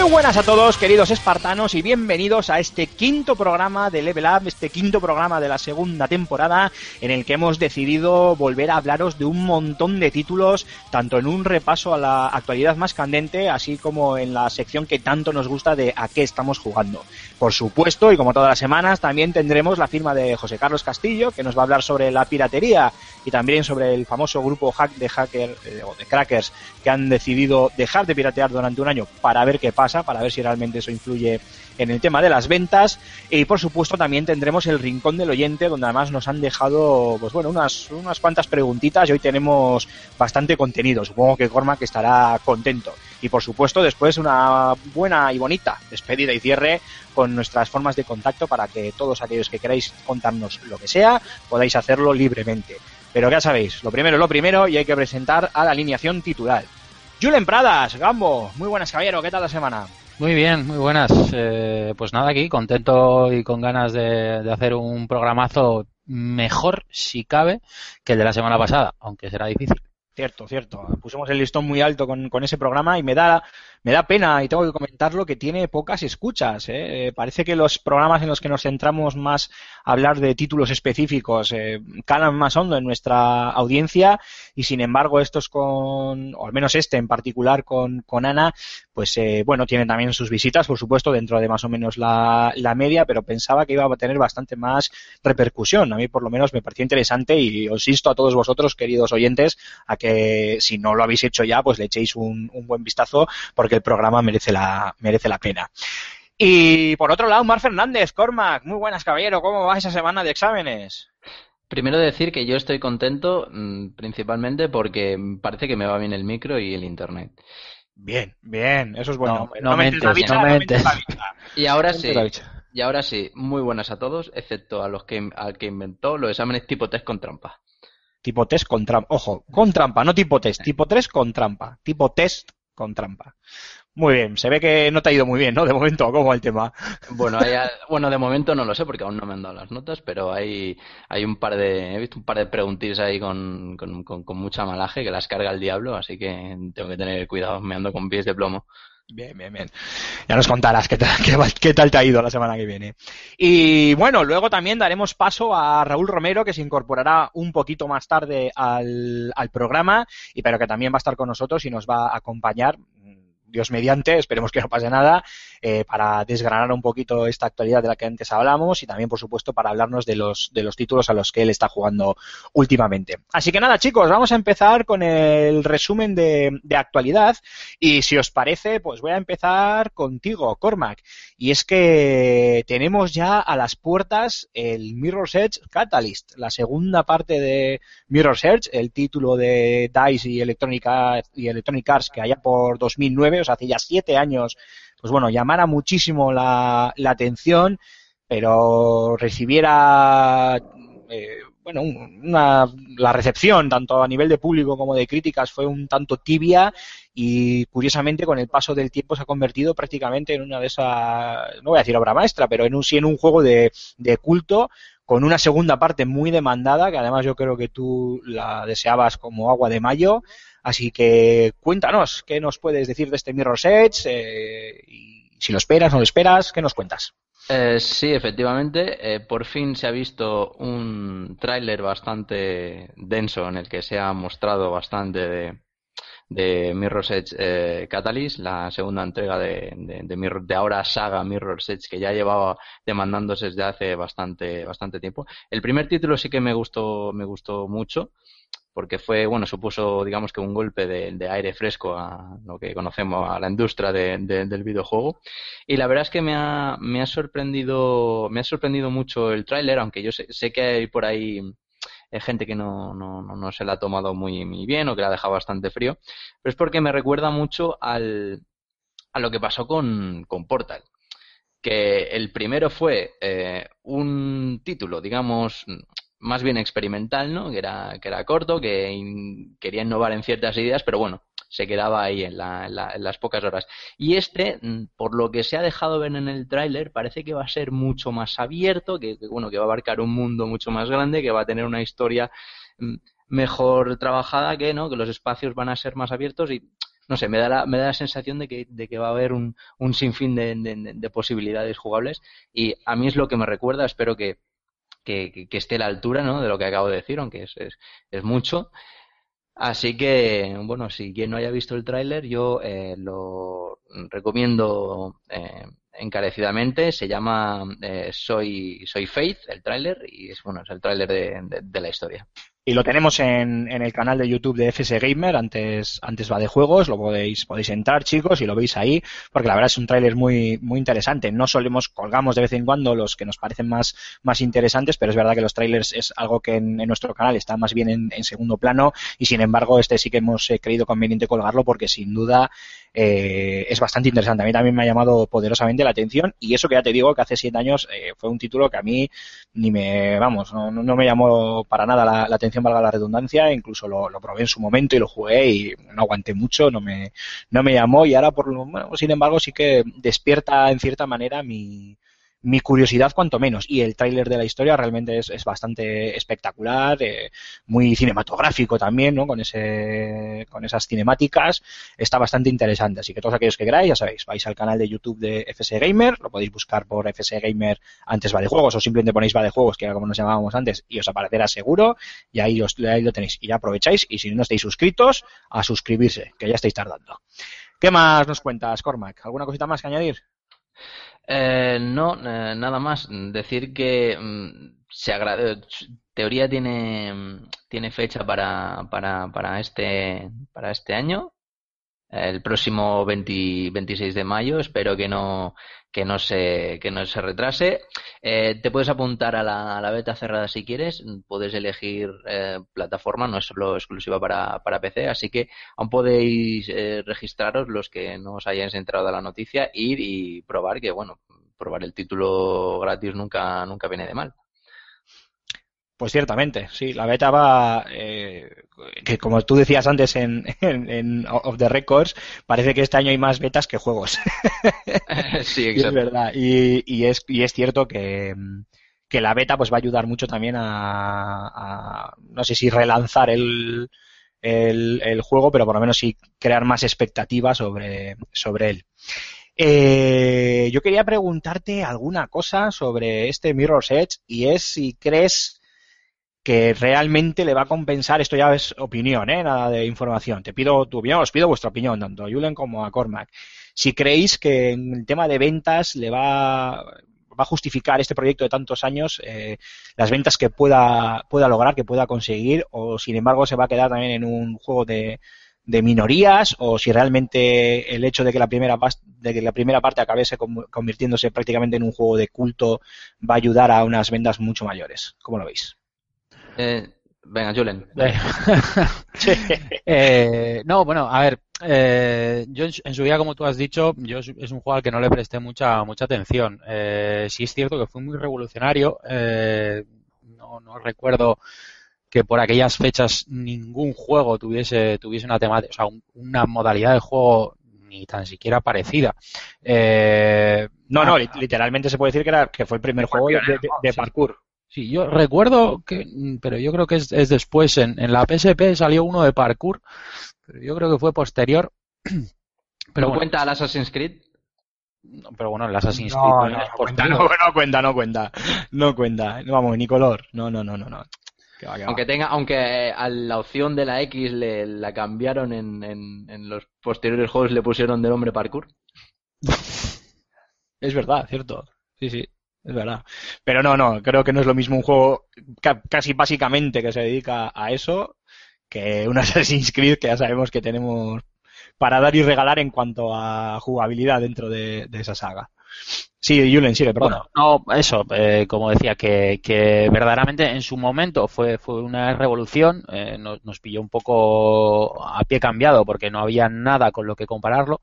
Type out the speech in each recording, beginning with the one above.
Muy buenas a todos, queridos espartanos, y bienvenidos a este quinto programa de Level Up, este quinto programa de la segunda temporada, en el que hemos decidido volver a hablaros de un montón de títulos, tanto en un repaso a la actualidad más candente, así como en la sección que tanto nos gusta de a qué estamos jugando. Por supuesto, y como todas las semanas, también tendremos la firma de José Carlos Castillo, que nos va a hablar sobre la piratería y también sobre el famoso grupo hack de hacker eh, o de crackers que han decidido dejar de piratear durante un año para ver qué pasa, para ver si realmente eso influye en el tema de las ventas. Y por supuesto también tendremos el rincón del oyente, donde además nos han dejado, pues bueno, unas, unas cuantas preguntitas y hoy tenemos bastante contenido. Supongo que Cormac estará contento. Y por supuesto después una buena y bonita despedida y cierre con nuestras formas de contacto para que todos aquellos que queráis contarnos lo que sea, podáis hacerlo libremente. Pero ya sabéis, lo primero es lo primero y hay que presentar a la alineación titular. Julen Pradas, Gambo, muy buenas caballero, ¿qué tal la semana? Muy bien, muy buenas. Eh, pues nada, aquí contento y con ganas de, de hacer un programazo mejor, si cabe, que el de la semana pasada, aunque será difícil. Cierto, cierto. Pusimos el listón muy alto con, con ese programa y me da, me da pena, y tengo que comentarlo, que tiene pocas escuchas. ¿eh? Eh, parece que los programas en los que nos centramos más hablar de títulos específicos eh, calan más hondo en nuestra audiencia y sin embargo estos con, o al menos este en particular con, con Ana, pues eh, bueno, tienen también sus visitas, por supuesto, dentro de más o menos la, la media, pero pensaba que iba a tener bastante más repercusión. A mí por lo menos me pareció interesante y os insto a todos vosotros, queridos oyentes, a que si no lo habéis hecho ya, pues le echéis un, un buen vistazo porque el programa merece la, merece la pena. Y por otro lado, Mar Fernández, Cormac, muy buenas caballero, ¿cómo va esa semana de exámenes? Primero decir que yo estoy contento mm, principalmente porque parece que me va bien el micro y el internet. Bien, bien, eso es bueno. No, no mentes la mentes, bicha, no mentes la mentes. bicha. Y ahora sí, y ahora sí, muy buenas a todos, excepto a los que al que inventó los exámenes tipo test con trampa. Tipo test con trampa. Ojo, con trampa, no tipo test. Tipo 3 con trampa. Tipo test con trampa. Muy bien, se ve que no te ha ido muy bien, ¿no? De momento, ¿cómo va el tema? Bueno, hay bueno, de momento no lo sé porque aún no me han dado las notas, pero hay, hay un par de, he visto un par de preguntillas ahí con, con, con, con mucha malaje que las carga el diablo, así que tengo que tener cuidado, me ando con pies de plomo. Bien, bien, bien. Ya nos contarás qué tal, qué, qué tal te ha ido la semana que viene. Y bueno, luego también daremos paso a Raúl Romero, que se incorporará un poquito más tarde al, al programa, y pero que también va a estar con nosotros y nos va a acompañar. Dios mediante, esperemos que no pase nada, eh, para desgranar un poquito esta actualidad de la que antes hablamos y también, por supuesto, para hablarnos de los, de los títulos a los que él está jugando últimamente. Así que nada, chicos, vamos a empezar con el resumen de, de actualidad y si os parece, pues voy a empezar contigo, Cormac. Y es que tenemos ya a las puertas el Mirror's Edge Catalyst, la segunda parte de Mirror's Edge, el título de DICE y Electronic, y Electronic Arts que allá por 2009, o sea, hace ya siete años, pues bueno, llamara muchísimo la, la atención, pero recibiera eh, bueno, un- una, la recepción, tanto a nivel de público como de críticas, fue un tanto tibia y curiosamente con el paso del tiempo se ha convertido prácticamente en una de esas, no voy a decir obra maestra, pero en un, sí en un juego de, de culto con una segunda parte muy demandada, que además yo creo que tú la deseabas como agua de mayo. Así que cuéntanos, ¿qué nos puedes decir de este Mirror's Edge? Eh, y si lo esperas, no lo esperas, ¿qué nos cuentas? Eh, sí, efectivamente, eh, por fin se ha visto un tráiler bastante denso en el que se ha mostrado bastante de, de Mirror's Edge eh, Catalyst, la segunda entrega de, de, de, Mirror- de ahora saga Mirror's Edge, que ya llevaba demandándose desde hace bastante, bastante tiempo. El primer título sí que me gustó, me gustó mucho, porque fue, bueno, supuso, digamos que un golpe de, de aire fresco a lo que conocemos, a la industria de- de- del videojuego. Y la verdad es que me ha, me ha sorprendido, me ha sorprendido mucho el tráiler, aunque yo sé, sé que hay por ahí eh, gente que no, no, no, se la ha tomado muy, muy bien o que la ha dejado bastante frío, pero es porque me recuerda mucho al, a lo que pasó con, con Portal. Que el primero fue eh, un título, digamos, más bien experimental, ¿no? Que era, que era corto, que quería innovar en ciertas ideas, pero bueno, se quedaba ahí en, la- en la- en las pocas horas. Y este, mm, por lo que se ha dejado ver en el tráiler, parece que va a ser mucho más abierto, que, bueno, que va a abarcar un mundo mucho más grande, que va a tener una historia mm, mejor trabajada, que no, que los espacios van a ser más abiertos y no sé, me da la, me da la sensación de que, de que va a haber un, un sinfín de- de posibilidades jugables y a mí es lo que me recuerda, espero que, que, esté a la altura, ¿no? de lo que acabo de decir, aunque es, es, es mucho. Así que, bueno, si quien no haya visto el tráiler, yo eh, lo recomiendo eh, encarecidamente. Se llama eh, Soy, Soy Faith, el tráiler, y es, bueno, es el tráiler de- de la historia. Y lo tenemos en, en el canal de YouTube de FS Gamer, antes, antes va de juegos, lo podéis, podéis entrar chicos y lo veis ahí, porque la verdad es un tráiler muy, muy interesante. No solemos, colgamos de vez en cuando los que nos parecen más, más interesantes, pero es verdad que los trailers es algo que en, nuestro canal está más bien en, en segundo plano y sin embargo este sí que hemos eh, creído conveniente colgarlo porque sin duda eh, es bastante interesante. A mí también me ha llamado poderosamente la atención y eso que ya te digo que hace siete años eh, fue un título que a mí ni me, vamos, no, no me llamó para nada la, atención, valga la redundancia, incluso lo, probé en su momento y lo jugué y no aguanté mucho, no me, no me llamó y ahora, por lo, sin embargo, sí que despierta en cierta manera mi, mi curiosidad cuanto menos. Y el tráiler de la historia realmente es, es bastante espectacular, eh, muy cinematográfico también, ¿no? Con ese, con esas cinemáticas, está bastante interesante. Así que todos aquellos que queráis, ya sabéis, vais al canal de YouTube de FS Gamer, lo podéis buscar por FS Gamer antes va de juegos, o simplemente ponéis va de juegos, que era como nos llamábamos antes, y os aparecerá seguro, y ahí, os, ahí lo tenéis. Y ya aprovecháis, y si no estáis suscritos, a suscribirse, que ya estáis tardando. ¿Qué más nos cuentas, Cormac? ¿Alguna cosita más que añadir? Eh, no, eh, nada más. Decir que mm, se agrade- teoría tiene, mm, tiene fecha para, para, para este, para este año. El próximo 20 26 de mayo. Espero que no, que no se, que no se retrase. Eh, te puedes apuntar a la, a la beta cerrada si quieres. Puedes elegir eh, plataforma, no es solo exclusiva para, para PC. Así que aún podéis eh, registraros los que no os hayáis enterado de la noticia, ir y probar que, bueno, probar el título gratis nunca, nunca viene de mal. Pues ciertamente, sí, la beta va, eh, que como tú decías antes en, en, en Off the Records, parece que este año hay más betas que juegos. sí, Y es exacto. verdad, y, y es, y es cierto que, que la beta pues va a ayudar mucho también a, a no sé si relanzar el, el, el juego, pero por lo menos sí crear más expectativas sobre, sobre él. Eh, yo quería preguntarte alguna cosa sobre este Mirror's Edge y es si crees que realmente le va a compensar, esto ya es opinión, ¿eh? nada de información, te pido tu opinión, os pido vuestra opinión, tanto a Julen como a Cormac. Si creéis que en el tema de ventas le va, a justificar este proyecto de tantos años eh, las ventas que pueda, pueda lograr, que pueda conseguir, o sin embargo se va a quedar también en un juego de, minorías, o si realmente el hecho de que la primera, de que la primera parte acabese com- convirtiéndose prácticamente en un juego de culto va a ayudar a unas ventas mucho mayores. ¿Cómo lo veis? Eh, venga, Julen. Eh, no, bueno, a ver, eh, yo en su, día, como tú has dicho, yo es, un juego al que no le presté mucha mucha atención. Eh, sí es cierto que fue muy revolucionario. eh, no, no recuerdo que por aquellas fechas ningún juego tuviese tuviese una temática, o sea, un- una modalidad de juego ni tan siquiera parecida. Eh, No, no, li- literalmente se puede decir que, era, que fue el primer juego de, de- de sí. parkour. Sí, yo recuerdo que, mm, pero yo creo que es, es después, en, en la PSP salió uno de parkour, pero yo creo que fue posterior. Pero ¿No bueno, cuenta al Assassin's Creed? no, pero bueno, el Assassin's Creed No, también no, es no cuenta, no, no cuenta, no cuenta. No cuenta. No, vamos, ni color. No, no, no, no, no. Que va, que va. Aunque tenga, aunque a la opción de la X le, la cambiaron en, en, en los posteriores juegos le pusieron de nombre parkour. Es verdad, cierto. Sí, sí, es verdad. Pero no, no, creo que no es lo mismo un juego ca- casi básicamente que se dedica a eso que un Assassin's Creed que ya sabemos que tenemos para dar y regalar en cuanto a jugabilidad dentro de, de esa saga. Sí, Julen, sigue, perdón. Bueno, no, eso, eh, como decía, que, que verdaderamente en su momento fue, fue una revolución, eh, nos, nos pilló un poco a pie cambiado porque no había nada con lo que compararlo.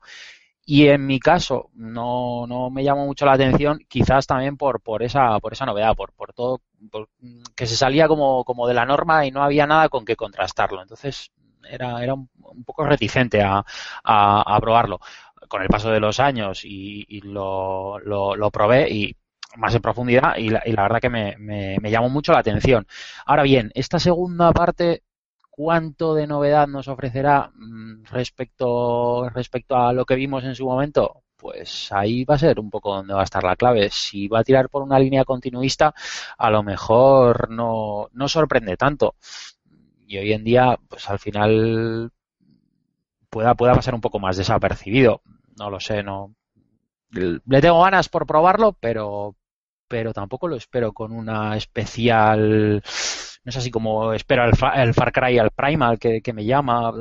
Y en mi caso no, no me llamó mucho la atención, quizás también por, por esa, por esa novedad, por, por todo, por- que se salía como, como de la norma y no había nada con que contrastarlo. Entonces era, era un, un poco reticente a, a, a probarlo. Con el paso de los años y, y lo, lo, lo probé y más en profundidad y la, y la verdad que me, me, me llamó mucho la atención. Ahora bien, esta segunda parte cuánto de novedad nos ofrecerá mm, respecto, respecto a lo que vimos en su momento, pues ahí va a ser un poco donde va a estar la clave. Si va a tirar por una línea continuista, a lo mejor no, no sorprende tanto. Y hoy en día, pues al final pueda, pueda pasar un poco más desapercibido. No lo sé, no. Le tengo ganas por probarlo, pero, pero tampoco lo espero con una especial no es así como espero el, el Far Cry al Primal que, que me llama,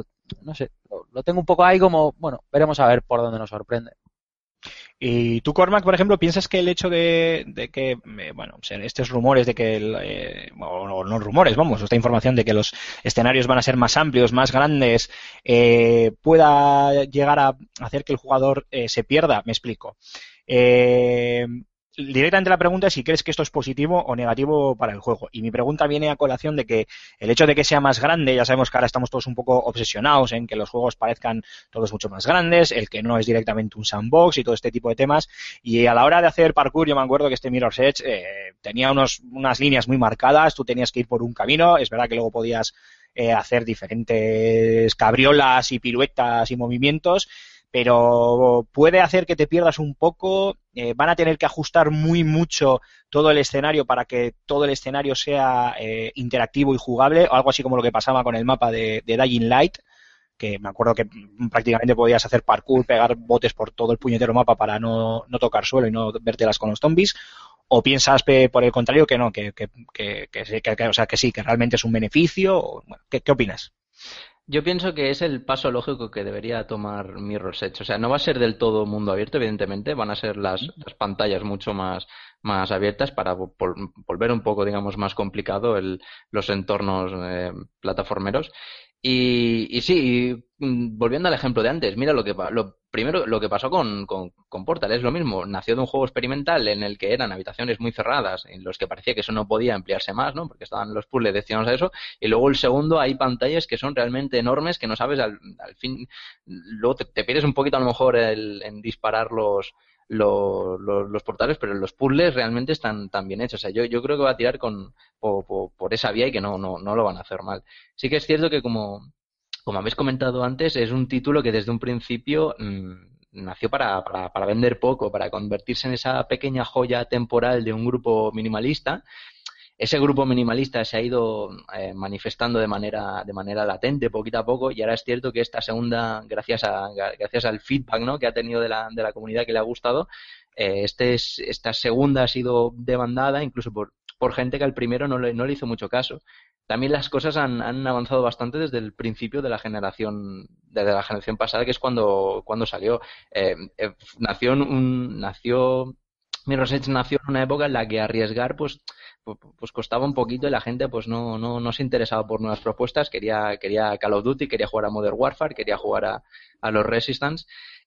no sé, lo, tengo un poco ahí como, bueno, veremos a ver por dónde nos sorprende. Y tú, Cormac, por ejemplo, ¿piensas que el hecho de, de que, eh, bueno, estos rumores de que, el, eh, o no, no rumores, vamos, esta información de que los escenarios van a ser más amplios, más grandes, eh, pueda llegar a hacer que el jugador eh, se pierda? Me explico. Eh, directamente la pregunta es si crees que esto es positivo o negativo para el juego. Y mi pregunta viene a colación de que el hecho de que sea más grande, ya sabemos que ahora estamos todos un poco obsesionados en que los juegos parezcan todos mucho más grandes, el que no es directamente un sandbox y todo este tipo de temas. Y a la hora de hacer parkour, yo me acuerdo que este Mirror's Edge eh, tenía unos, unas líneas muy marcadas, tú tenías que ir por un camino, es verdad que luego podías eh, hacer diferentes cabriolas y piruetas y movimientos, pero puede hacer que te pierdas un poco, eh, van a tener que ajustar muy mucho todo el escenario para que todo el escenario sea eh, interactivo y jugable, o algo así como lo que pasaba con el mapa de, Dying Light, que me acuerdo que prácticamente podías hacer parkour, pegar botes por todo el puñetero mapa para no, no tocar suelo y no vértelas con los zombies, o piensas por el contrario que no, que, que, que, que sí, que- que- o sea, que sí, que realmente es un beneficio, bueno, ¿qué, ¿qué opinas? Yo pienso que es el paso lógico que debería tomar Mirror's Edge. O sea, no va a ser del todo mundo abierto, evidentemente, van a ser las, las pantallas mucho más, más abiertas para vo- vol- volver un poco, digamos, más complicado el, los entornos eh, plataformeros. Y, y sí, y, mm, volviendo al ejemplo de antes, mira lo que lo primero lo que pasó con, con, con Portal es lo mismo, nació de un juego experimental en el que eran habitaciones muy cerradas, en los que parecía que eso no podía ampliarse más, ¿no? Porque estaban los puzzles destinados a eso, y luego el segundo hay pantallas que son realmente enormes que no sabes al, al fin, luego te, te pierdes un poquito a lo mejor el- en disparar los, los, portales, pero los puzzles realmente están tan bien hechos. O sea, yo, yo creo que va a tirar con, por, por, esa vía y que no, no, no lo van a hacer mal. Sí que es cierto que como, como habéis comentado antes, es un título que desde un principio mmm, nació para, para, para vender poco, para convertirse en esa pequeña joya temporal de un grupo minimalista ese grupo minimalista se ha ido eh, manifestando de manera de manera latente poquito a poco y ahora es cierto que esta segunda gracias a gracias al feedback ¿no? que ha tenido de la, de la comunidad que le ha gustado eh, este es, esta segunda ha sido demandada incluso por, por gente que al primero no le, no le hizo mucho caso también las cosas han, han avanzado bastante desde el principio de la generación desde la generación pasada que es cuando cuando salió eh, eh, nació un nació Mirror's Edge nació en una época en la que arriesgar pues pues costaba un poquito y la gente pues no, no, no se interesaba por nuevas propuestas, quería, quería Call of Duty, quería jugar a Modern Warfare, quería jugar a, a los Resistance.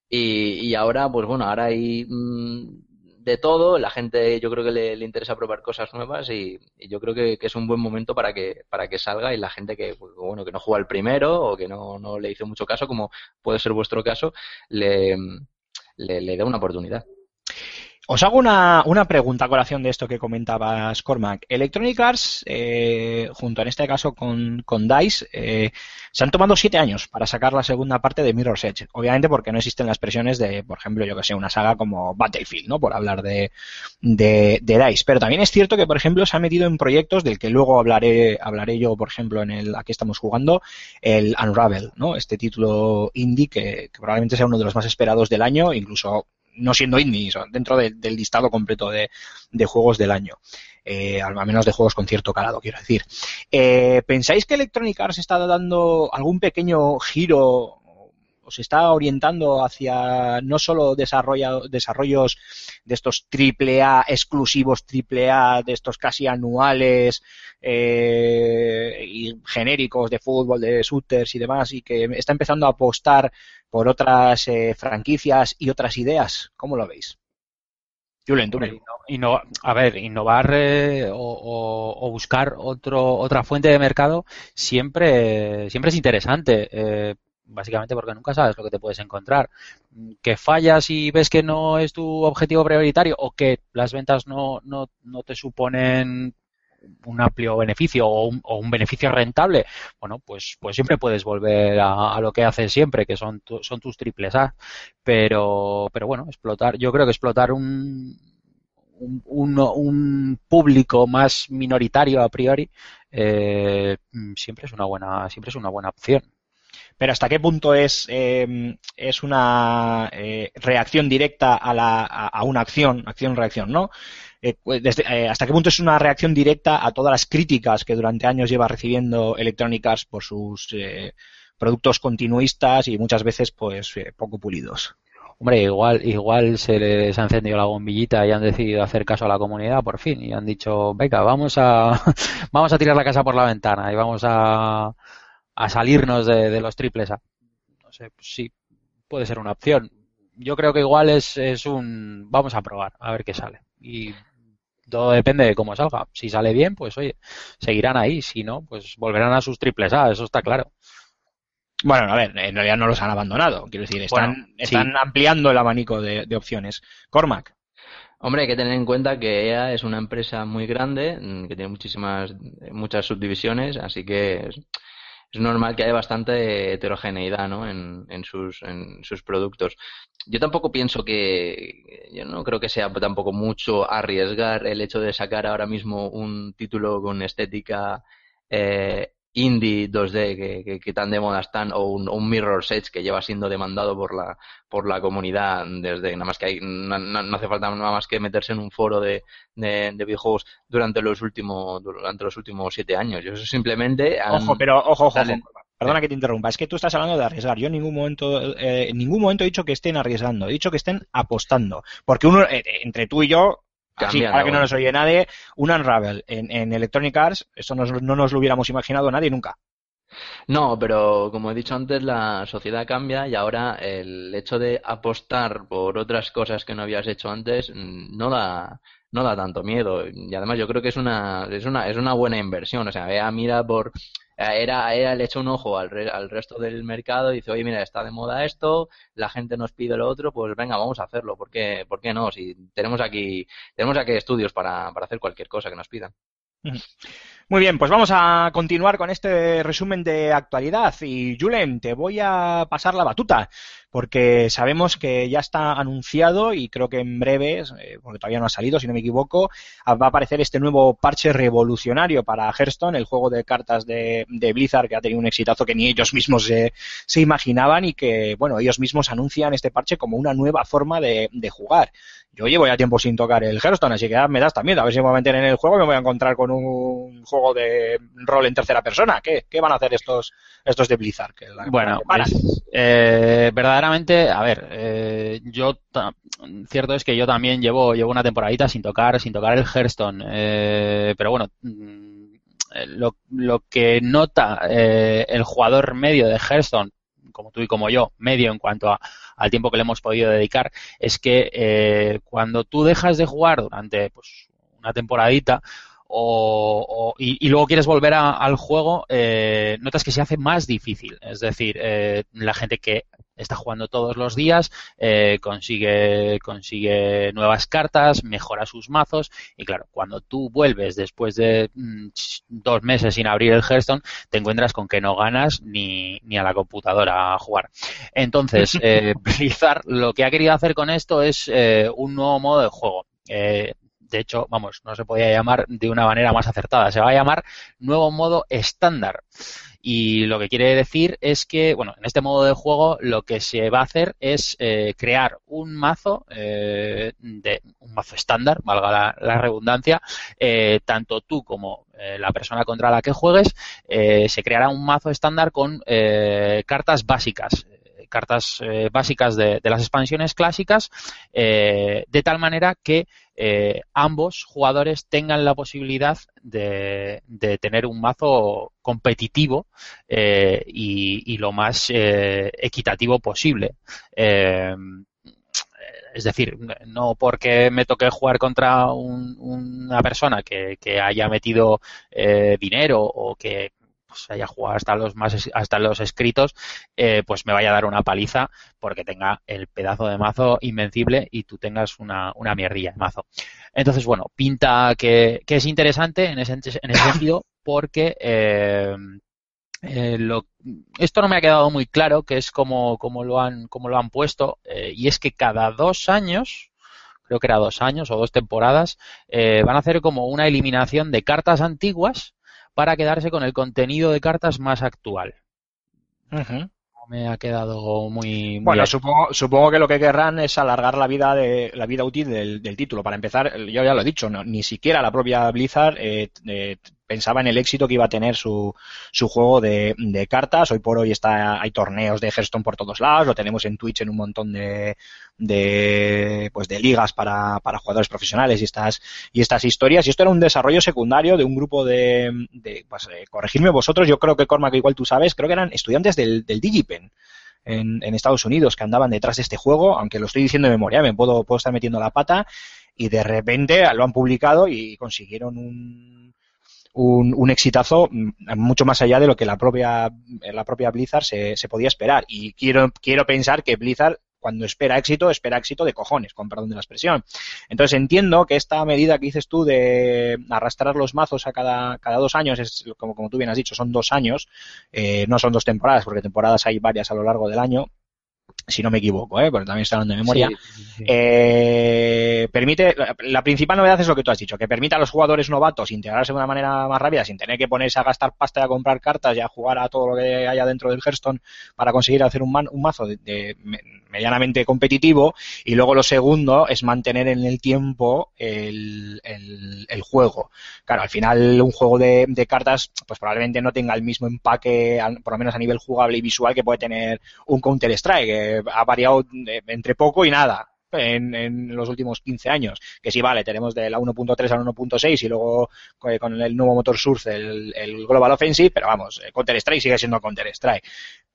Y, y, ahora pues bueno, ahora hay mmm, de todo, la gente yo creo que le, interesa probar cosas nuevas y, yo creo que, es un buen momento para que, para que salga. Y la gente que pues, bueno que no juega el primero o que no, no le hizo mucho caso, como puede ser vuestro caso, le, le, le dé una oportunidad. Os hago una, una, pregunta a colación de esto que comentabas, Cormac. Electronic Arts, eh, junto en este caso con, con DICE, eh, se han tomado siete años para sacar la segunda parte de Mirror's Edge. Obviamente porque no existen las presiones de, por ejemplo, yo que sé, una saga como Battlefield, ¿no? Por hablar de, de, de, DICE. Pero también es cierto que, por ejemplo, se ha metido en proyectos del que luego hablaré, hablaré yo, por ejemplo, en el aquí estamos jugando, el Unravel, ¿no? Este título indie que, que probablemente sea uno de los más esperados del año, incluso no siendo indie, dentro de, del listado completo de, de, juegos del año. Eh, al menos de juegos con cierto calado, quiero decir. Eh, ¿Pensáis que Electronic Arts está dando algún pequeño giro se está orientando hacia no solo desarrollos de estos triple A exclusivos triple A, de estos casi anuales eh, y genéricos de fútbol, de shooters y demás, y que está empezando a apostar por otras eh, franquicias y otras ideas? ¿Cómo lo veis? Julen, Inno, a ver, innovar eh, o, o, o, buscar otro, otra fuente de mercado siempre, siempre es interesante. Eh, básicamente porque nunca sabes lo que te puedes encontrar. Que fallas y ves que no es tu objetivo prioritario o que las ventas no, no, no te suponen un amplio beneficio o un, o un, beneficio rentable, bueno, pues, pues siempre puedes volver a, lo que haces siempre, que son, son tus triples A. Pero, pero bueno, explotar, yo creo que explotar un, un, un, un público más minoritario a priori eh, siempre es una buena, siempre es una buena opción pero hasta qué punto es, eh, es una eh, reacción directa a, la, a, una acción, acción-reacción, ¿no? Eh, desde, eh, hasta qué punto es una reacción directa a todas las críticas que durante años lleva recibiendo Electronic Arts por sus productos continuistas y muchas veces pues poco pulidos. Hombre, igual, igual se les ha encendido la bombillita y han decidido hacer caso a la comunidad por fin y han dicho, venga, vamos a, vamos a tirar la casa por la ventana y vamos a, a salirnos de, de, los triples A. No sé, pues sí, puede ser una opción. Yo creo que igual es, es un, vamos a probar, a ver qué sale. Y todo depende de cómo salga. Si sale bien, pues oye, seguirán ahí. Si no, pues volverán a sus triples A, eso está claro. Bueno, a ver, en realidad no los han abandonado. Quiero decir, están, bueno, están sí. ampliando el abanico de, de, opciones. Cormac. Hombre, hay que tener en cuenta que EA es una empresa muy grande, que tiene muchísimas, muchas subdivisiones, así que es normal que haya bastante heterogeneidad ¿no? en, en, sus, en sus productos. Yo tampoco pienso que, yo no creo que sea tampoco mucho arriesgar el hecho de sacar ahora mismo un título con estética eh, indie 2D que, que, que, tan de moda están o un, un Mirror's Edge que lleva siendo demandado por la por la comunidad desde nada más que hay no, no, hace falta nada más que meterse en un foro de, de, de, videojuegos durante los últimos durante los últimos siete años yo eso simplemente han, ojo pero ojo ojo, ojo. Perdona que te interrumpa, es que tú estás hablando de arriesgar. Yo en ningún momento, eh, en ningún momento he dicho que estén arriesgando, he dicho que estén apostando. Porque uno, eh, entre tú y yo, Así, ahora que no nos oye nadie, un Unravel en, en Electronic Arts, eso nos, no nos lo hubiéramos imaginado nadie nunca. No, pero como he dicho antes, la sociedad cambia y ahora el hecho de apostar por otras cosas que no habías hecho antes no da, no da tanto miedo. Y además yo creo que es una, es una, es una buena inversión. O sea, vea, mira por, era, era le echa un ojo al, re, al resto del mercado y dice, oye, mira, está de moda esto, la gente nos pide lo otro, pues venga, vamos a hacerlo. ¿Por qué, por qué no? Si tenemos aquí, tenemos aquí estudios para, para hacer cualquier cosa que nos pidan. Muy bien, pues vamos a continuar con este resumen de actualidad. Y Julen, te voy a pasar la batuta, porque sabemos que ya está anunciado y creo que en breve, eh, porque todavía no ha salido, si no me equivoco, va a aparecer este nuevo parche revolucionario para Hearthstone, el juego de cartas de, de Blizzard que ha tenido un exitazo que ni ellos mismos se, se, imaginaban y que, bueno, ellos mismos anuncian este parche como una nueva forma de, de jugar. Yo llevo ya tiempo sin tocar el Hearthstone, así que ya me das también. A ver si me voy a meter en el juego y me voy a encontrar con un juego de rol en tercera persona. ¿Qué, qué van a hacer estos, estos de Blizzard? Que la, bueno, pues, eh, verdaderamente, a ver, eh, yo cierto es que yo también llevo, llevo una temporadita sin tocar, sin tocar el Hearthstone. Eh, pero bueno, mm, lo, lo que nota eh, el jugador medio de Hearthstone como tú y como yo, medio en cuanto a, al tiempo que le hemos podido dedicar, es que eh, cuando tú dejas de jugar durante pues, una temporadita o, o y, y, luego quieres volver a, al juego, eh, notas que se hace más difícil. Es decir, eh, la gente que está jugando todos los días, eh, consigue, consigue nuevas cartas, mejora sus mazos y claro, cuando tú vuelves después de mm, dos meses sin abrir el Hearthstone, te encuentras con que no ganas ni, ni a la computadora a jugar. Entonces, eh, Blizzard lo que ha querido hacer con esto es eh, un nuevo modo de juego. Eh, de hecho, vamos, no se podía llamar de una manera más acertada. Se va a llamar nuevo modo estándar. Y lo que quiere decir es que, bueno, en este modo de juego lo que se va a hacer es eh, crear un mazo, eh, de un mazo estándar, valga la, redundancia, eh, tanto tú como eh, la persona contra la que juegues, se creará un mazo estándar con cartas básicas cartas básicas de, las expansiones clásicas, de tal manera que eh, ambos jugadores tengan la posibilidad de, de tener un mazo competitivo eh, y, lo más eh, equitativo posible. Eh, es decir, no porque me toque jugar contra un- una persona que, que haya metido eh, dinero o que pues, haya jugado hasta los más hasta los escritos, eh, pues me vaya a dar una paliza porque tenga el pedazo de mazo invencible y tú tengas una, una mierdilla de mazo. Entonces, bueno, pinta que, que es interesante en ese, en ese sentido porque eh, eh, lo- esto no me ha quedado muy claro, que es como, como lo han, como lo han puesto, eh, y es que cada dos años, creo que era dos años o dos temporadas, eh, van a hacer como una eliminación de cartas antiguas para quedarse con el contenido de cartas más actual. No me ha quedado muy, muy Bueno, supongo, supongo que lo que querrán es alargar la vida de la vida útil del, del título. Para empezar, yo ya lo he dicho, no- ni siquiera la propia Blizzard eh, eh, pensaba en el éxito que iba a tener su, su juego de, de cartas. Hoy por hoy está, hay torneos de Hearthstone por todos lados, lo tenemos en Twitch en un montón de, de, pues de ligas para, para jugadores profesionales y estas, y estas historias. Y esto era un desarrollo secundario de un grupo de, de pues, eh, corregirme vosotros, yo creo que Cormac igual tú sabes, creo que eran estudiantes del, del Digipen en, en Estados Unidos que andaban detrás de este juego, aunque lo estoy diciendo de memoria, me puedo, puedo estar metiendo la pata, y de repente lo han publicado y consiguieron un, un, un exitazo mm, mucho más allá de lo que la propia, la propia Blizzard se, se podía esperar. Y quiero, quiero pensar que Blizzard cuando espera éxito, espera éxito de cojones, con perdón de la expresión. Entonces entiendo que esta medida que dices tú de arrastrar los mazos a cada, cada dos años, es como, como tú bien has dicho, son dos años, eh, no son dos temporadas, porque temporadas hay varias a lo largo del año, si no me equivoco, ¿eh? porque también estoy hablando de memoria. Sí, sí, sí. Eh, permite, la, principal novedad es lo que tú has dicho, que permite a los jugadores novatos integrarse de una manera más rápida sin tener que ponerse a gastar pasta y a comprar cartas y a jugar a todo lo que haya dentro del Hearthstone para conseguir hacer un, man- un mazo de, de me- medianamente competitivo. Y luego lo segundo es mantener en el tiempo el, el- juego. Claro, al final un juego de, cartas pues probablemente no tenga el mismo empaque, por lo menos a nivel jugable y visual, que puede tener un Counter-Strike, que ha variado entre poco y nada en, en los últimos 15 años. Que sí, vale, tenemos de la 1.3 al 1.6 y luego eh, con el nuevo motor Source el, el Global Offensive, pero vamos, eh, Counter-Strike sigue siendo Counter-Strike.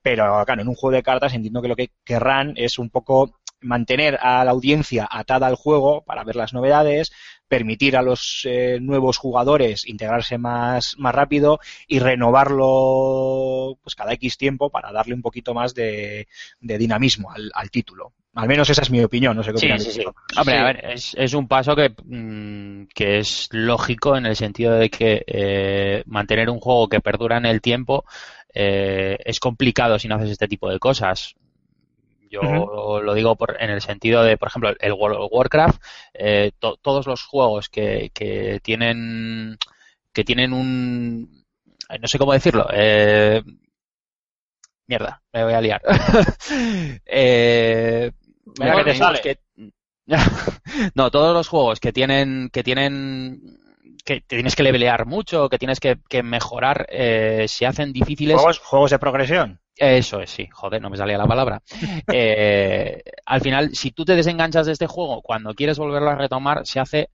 Pero claro, en un juego de cartas entiendo que lo que querrán es un poco mantener a la audiencia atada al juego para ver las novedades, permitir a los eh, nuevos jugadores integrarse más, más rápido y renovarlo pues cada X tiempo para darle un poquito más de, de dinamismo al, al título. Al menos esa es mi opinión, no sé qué Sí, opinas. sí, sí. Hombre, a ver, es, es un paso que, mm, que es lógico en el sentido de que eh, mantener un juego que perdura en el tiempo eh, es complicado si no haces este tipo de cosas. Yo lo digo por, en el sentido de, por ejemplo, el World of Warcraft, eh, to- todos los juegos que, que tienen que tienen un eh, no sé cómo decirlo, eh, mierda, me voy a liar. eh, Mira que sale. que- no, todos los juegos que tienen que tienen que tienes que levelear mucho, que tienes que, que mejorar, eh, se hacen difíciles. Juegos, juegos de progresión. Eso es, sí, joder, no me salía la palabra. Eh, al final, si tú te desenganchas de este juego, cuando quieres volverlo a retomar, se hace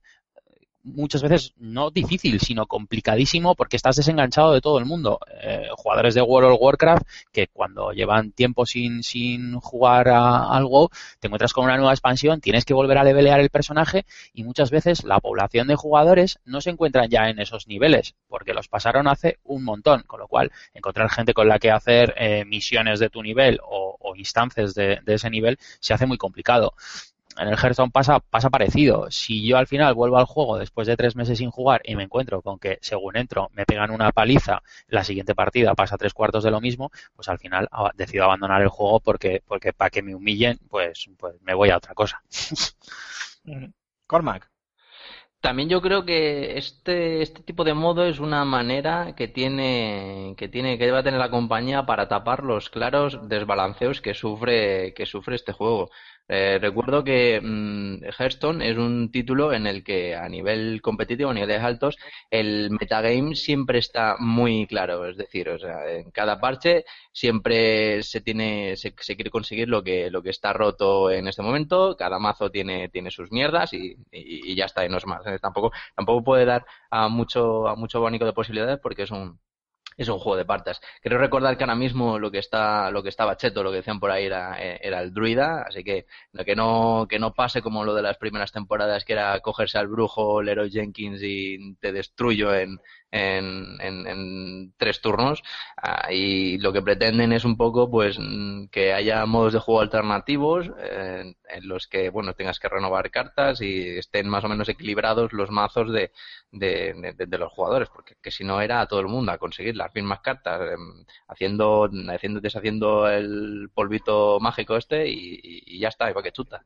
muchas veces no difícil, sino complicadísimo porque estás desenganchado de todo el mundo. Eh, jugadores de World of Warcraft que cuando llevan tiempo sin, sin jugar a, al WoW, te encuentras con una nueva expansión, tienes que volver a levelear el personaje y muchas veces la población de jugadores no se encuentran ya en esos niveles porque los pasaron hace un montón, con lo cual encontrar gente con la que hacer eh, misiones de tu nivel o, instancias de ese nivel, se hace muy complicado en el Hearthstone pasa, pasa parecido. Si yo al final vuelvo al juego después de tres meses sin jugar y me encuentro con que según entro me pegan una paliza, la siguiente partida pasa tres cuartos de lo mismo, pues al final decido abandonar el juego porque, porque para que me humillen, pues, pues me voy a otra cosa. Cormac. También yo creo que este, este tipo de modo es una manera que tiene, que tiene, que debe tener la compañía para tapar los claros desbalanceos que sufre, que sufre este juego. Eh, recuerdo que mm, Hearthstone es un título en el que a nivel competitivo, a niveles altos, el metagame siempre está muy claro. Es decir, o sea, en cada parche siempre se tiene, se, quiere conseguir lo que, lo que está roto en este momento. Cada mazo tiene, tiene sus mierdas y, y, y ya está, y no es más. Eh, Tampoco, tampoco puede dar a mucho, a mucho abanico de posibilidades porque es un, es un juego de partas. Creo recordar que ahora mismo lo que está, lo que estaba cheto, lo que decían por ahí era, eh, era el druida, así que que no, que no pase como lo de las primeras temporadas, que era cogerse al brujo Leroy Jenkins y te destruyo en, en, en, en tres turnos. Ah, y lo que pretenden es un poco, pues, mm, que haya modos de juego alternativos eh, en los que, bueno, tengas que renovar cartas y estén más o menos equilibrados los mazos de, de, de, de los jugadores, porque que si no era a todo el mundo a conseguir las mismas cartas, eh, haciendo, haciendo, deshaciendo el polvito mágico este y, y, y ya está, igual que chuta.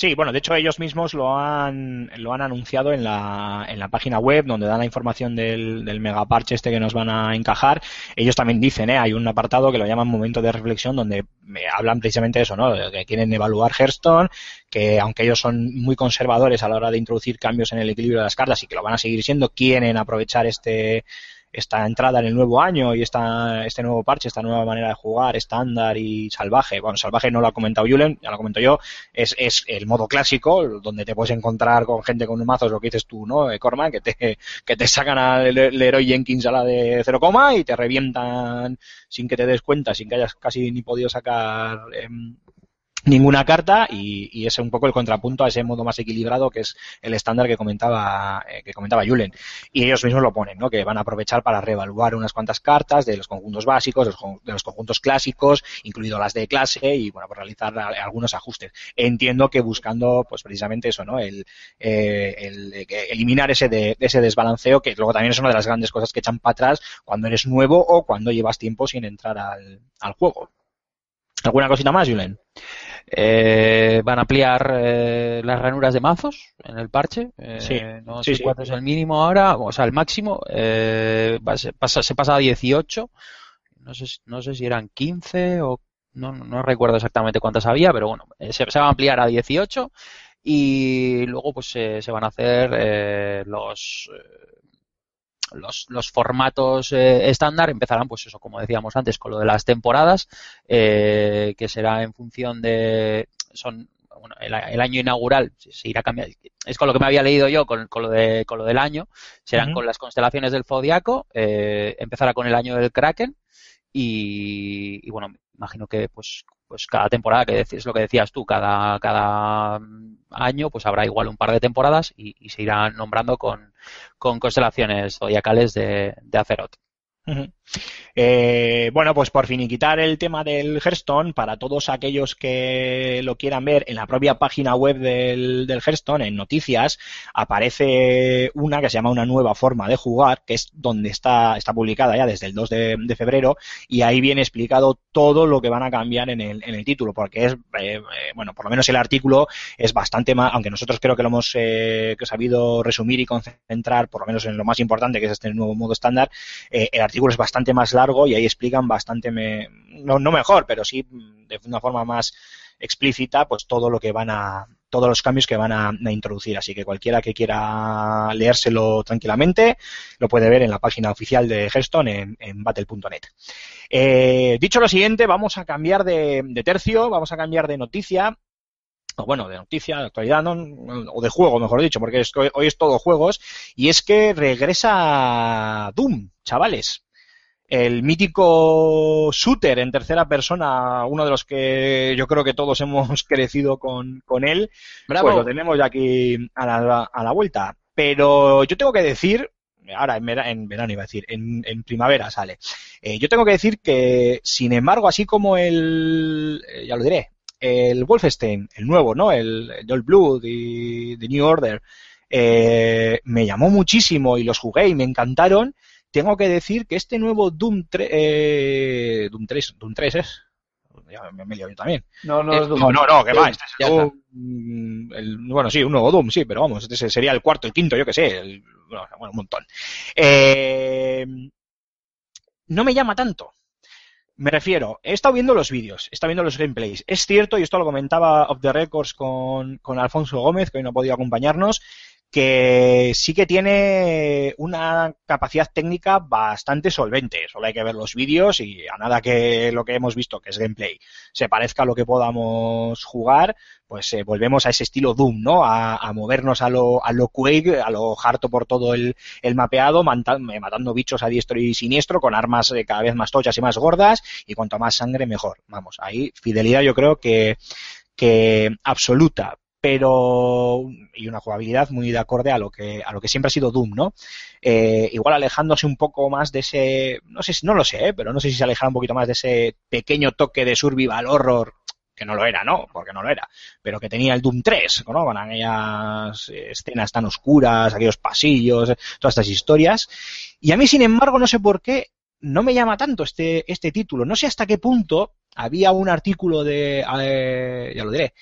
Sí, bueno, de hecho ellos mismos lo han, lo han anunciado en la, en la página web donde dan la información del, del megaparche este que nos van a encajar. Ellos también dicen, ¿eh? hay un apartado que lo llaman momento de reflexión donde me hablan precisamente de eso, ¿no? Que quieren evaluar Hearthstone, que aunque ellos son muy conservadores a la hora de introducir cambios en el equilibrio de las cartas y que lo van a seguir siendo, quieren aprovechar este, esta entrada en el nuevo año y esta, este nuevo parche, esta nueva manera de jugar, estándar y salvaje. Bueno, salvaje no lo ha comentado Julen, ya lo comento yo, es, es el modo clásico, donde te puedes encontrar con gente con mazos, lo que dices tú, ¿no? Eh, Corman, que te, que te sacan al Leroy Jenkins a la de cero coma y te revientan sin que te des cuenta, sin que hayas casi ni podido sacar eh, ninguna carta y, y, es un poco el contrapunto a ese modo más equilibrado que es el estándar que comentaba eh, que comentaba Julen y ellos mismos lo ponen ¿no? que van a aprovechar para reevaluar unas cuantas cartas de los conjuntos básicos de los, de los conjuntos clásicos incluido las de clase y bueno por realizar algunos ajustes entiendo que buscando pues precisamente eso no el, eh, el, el eliminar ese de, ese desbalanceo que luego también es una de las grandes cosas que echan para atrás cuando eres nuevo o cuando llevas tiempo sin entrar al, al juego ¿Alguna cosita más, Julen? Eh, van a ampliar eh, las ranuras de mazos en el parche. Eh, sí, no sé sí. cuánto es el mínimo ahora, o sea, el máximo. Eh, va- se, pasa, se pasa a 18. No sé, si- no sé si eran 15 o no, no recuerdo exactamente cuántas había, pero bueno, eh, se, se va a ampliar a 18 y luego pues se, se van a hacer eh, los eh, los, los formatos eh, estándar empezarán, pues eso, como decíamos antes, con lo de las temporadas, eh, que será en función de. Son. Bueno, el, el año inaugural se irá cambiando. Es con lo que me había leído yo, con, con lo, de, con lo del año. Serán con las constelaciones del Zodiaco. Eh, empezará con el año del Kraken. Y, y bueno, imagino que pues pues cada temporada, que es lo que decías tú, cada, cada año pues habrá igual un par de temporadas y, se irán nombrando con, con constelaciones zodiacales de, de. Eh, bueno, pues por finiquitar el tema del Hearthstone, para todos aquellos que lo quieran ver, en la propia página web del, del Hearthstone, en noticias, aparece una que se llama una nueva forma de jugar, que es donde está, está publicada ya desde el 2 de, febrero, y ahí viene explicado todo lo que van a cambiar en el, título, porque es, eh, eh, bueno, por lo menos el artículo es bastante más, aunque nosotros creo que lo hemos eh, sabido resumir y concentrar, por lo menos en lo más importante, que es este nuevo modo estándar, eh, el artículo es bastante más largo y ahí explican bastante, me, no, no mejor, pero sí de una forma más explícita, pues todo lo que van a, todos los cambios que van a, introducir. Así que cualquiera que quiera leérselo tranquilamente lo puede ver en la página oficial de Hearthstone en, en battle.net. Eh, dicho lo siguiente, vamos a cambiar de, de tercio, vamos a cambiar de noticia o bueno, de noticia, de actualidad, ¿no? o de juego, mejor dicho, porque es, hoy es todo juegos, y es que regresa Doom, chavales. El mítico shooter en tercera persona, uno de los que yo creo que todos hemos crecido con, con él, Bravo. pues lo tenemos ya aquí a la, a la vuelta. Pero yo tengo que decir, ahora en verano, en verano iba a decir, en, en primavera sale. Eh, yo tengo que decir que, sin embargo, así como el, eh, ya lo diré, el Wolfenstein, el nuevo, ¿no? El, el Old Blood y The New Order, eh, me llamó muchísimo y los jugué y me encantaron. Tengo que decir que este nuevo Doom 3, eh, Doom 3, Doom 3 es, ya me, me he liado yo también. No, no, Eh, es Doom. no, no, no, que va, este es Ya el está. Doom, mm, el- bueno, sí, un nuevo Doom, sí, pero vamos, este sería el cuarto, el quinto, yo que sé, el- bueno, bueno, un montón. Eh, no me llama tanto. Me refiero, he estado viendo los vídeos, he estado viendo los gameplays. Es cierto, y esto lo comentaba Off the Records con, con Alfonso Gómez, que hoy no ha podido acompañarnos, que sí que tiene una capacidad técnica bastante solvente. Solo hay que ver los vídeos y a nada que lo que hemos visto, que es gameplay, se parezca a lo que podamos jugar, pues eh, volvemos a ese estilo Doom, ¿no? A, movernos a lo, a lo Quake, a lo harto por todo el, el mapeado, eh, matando bichos a diestro y siniestro, con armas eh, cada vez más tochas y más gordas, y cuanto más sangre, mejor. Vamos, ahí fidelidad yo creo que, que absoluta pero y una jugabilidad muy de acorde a lo que a lo que siempre ha sido Doom, ¿no? Eh, igual alejándose un poco más de ese, no sé, no lo sé, ¿eh? pero no sé si se alejará un poquito más de ese pequeño toque de survival horror que no lo era, ¿no? Porque no lo era, pero que tenía el Doom 3, ¿no? Con aquellas escenas tan oscuras, aquellos pasillos, todas estas historias. Y a mí, sin embargo, no sé por qué no me llama tanto este, este título. No sé hasta qué punto había un artículo de, eh, ya lo diré,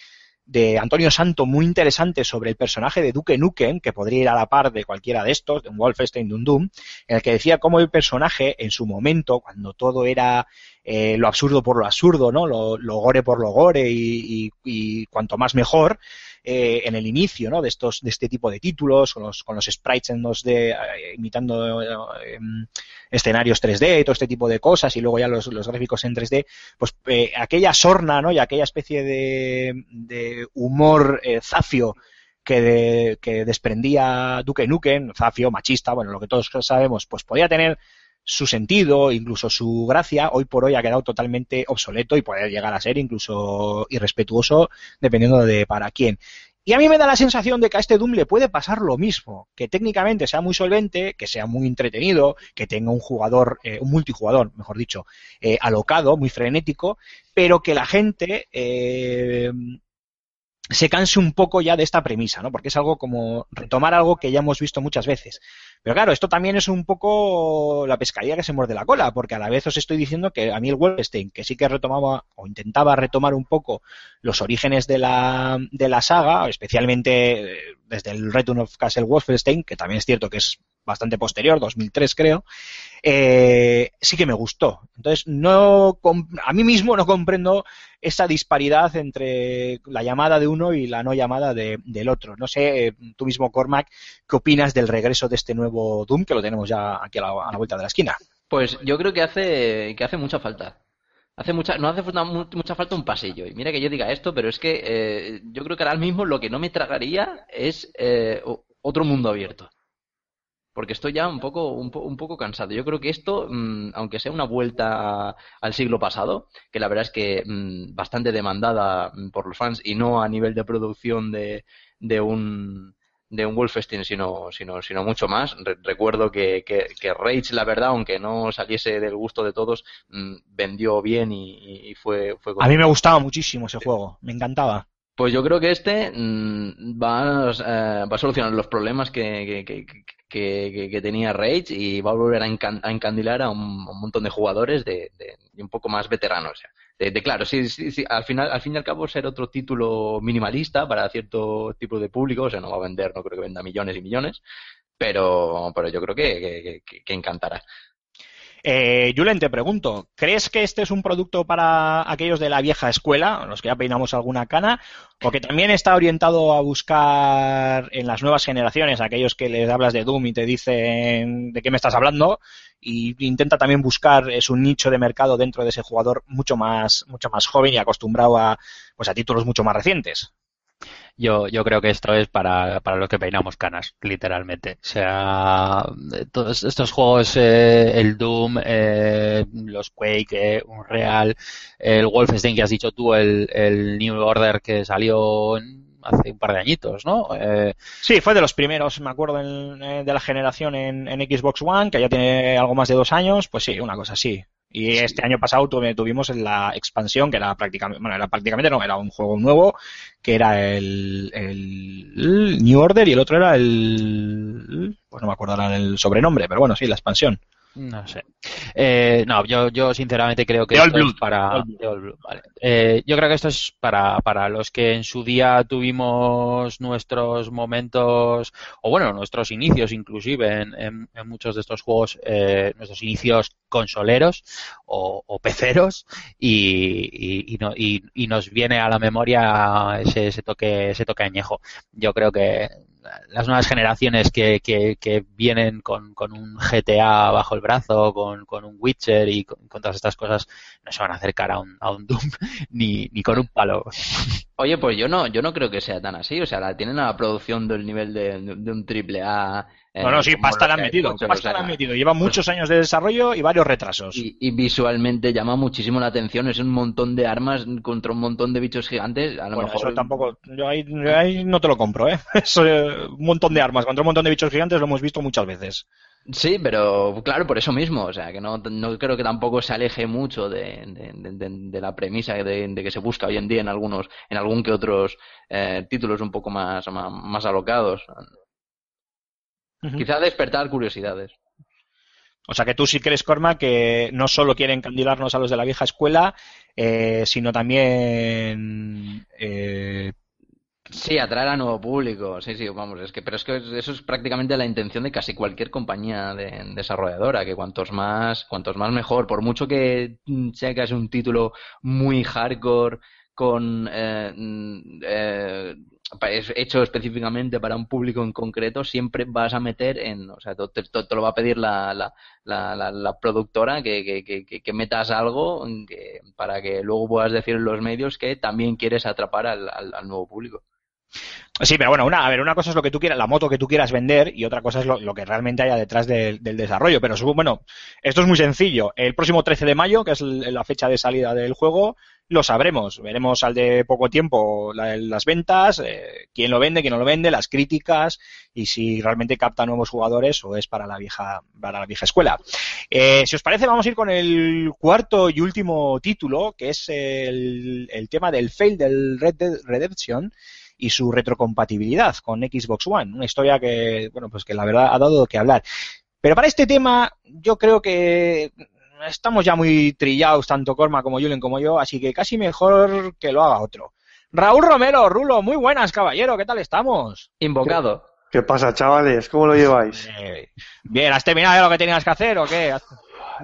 de Antonio Santo muy interesante sobre el personaje de Duke Nukem, que podría ir a la par de cualquiera de estos, de un Wolfenstein, de Doom, en el que decía cómo el personaje, en su momento, cuando todo era eh, lo absurdo por lo absurdo, ¿no? Lo, gore por lo gore y cuanto más mejor, eh, en el inicio, ¿no? De estos, de este tipo de títulos, con los, con los sprites en 2D, eh, imitando eh, em, escenarios 3D y todo este tipo de cosas, y luego ya los, los gráficos en 3D, pues eh, aquella sorna, ¿no? Y aquella especie de, humor zafio que, de- que desprendía Duke Nukem, zafio, machista, bueno, lo que todos sabemos, pues podía tener su sentido, incluso su gracia, hoy por hoy ha quedado totalmente obsoleto y puede llegar a ser incluso irrespetuoso dependiendo de para quién. Y a mí me da la sensación de que a este Doom le puede pasar lo mismo, que técnicamente sea muy solvente, que sea muy entretenido, que tenga un jugador, eh, un multijugador, mejor dicho, eh, alocado, muy frenético, pero que la gente eh, se canse un poco ya de esta premisa, ¿no? Porque es algo como retomar algo que ya hemos visto muchas veces. Pero claro, esto también es un poco la pescadilla que se muerde la cola, porque a la vez os estoy diciendo que a mí el Wolfenstein, que sí que retomaba o intentaba retomar un poco los orígenes de la, de la saga, especialmente eh, desde el Return of Castle Wolfenstein, que también es cierto que es bastante posterior, 2003 creo, eh, sí que me gustó. Entonces, no a mí mismo no comprendo esa disparidad entre la llamada de uno y la no llamada de- del otro. No sé, eh, tú mismo, Cormac, ¿qué opinas del regreso de este nuevo Doom que lo tenemos ya aquí a la, a la vuelta de la esquina? Pues yo creo que hace, que hace mucha falta. Hace mucha, no hace falta, mu- mucha falta un pasillo. Y mira que yo diga esto, pero es que eh, yo creo que ahora mismo lo que no me tragaría es eh, otro mundo abierto. Porque estoy ya un poco, un, po- un poco cansado. Yo creo que esto, mm, aunque sea una vuelta a- al siglo pasado, que la verdad es que mm, bastante demandada mm, por los fans y no a nivel de producción de, de un de un Wolfenstein, sino, sino, sino mucho más. Re- recuerdo que, que, que Rage, la verdad, aunque no saliese del gusto de todos, vendió bien y, y fue, fue A mí me gustaba muchísimo ese juego, me encantaba. Pues yo creo que este mm, va, a- solucionar los problemas que, que, que, que- tenía Rage y va a volver a, a encandilar a un, montón de jugadores de, de- un poco más veteranos. De, claro, sí, sí, sí, al final, al fin y al cabo ser otro título minimalista para cierto tipo de público, o sea, no va a vender, no creo que venda millones y millones, pero, pero yo creo que, que- que encantará. Eh, Julen, te pregunto, ¿crees que este es un producto para aquellos de la vieja escuela, los que ya peinamos alguna cana, o que también está orientado a buscar en las nuevas generaciones, aquellos que les hablas de Doom y te dicen de qué me estás hablando, y intenta también buscar es un nicho de mercado dentro de ese jugador mucho más, mucho más joven y acostumbrado a, pues a títulos mucho más recientes? Yo, yo creo que esto es para, para los que peinamos canas, literalmente. O sea, todos estos juegos, eh, el Doom, eh, los Quake, eh, Unreal, el Wolfenstein que has dicho tú, el, el New Order que salió hace un par de añitos, ¿no? Eh, Sí, fue de los primeros, me acuerdo, eh, de la generación en, en Xbox One, que ya tiene algo más de dos años, pues sí, una cosa así. Y este año pasado tuvimos la expansión, que era prácticamente, bueno, era prácticamente no, era un juego nuevo, que era el, New Order y el otro era el, pues no me acuerdo el sobrenombre, pero bueno, sí, la expansión. No sé. Eh, no, yo, yo sinceramente creo que The esto es para. The vale. Eh, yo creo que esto es para, para los que en su día tuvimos nuestros momentos, o bueno, nuestros inicios inclusive en, en- en muchos de estos juegos, eh, nuestros inicios consoleros o, o peceros, y, y, y no- y- y nos viene a la memoria ese, ese toque, ese toque añejo. Yo creo que las nuevas generaciones que, que, que vienen con, con un GTA bajo el brazo, con, con un Witcher y con, todas estas cosas, no se van a acercar a un, a un Doom ni, ni con un palo. Oye, pues yo no, yo no creo que sea tan así. O sea, la tienen a la producción del nivel de, de un triple A. eh, No, no, sí, pasta le han metido, pasta sea, han metido. Lleva muchos años de desarrollo y varios retrasos. Y, y visualmente llama muchísimo la atención. Es un montón de armas contra un montón de bichos gigantes. A lo Bueno, mejor eso tampoco, yo ahí, yo ahí no te lo compro, ¿eh? Eso, eh, un montón de armas contra un montón de bichos gigantes lo hemos visto muchas veces. Sí, pero claro, por eso mismo, o sea, que no, no creo que tampoco se aleje mucho de, de, de- de- de la premisa de, de que se busca hoy en día en algunos, en algún que otros eh, títulos un poco más, más, más alocados. Quizá despertar curiosidades. O sea que tú sí crees, Corma, que no solo quieren candidarnos a los de la vieja escuela, eh, sino también eh, Sí, atraer a nuevo público, sí, sí, vamos, es que, pero es que eso es prácticamente la intención de casi cualquier compañía de- desarrolladora, que cuantos más, cuantos más mejor, por mucho que mm, sea que es un título muy hardcore, con eh, mm, eh, hecho específicamente para un público en concreto, siempre vas a meter en, o sea, te, te- lo va a pedir la, la, la, la- productora que, que, que, que- metas algo para que luego puedas decir en los medios que también quieres atrapar al, al nuevo público. Sí, pero bueno, una, a ver, una cosa es lo que tú quieras, la moto que tú quieras vender y otra cosa es lo, que realmente haya detrás del, desarrollo. Pero bueno, esto es muy sencillo. El próximo 13 de mayo, que es la fecha de salida del juego, lo sabremos. Veremos al de poco tiempo la- las ventas, eh, quién lo vende, quién no lo vende, las críticas y si realmente capta nuevos jugadores o es para la vieja, para la vieja escuela. Eh, si os parece, vamos a ir con el cuarto y último título, que es el, tema del fail del Red Redemption y su retrocompatibilidad con Xbox One. Una historia que, bueno, pues que la verdad ha dado que hablar. Pero para este tema, yo creo que estamos ya muy trillados, tanto Corma como Julen como yo, así que casi mejor que lo haga otro. Raúl Romero, Rulo, muy buenas, caballero, ¿qué tal estamos? Invocado. ¿Qué pasa, chavales? ¿Cómo lo lleváis? Eh, bien, ¿has terminado ya lo que tenías que hacer o qué?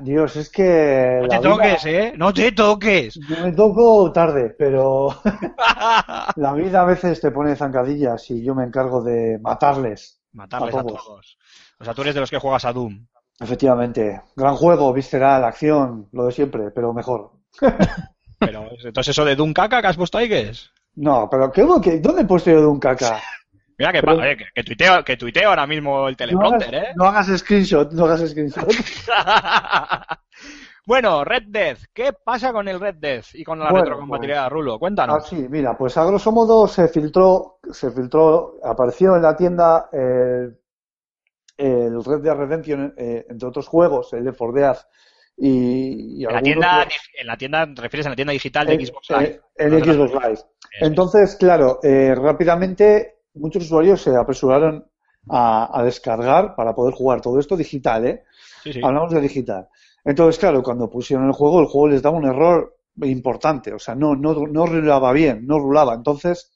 Dios, es que No te vida- toques, ¿eh? No te toques. Yo me toco tarde, pero la vida a veces te pone zancadillas y yo me encargo de matarles. Matarles A a todos. todos. O sea, tú eres de los que juegas a Doom. Efectivamente, gran juego, visceral, acción, lo de siempre, pero mejor. Pero, entonces eso de Doom caca que has puesto ahí, ¿qué es? No, pero ¿qué, ¿dónde he puesto yo un caca? Mira que, Pero- eh, que, que tuiteo, que tuiteo ahora mismo el No teleprompter, hagas, ¿eh? no hagas screenshot, no hagas screenshot. bueno, Red Death. ¿Qué pasa con el Red Death y con la Bueno, retrocompatibilidad, Rulo? Ah, Cuéntanos. sí, mira, pues a grosso modo se filtró, se filtró, apareció en la tienda eh, el Red Dead Redemption, eh, entre otros juegos, el de For y, y en, la tienda, otros, en la tienda, ¿te refieres a la tienda digital de eh, Xbox Live? en Xbox Live. Entonces, claro, eh, rápidamente muchos usuarios se apresuraron a, a descargar para poder jugar todo esto digital, ¿eh? Sí, sí. Hablamos de digital. Entonces, claro, cuando pusieron el juego, el juego les daba un error importante, o sea, no, no, no rulaba bien, no rulaba. Entonces,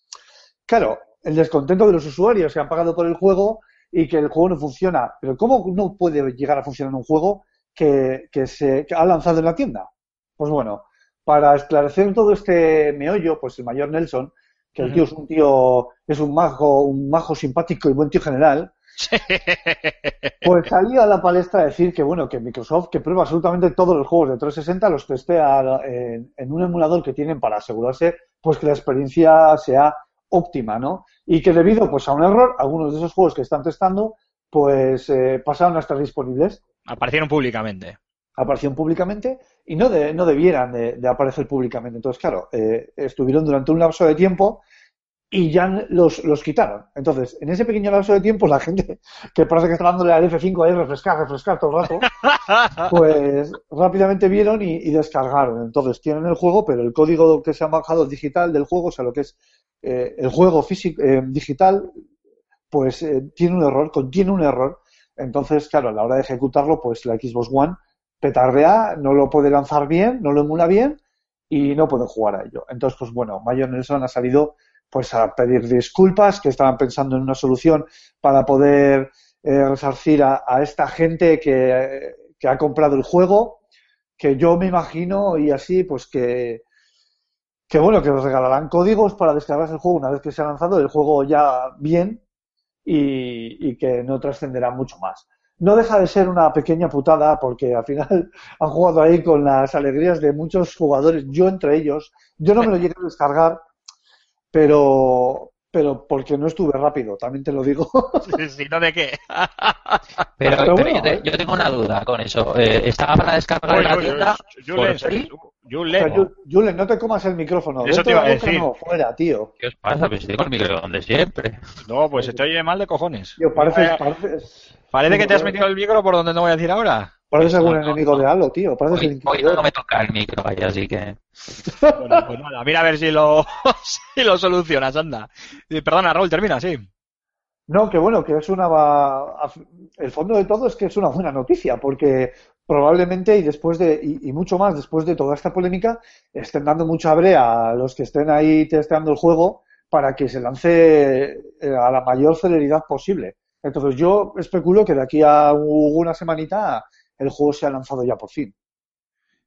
claro, el descontento de los usuarios que han pagado por el juego y que el juego no funciona. Pero ¿cómo no puede llegar a funcionar un juego que, que se que ha lanzado en la tienda? Pues bueno, para esclarecer todo este meollo, pues el mayor Nelson, que el tío es un tío, es un majo, un majo simpático y buen tío general, pues salía a la palestra a decir que bueno, que Microsoft que prueba absolutamente todos los juegos de 360, los testea en, en un emulador que tienen para asegurarse pues que la experiencia sea óptima, ¿no? Y que debido pues a un error, algunos de esos juegos que están testando, pues eh, pasaron a estar disponibles, Aparecieron públicamente. aparecieron públicamente y no, de- no debieran de, de aparecer públicamente. Entonces, claro, eh, estuvieron durante un lapso de tiempo y ya los, los quitaron. Entonces, en ese pequeño lapso de tiempo, la gente que parece que está dándole al F5 ahí, refrescar, refrescar todo el rato, pues rápidamente vieron y, y descargaron. Entonces, tienen el juego, pero el código que se ha bajado digital del juego, o sea, lo que es eh, el juego físico, eh, digital, pues eh, tiene un error, contiene un error. Entonces, claro, a la hora de ejecutarlo, pues la Xbox One petardea, no lo puede lanzar bien, no lo emula bien y no puede jugar a ello. Entonces, pues bueno, Mayor Nelson ha salido pues a pedir disculpas, que estaban pensando en una solución para poder eh, resarcir a, esta gente que, ha comprado el juego, que yo me imagino y así, pues que, que bueno, que os regalarán códigos para descargarse el juego una vez que se ha lanzado el juego ya bien y, y que no trascenderá mucho más. No deja de ser una pequeña putada porque al final han jugado ahí con las alegrías de muchos jugadores, yo entre ellos. Yo no me lo llegué a descargar, pero, pero porque no estuve rápido, también te lo digo. Si no, ¿de qué? Pero, Pero pero bueno, yo, te- yo tengo una duda con eso. Eh, ¿Estaba para descargar la tienda? Julen? O sea, no te comas el micrófono. Eso Dentro te iba a decir. no, fuera, tío. ¿Qué os pasa? Pues tengo el micrófono de siempre. No, pues se te oye mal de cojones. Tío, pareces, Eh, pareces, Parece que te has metido el micro por donde no voy a decir ahora. Pareces algún No, no, enemigo no. de Halo, tío. Pareces el Hoy, no me toca el micro ahí, así que... Bueno, pues nada, mira a ver si lo, si lo solucionas, anda. Perdona, Raúl, termina, sí. No, que bueno, que es una. va- El fondo de todo es que es una buena noticia, porque probablemente y después de y, y mucho más después de toda esta polémica estén dando mucha brea a los que estén ahí testeando el juego para que se lance eh, a la mayor celeridad posible. Entonces yo especulo que de aquí a una semanita el juego se ha lanzado ya por fin.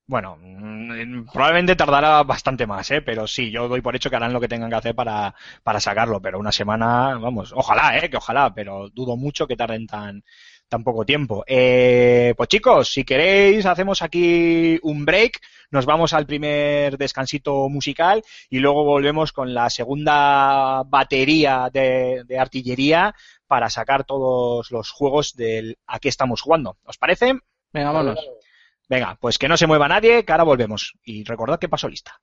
Bueno, mm, probablemente tardará bastante más, ¿eh? Pero sí, yo doy por hecho que harán lo que tengan que hacer para, para sacarlo, pero una semana, vamos, ojalá, ¿eh? Que ojalá, pero dudo mucho que tarden tan, tan poco tiempo. Eh, pues chicos, si queréis, hacemos aquí un break, nos vamos al primer descansito musical y luego volvemos con la segunda batería de, de artillería para sacar todos los juegos del a qué estamos jugando. ¿Os parece? Venga, vámonos. Venga, pues que no se mueva nadie, que ahora volvemos. Y recordad que paso lista.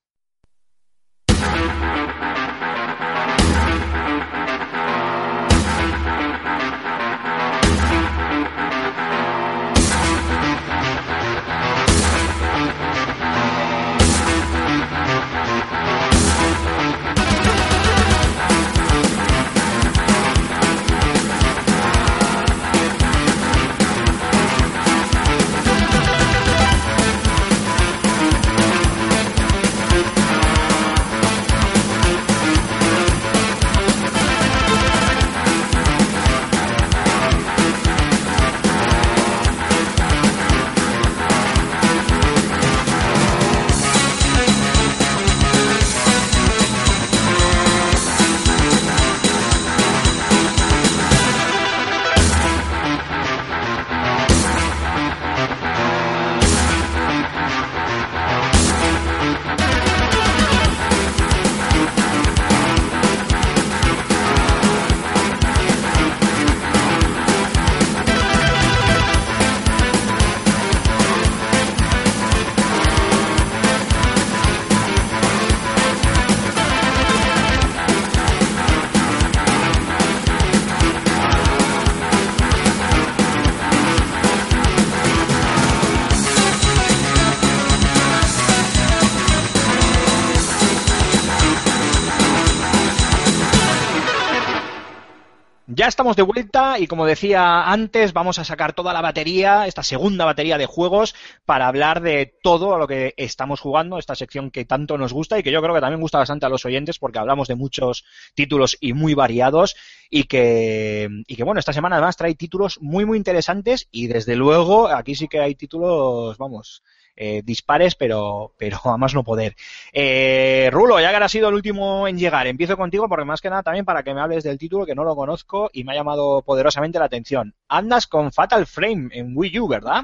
Ya estamos de vuelta y como decía antes, vamos a sacar toda la batería, esta segunda batería de juegos, para hablar de todo lo que estamos jugando, esta sección que tanto nos gusta y que yo creo que también gusta bastante a los oyentes porque hablamos de muchos títulos y muy variados y que, y que bueno, esta semana además trae títulos muy muy interesantes y desde luego aquí sí que hay títulos, vamos, eh, dispares, pero, pero a más no poder. Eh, Rulo, ya que has sido el último en llegar, empiezo contigo porque más que nada también para que me hables del título que no lo conozco y me ha llamado poderosamente la atención. Andas con Fatal Frame en Wii U, ¿verdad?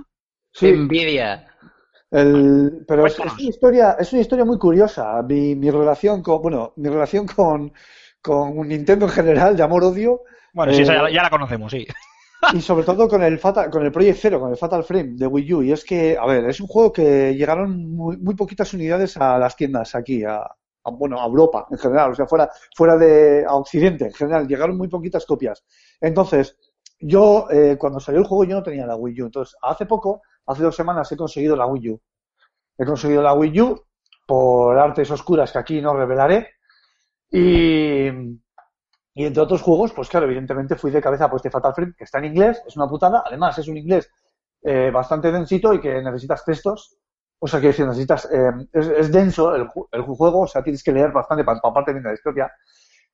Sí, Envidia. el- pero es, una historia, es una historia muy curiosa. Mi, mi relación con, bueno, mi relación con, con un Nintendo en general de amor-odio Bueno, sí, esa ya, Eh, ya la conocemos, sí. Y sobre todo con el Fatal, con el Project Zero, con el Fatal Frame de Wii U. Y es que, a ver, es un juego que llegaron muy, muy poquitas unidades a las tiendas aquí, a, a, bueno, a Europa en general, o sea, fuera, fuera de a Occidente en general, llegaron muy poquitas copias. Entonces, yo, eh, cuando salió el juego, yo no tenía la Wii U. Entonces, hace poco, hace dos semanas, he conseguido la Wii U. He conseguido la Wii U por artes oscuras que aquí no revelaré. Y, y entre otros juegos, pues claro, evidentemente fui de cabeza por este Fatal Frame, que está en inglés, es una putada. Además, es un inglés eh, bastante densito y que necesitas textos. O sea, que decir, necesitas. eh, es, es denso el, el juego, o sea, tienes que leer bastante para parte bien de la historia.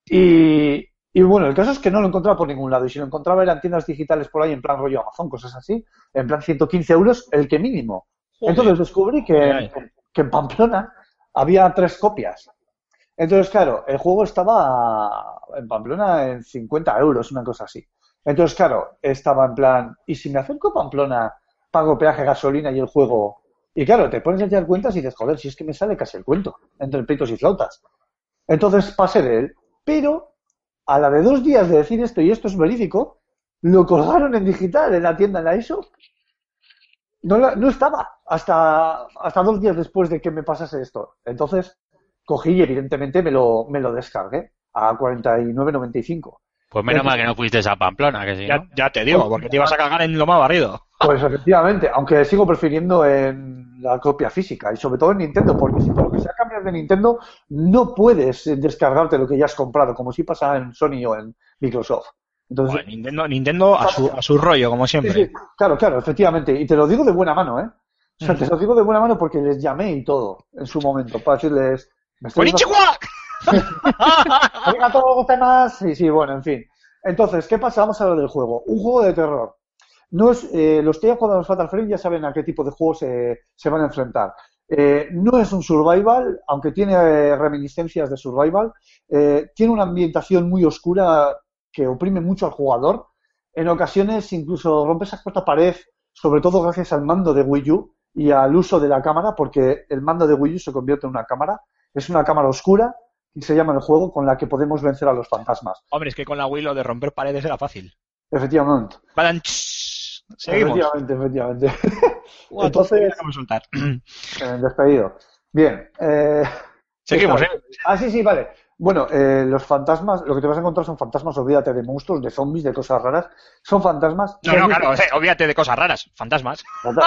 Y, y bueno, el caso es que no lo encontraba por ningún lado. Y si lo encontraba eran tiendas digitales por ahí, en plan rollo Amazon, cosas así, en plan 115 euros, el que mínimo. Entonces descubrí que, que en Pamplona había tres copias. Entonces, claro, el juego estaba en Pamplona en 50 euros, una cosa así. Entonces, claro, estaba en plan, ¿y si me acerco a Pamplona, pago peaje, gasolina y el juego? Y claro, te pones a echar cuentas y dices, joder, si es que me sale casi el cuento, entre peitos y flautas. Entonces pasé de él. Pero a la de dos días de decir esto y esto es verídico, lo colgaron en digital en la tienda en la eShop. No, no estaba hasta, hasta dos días después de que me pasase esto. Entonces cogí y evidentemente me lo, me lo descargué a 49.95. Pues menos mal que no fuiste a Pamplona, que si Ya, no. ya te digo, porque te ibas a cagar en lo más barrido. Pues efectivamente, aunque sigo prefiriendo en la copia física y sobre todo en Nintendo, porque si por lo que sea cambias de Nintendo, no puedes descargarte lo que ya has comprado, como si pasa en Sony o en Microsoft. Entonces, Bueno, Nintendo, Nintendo a, su, a su rollo, como Sí, siempre. sí, claro, claro, efectivamente. Y te lo digo de buena mano, ¿eh? O sea, te lo digo de buena mano porque les llamé y todo en su momento para decirles. ¿Me estoy dando- ¡Konnichiwa! ¡Arigato gozaimasu! Sí, sí, bueno, en fin. Entonces, ¿qué pasa? Vamos a hablar del juego. Un juego de terror. No es, eh, los que hayan jugado a los Fatal Frame ya saben a qué tipo de juegos se, se van a enfrentar. Eh, no es un survival, aunque tiene eh, reminiscencias de survival. Eh, tiene una ambientación muy oscura que oprime mucho al jugador. En ocasiones incluso rompe esa cuarta pared, sobre todo gracias al mando de Wii U y al uso de la cámara, porque el mando de Wii U se convierte en una cámara. Es una cámara oscura y se llama el juego con la que podemos vencer a los fantasmas. Hombre, es que con la Wii lo de romper paredes era fácil. Efectivamente. Seguimos. Efectivamente, efectivamente. Entonces- soltar. Eh, despedido. Bien. eh, Seguimos, ¿qué ¿eh? Ah, sí, sí, vale. Bueno, eh, los fantasmas, lo que te vas a encontrar son fantasmas, olvídate de monstruos, de zombies, de cosas raras. Son fantasmas. No, no, claro, eh, olvídate de cosas raras. Fantasmas.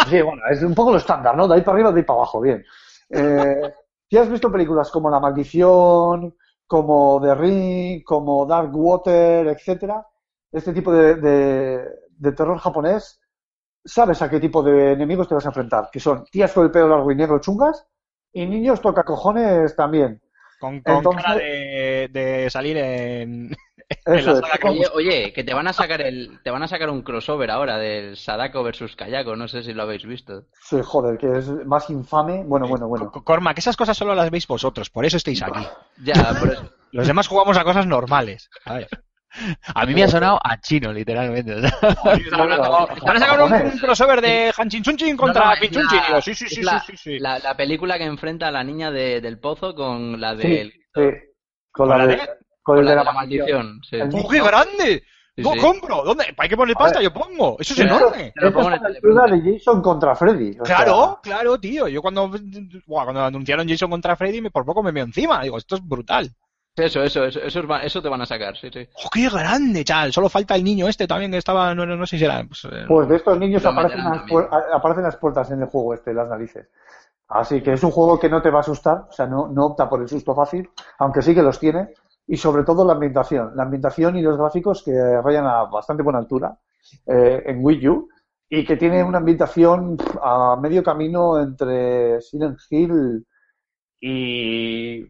Sí, bueno, es un poco lo estándar, ¿no? De ahí para arriba, de ahí para abajo, bien. Eh, si has visto películas como La Maldición, como The Ring, como Dark Water, etcétera, este tipo de, de- de terror japonés, sabes a qué tipo de enemigos te vas a enfrentar, que son tías con el pelo largo y negro chungas y niños toca cojones también. Con, con Entonces- cara de, de salir en, en Eso la es. saga que Oye, oye, que te van a sacar el, te van a sacar un crossover ahora del Sadako versus Kayako, no sé si lo habéis visto. Sí, joder, que es más infame. Bueno, bueno, bueno. Co- Cormac, esas cosas solo las veis vosotros, por eso estáis aquí. Ya, por eso. Los demás jugamos a cosas normales. A mí me ha sonado a chino, literalmente. Van a sacar un, crossover de Hanchin Chunchin contra Pinchunchin. sí, sí, sí, la, sí, sí, sí. La, la película que enfrenta a la niña de- del pozo con la sí. Con la ¿Con la de, de? Con la de la la maldición. sí. ¡Oh, qué grande! Sí, ¡No sí. compro! ¿Dónde? ¿Para qué ponerle pasta? Yo pongo. Eso es enorme. Te lo Esta pongo en es el la de Jason contra Freddy. sea, Claro, claro, tío. Yo cuando, buah, cuando anunciaron Jason contra Freddy, me, por poco me veo encima. Digo, esto es brutal. Eso, eso, eso, eso, es va- eso te van a sacar, sí, sí. ¡Oh, qué grande, chaval! Solo falta el niño este también que estaba, no, no, no sé si era... Pues, eh, Pues de estos niños aparecen las, aparecen las puertas en el juego este, las narices. Así que es un juego que no te va a asustar, o sea, no, no opta por el susto fácil, aunque sí que los tiene. Y sobre todo la ambientación. La ambientación y los gráficos que rayan a bastante buena altura eh, en Wii U y que tiene una ambientación a medio camino entre Silent Hill y,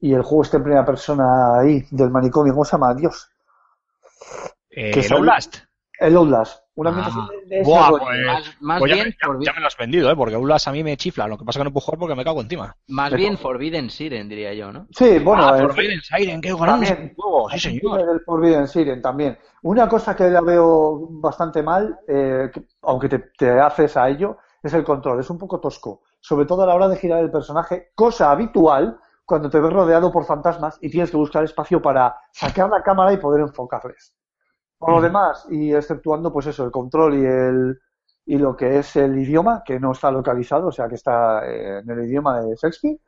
y el juego este en primera persona ahí, del manicomio. ¿Cómo se llama? Dios. eh, que sale- Outlast. El Outlast. Una Ah. de- de Buah, pues, Más, más pues ya, bien, me- ya- me lo has vendido, ¿eh? Porque Outlast a mí me chifla. Lo que pasa es que no puedo jugar porque me cago encima. más Pero- bien Forbidden Siren, diría yo, ¿no? Sí, bueno, ah, el- Forbidden Siren, qué grande También. ese juego. Sí, señor. El Forbidden Siren también. Una cosa que la veo bastante mal, eh, que- aunque te, te haces a ello, es el control. Es un poco tosco. Sobre todo a la hora de girar el personaje, cosa habitual cuando te ves rodeado por fantasmas y tienes que buscar espacio para sacar la cámara y poder enfocarles. Por lo demás, y exceptuando pues eso, el control y el y lo que es el idioma, que no está localizado, o sea que está eh, en el idioma de Shakespeare,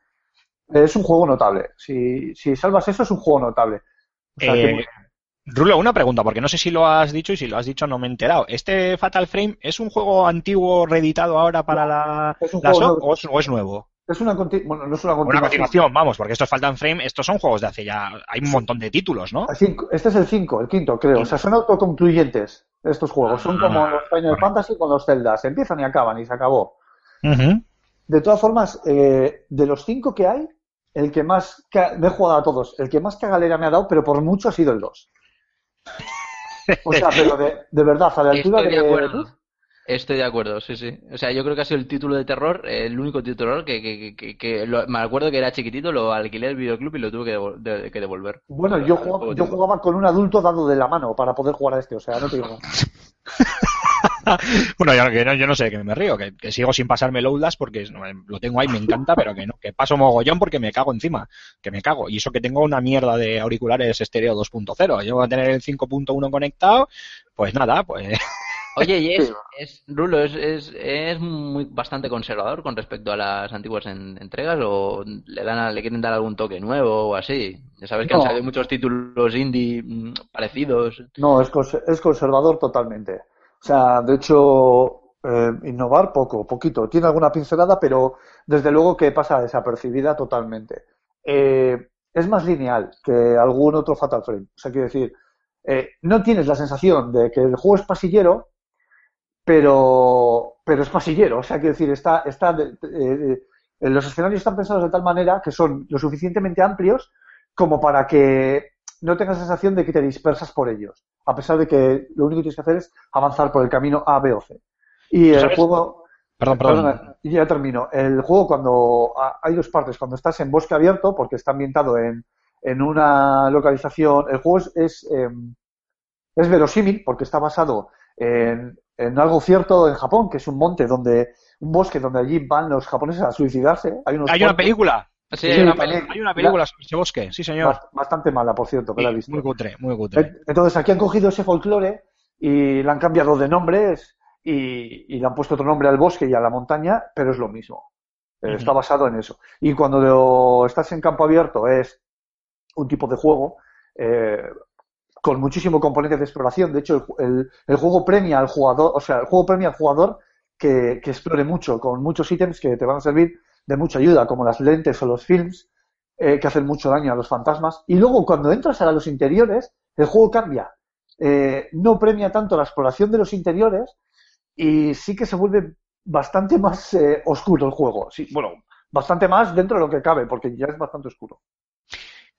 es un juego notable. Si, si salvas eso, es un juego notable. O sea, que- Eh, Rulo, una pregunta, porque no sé si lo has dicho y si lo has dicho no me he enterado. ¿Este Fatal Frame es un juego antiguo reeditado ahora para la, Es la SOC o es, o es nuevo? Es una, bueno, no es una Una continuación. vamos, porque estos Fatal Frame, estos son juegos de hace ya... Hay un montón de títulos, ¿no? El cinco- Este es el 5, el quinto, creo. O sea, son autoconcluyentes estos juegos. Son como Ah, los Final Fantasy con los Zelda. Se empiezan y acaban y se acabó. De todas formas, eh, de los cinco que hay, el que más... Me he jugado a todos. El que más cagalera me ha dado, pero por mucho ha sido el 2. O sea, pero de, de verdad, a la altura Estoy de de... Estoy de acuerdo, sí, sí. O sea, yo creo que ha sido el título de terror, el único título de terror que, que, que, que lo- me acuerdo que era chiquitito, lo alquilé del videoclub y lo tuve que, devol- de- que devolver. Bueno, yo jugaba, yo jugaba con un adulto dado de la mano para poder jugar a este. O sea, no te digo. Bueno, yo, que no, yo no sé, que me río, que, que sigo sin pasarme el Outlast porque lo tengo ahí, me encanta, pero que no, que paso mogollón porque me cago encima, que me cago. Y eso que tengo una mierda de auriculares estéreo 2.0. Yo voy a tener el 5.1 conectado, pues nada, pues... Oye, y es, es Rulo, es, es, es muy bastante conservador con respecto a las antiguas en- entregas o le dan a- le quieren dar algún toque nuevo o así. Ya sabes que No. han salido muchos títulos indie mm, parecidos. No, es, es conservador totalmente. O sea, de hecho, eh, innovar poco, poquito. Tiene alguna pincelada, pero desde luego que pasa desapercibida totalmente. Eh, es más lineal que algún otro Fatal Frame. O sea, quiero decir, eh, no tienes la sensación de que el juego es pasillero, pero, pero es pasillero. O sea, quiero decir, está, está eh, eh, los escenarios están pensados de tal manera que son lo suficientemente amplios como para que no tengas la sensación de que te dispersas por ellos, a pesar de que lo único que tienes que hacer es avanzar por el camino A, B o C. Y el ¿Sabes? juego, Perdón, perdón. Perdona, ya termino. El juego cuando ha- hay dos partes, cuando estás en bosque abierto, porque está ambientado en, en una localización, el juego es, es, em, es verosímil porque está basado en, en algo cierto en Japón, que es un monte donde, un bosque donde allí van los japoneses a suicidarse. Hay, unos Hay una película, Sí, hay una hay película sobre ese bosque, sí señor. bast- bastante mala, por cierto, que la he visto. muy cutre, muy cutre. En- Entonces aquí han cogido ese folclore y le han cambiado de nombres y, y le han puesto otro nombre al bosque y a la montaña, pero es lo mismo. Ujú. Está basado en eso. Y cuando lo- estás en campo abierto es un tipo de juego eh, con muchísimo componente de exploración. De hecho, el, el- juego premia al jugador, o sea, el juego premia al jugador que, que explore mucho, con muchos ítems que te van a servir de mucha ayuda, como las lentes o los films, eh, que hacen mucho daño a los fantasmas. Y luego, cuando entras a los interiores, el juego cambia. Eh, no premia tanto la exploración de los interiores y sí que se vuelve bastante más eh, oscuro el juego. Sí, bueno, bastante más dentro de lo que cabe, porque ya es bastante oscuro.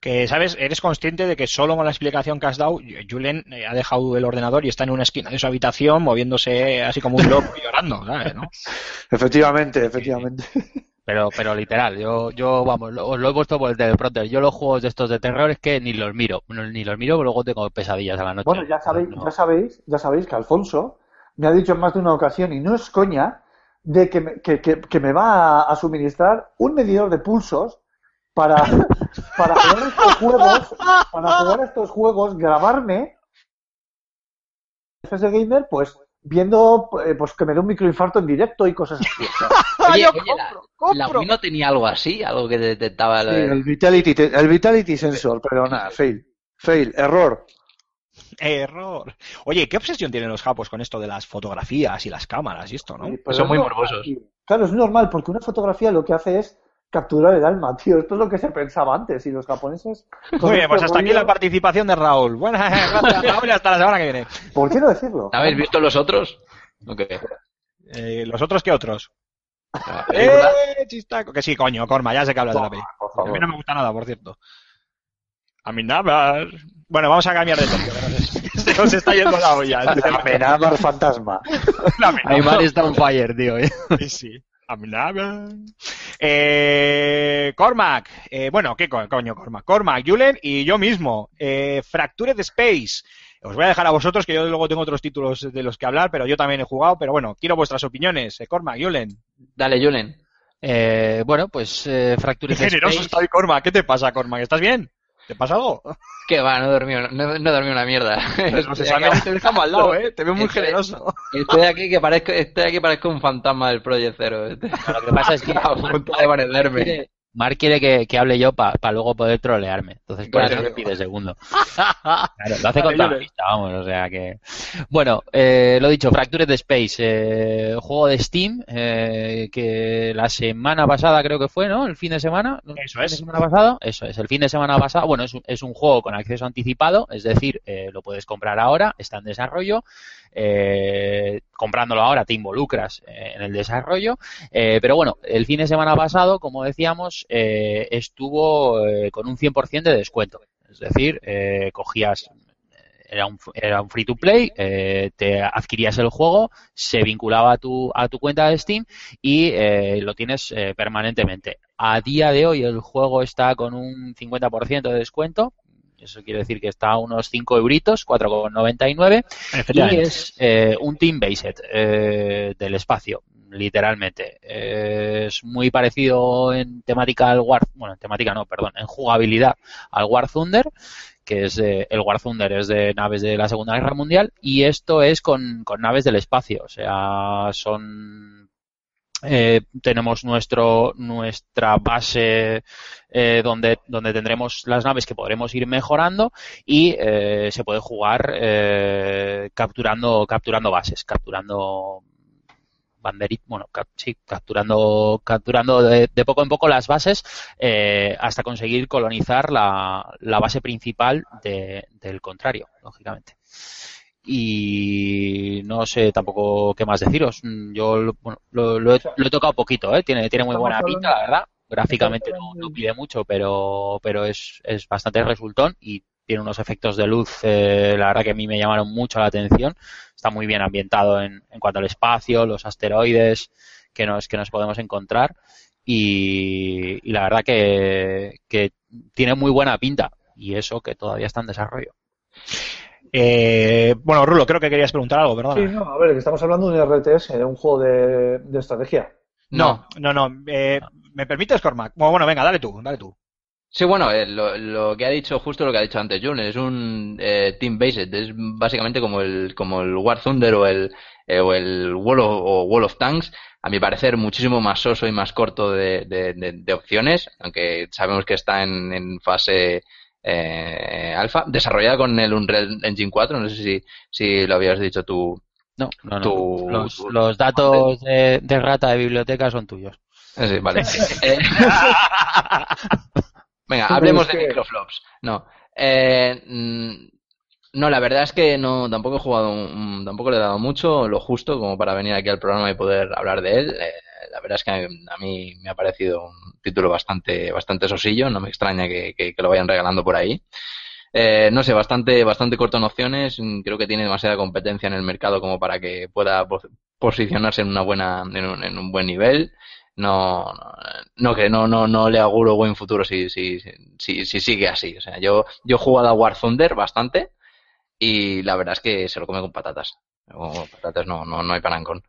Que, ¿sabes? Eres consciente de que solo con la explicación que has dado, Julen eh, ha dejado el ordenador y está en una esquina de su habitación moviéndose así como un loco y llorando, ¿sabes? ¿no? Efectivamente, efectivamente. Pero, pero literal, yo, yo vamos, lo, os lo he puesto por el teleprompter. Yo los juegos de estos de terror es que ni los miro, ni los miro, pero luego tengo pesadillas a la noche. Bueno, ya sabéis, No. ya sabéis, ya sabéis que Alfonso me ha dicho en más de una ocasión, y no es coña, de que me, que, que- que me va a, a suministrar un medidor de pulsos para, para jugar estos juegos, para jugar estos juegos, grabarme gamer, pues viendo eh, pues que me dé un microinfarto en directo y cosas así. Oye, yo oye, la- compro, la, compro. Wii no tenía algo así, algo que detectaba sí, el- Vitality, el Vitality Sensor, pero nada, fail. Fail, error. Error. Oye, ¿qué obsesión tienen los japos con esto de las fotografías y las cámaras y esto, no? Sí, Son es muy morbosos. Claro, es normal, porque una fotografía lo que hace es capturar el alma, tío. Esto es lo que se pensaba antes, y los japoneses... Muy bien, este pues hasta aquí la participación de Raúl. Buenas gracias, Raúl, y hasta la semana que viene. ¿Por qué no decirlo? ¿Habéis visto los otros? Ok. Eh, ¿Los otros qué otros? La película. ¡Eh, chistaco! Que sí, coño, Corma, ya sé que hablas de la peli. Por A mí no me gusta nada, por cierto. A mí nada. Bueno, vamos a cambiar de tema. que Se nos está yendo la olla. este tema. Amenazar fantasma. La amenaza. Aymar está on fire, tío. ¿eh? Sí, sí. Eh, Cormac, eh, bueno, ¿qué co- coño Cormac? Cormac, Julen y yo mismo. Eh, Fractured Space. Os voy a dejar a vosotros, que yo luego tengo otros títulos de los que hablar, pero yo también he jugado. Pero bueno, quiero vuestras opiniones. Eh, Cormac, Julen. Dale, Julen. Eh, bueno, pues eh, Qué Fractured generoso Space- está hoy Cormac. ¿Qué te pasa, Cormac? ¿Estás bien? ¿Te pasa algo? Que va, no he dormido, no, no he dormido una mierda. Los exámenes te dejamos al lado, ¿eh? Te veo muy Estoy- generoso. Estoy aquí que parezco, estoy aquí parezco un fantasma del Project Zero. Lo que pasa es que a punto de parecerme. Mark quiere que, que hable yo para luego poder trolearme. Entonces, por eso me pide segundo. Claro, lo hace con la pista, vamos, o sea que... Bueno, eh, lo dicho, Fractured Space, eh, juego de Steam, eh, que la semana pasada creo que fue, ¿no? El fin de semana. Eso ¿El es. de semana pasado? Eso es, el fin de semana pasado. Bueno, es un, es un juego con acceso anticipado, es decir, eh, lo puedes comprar ahora, está en desarrollo. Eh, comprándolo ahora te involucras eh, en el desarrollo. Eh, pero bueno, el fin de semana pasado, como decíamos, estuvo con un 100% de descuento. Es decir, cogías, era un, era un free to play, te adquirías el juego, se vinculaba a tu, a tu cuenta de Steam y eh, lo tienes eh, permanentemente. A día de hoy el juego está con un 50% de descuento. Eso quiere decir que está a unos 5 euritos, 4,99. Y es eh, un team based eh, del espacio, literalmente. Eh, es muy parecido en temática al War, bueno, en temática no, perdón, en jugabilidad al War Thunder, que es de- el War Thunder es de naves de la Segunda Guerra Mundial y esto es con, con naves del espacio, o sea, son eh, tenemos nuestro nuestra base eh, donde donde tendremos las naves que podremos ir mejorando y eh, se puede jugar eh, capturando capturando bases capturando banderit bueno sí, capturando capturando de, de poco en poco las bases eh, hasta conseguir colonizar la, la base principal de- del contrario lógicamente y no sé tampoco qué más deciros. Mm, Yo lo, bueno, lo, lo he, lo he tocado poquito, ¿eh? tiene, tiene muy buena pinta, la verdad. Gráficamente no, pide mucho, pero, pero es, es bastante resultón y tiene unos efectos de luz, eh, la verdad que a mí me llamaron mucho la atención. Está muy bien ambientado en, en cuanto al espacio, los asteroides que nos, que nos podemos encontrar y, y la verdad que, que tiene muy buena pinta y eso que todavía está en desarrollo. Eh, bueno, Rulo, creo que querías preguntar algo, ¿verdad? Sí, no, a ver, que estamos hablando de un RTS, de un juego de, de estrategia. No, no, no. eh, ¿Me permites, Cormac? Bueno, bueno, venga, dale tú, dale tú. Sí, bueno, eh, lo, lo que ha dicho, justo lo que ha dicho antes Jun, es un eh, team based, es básicamente como el, como el War Thunder o el, eh, o el Wall of, o Wall of Tanks, a mi parecer muchísimo más soso y más corto de, de, de- de opciones, aunque sabemos que está en, en fase eh, alfa, desarrollada con el Unreal Engine 4, no sé si, si lo habías dicho tú. No, no, los, datos de, de rata de biblioteca son tuyos. Eh, Sí, vale. Eh, Venga, hablemos de microflops. No. Eh, mm, no, la verdad es que no, tampoco he jugado, tampoco le he dado mucho, lo justo como para venir aquí al programa y poder hablar de él. Eh, la verdad es que a mí me ha parecido un título bastante, bastante sosillo, no me extraña que, lo vayan regalando por ahí. Eh, no sé, bastante, bastante corto en opciones. Creo que tiene demasiada competencia en el mercado como para que pueda pos- posicionarse en una buena, en un, en un buen nivel. No, no, no que no, no, no le auguro buen futuro si, si, si, si sigue así. O sea, yo, yo he jugado a War Thunder bastante y la verdad es que se lo come con patatas. O patatas no, no, no hay panancón.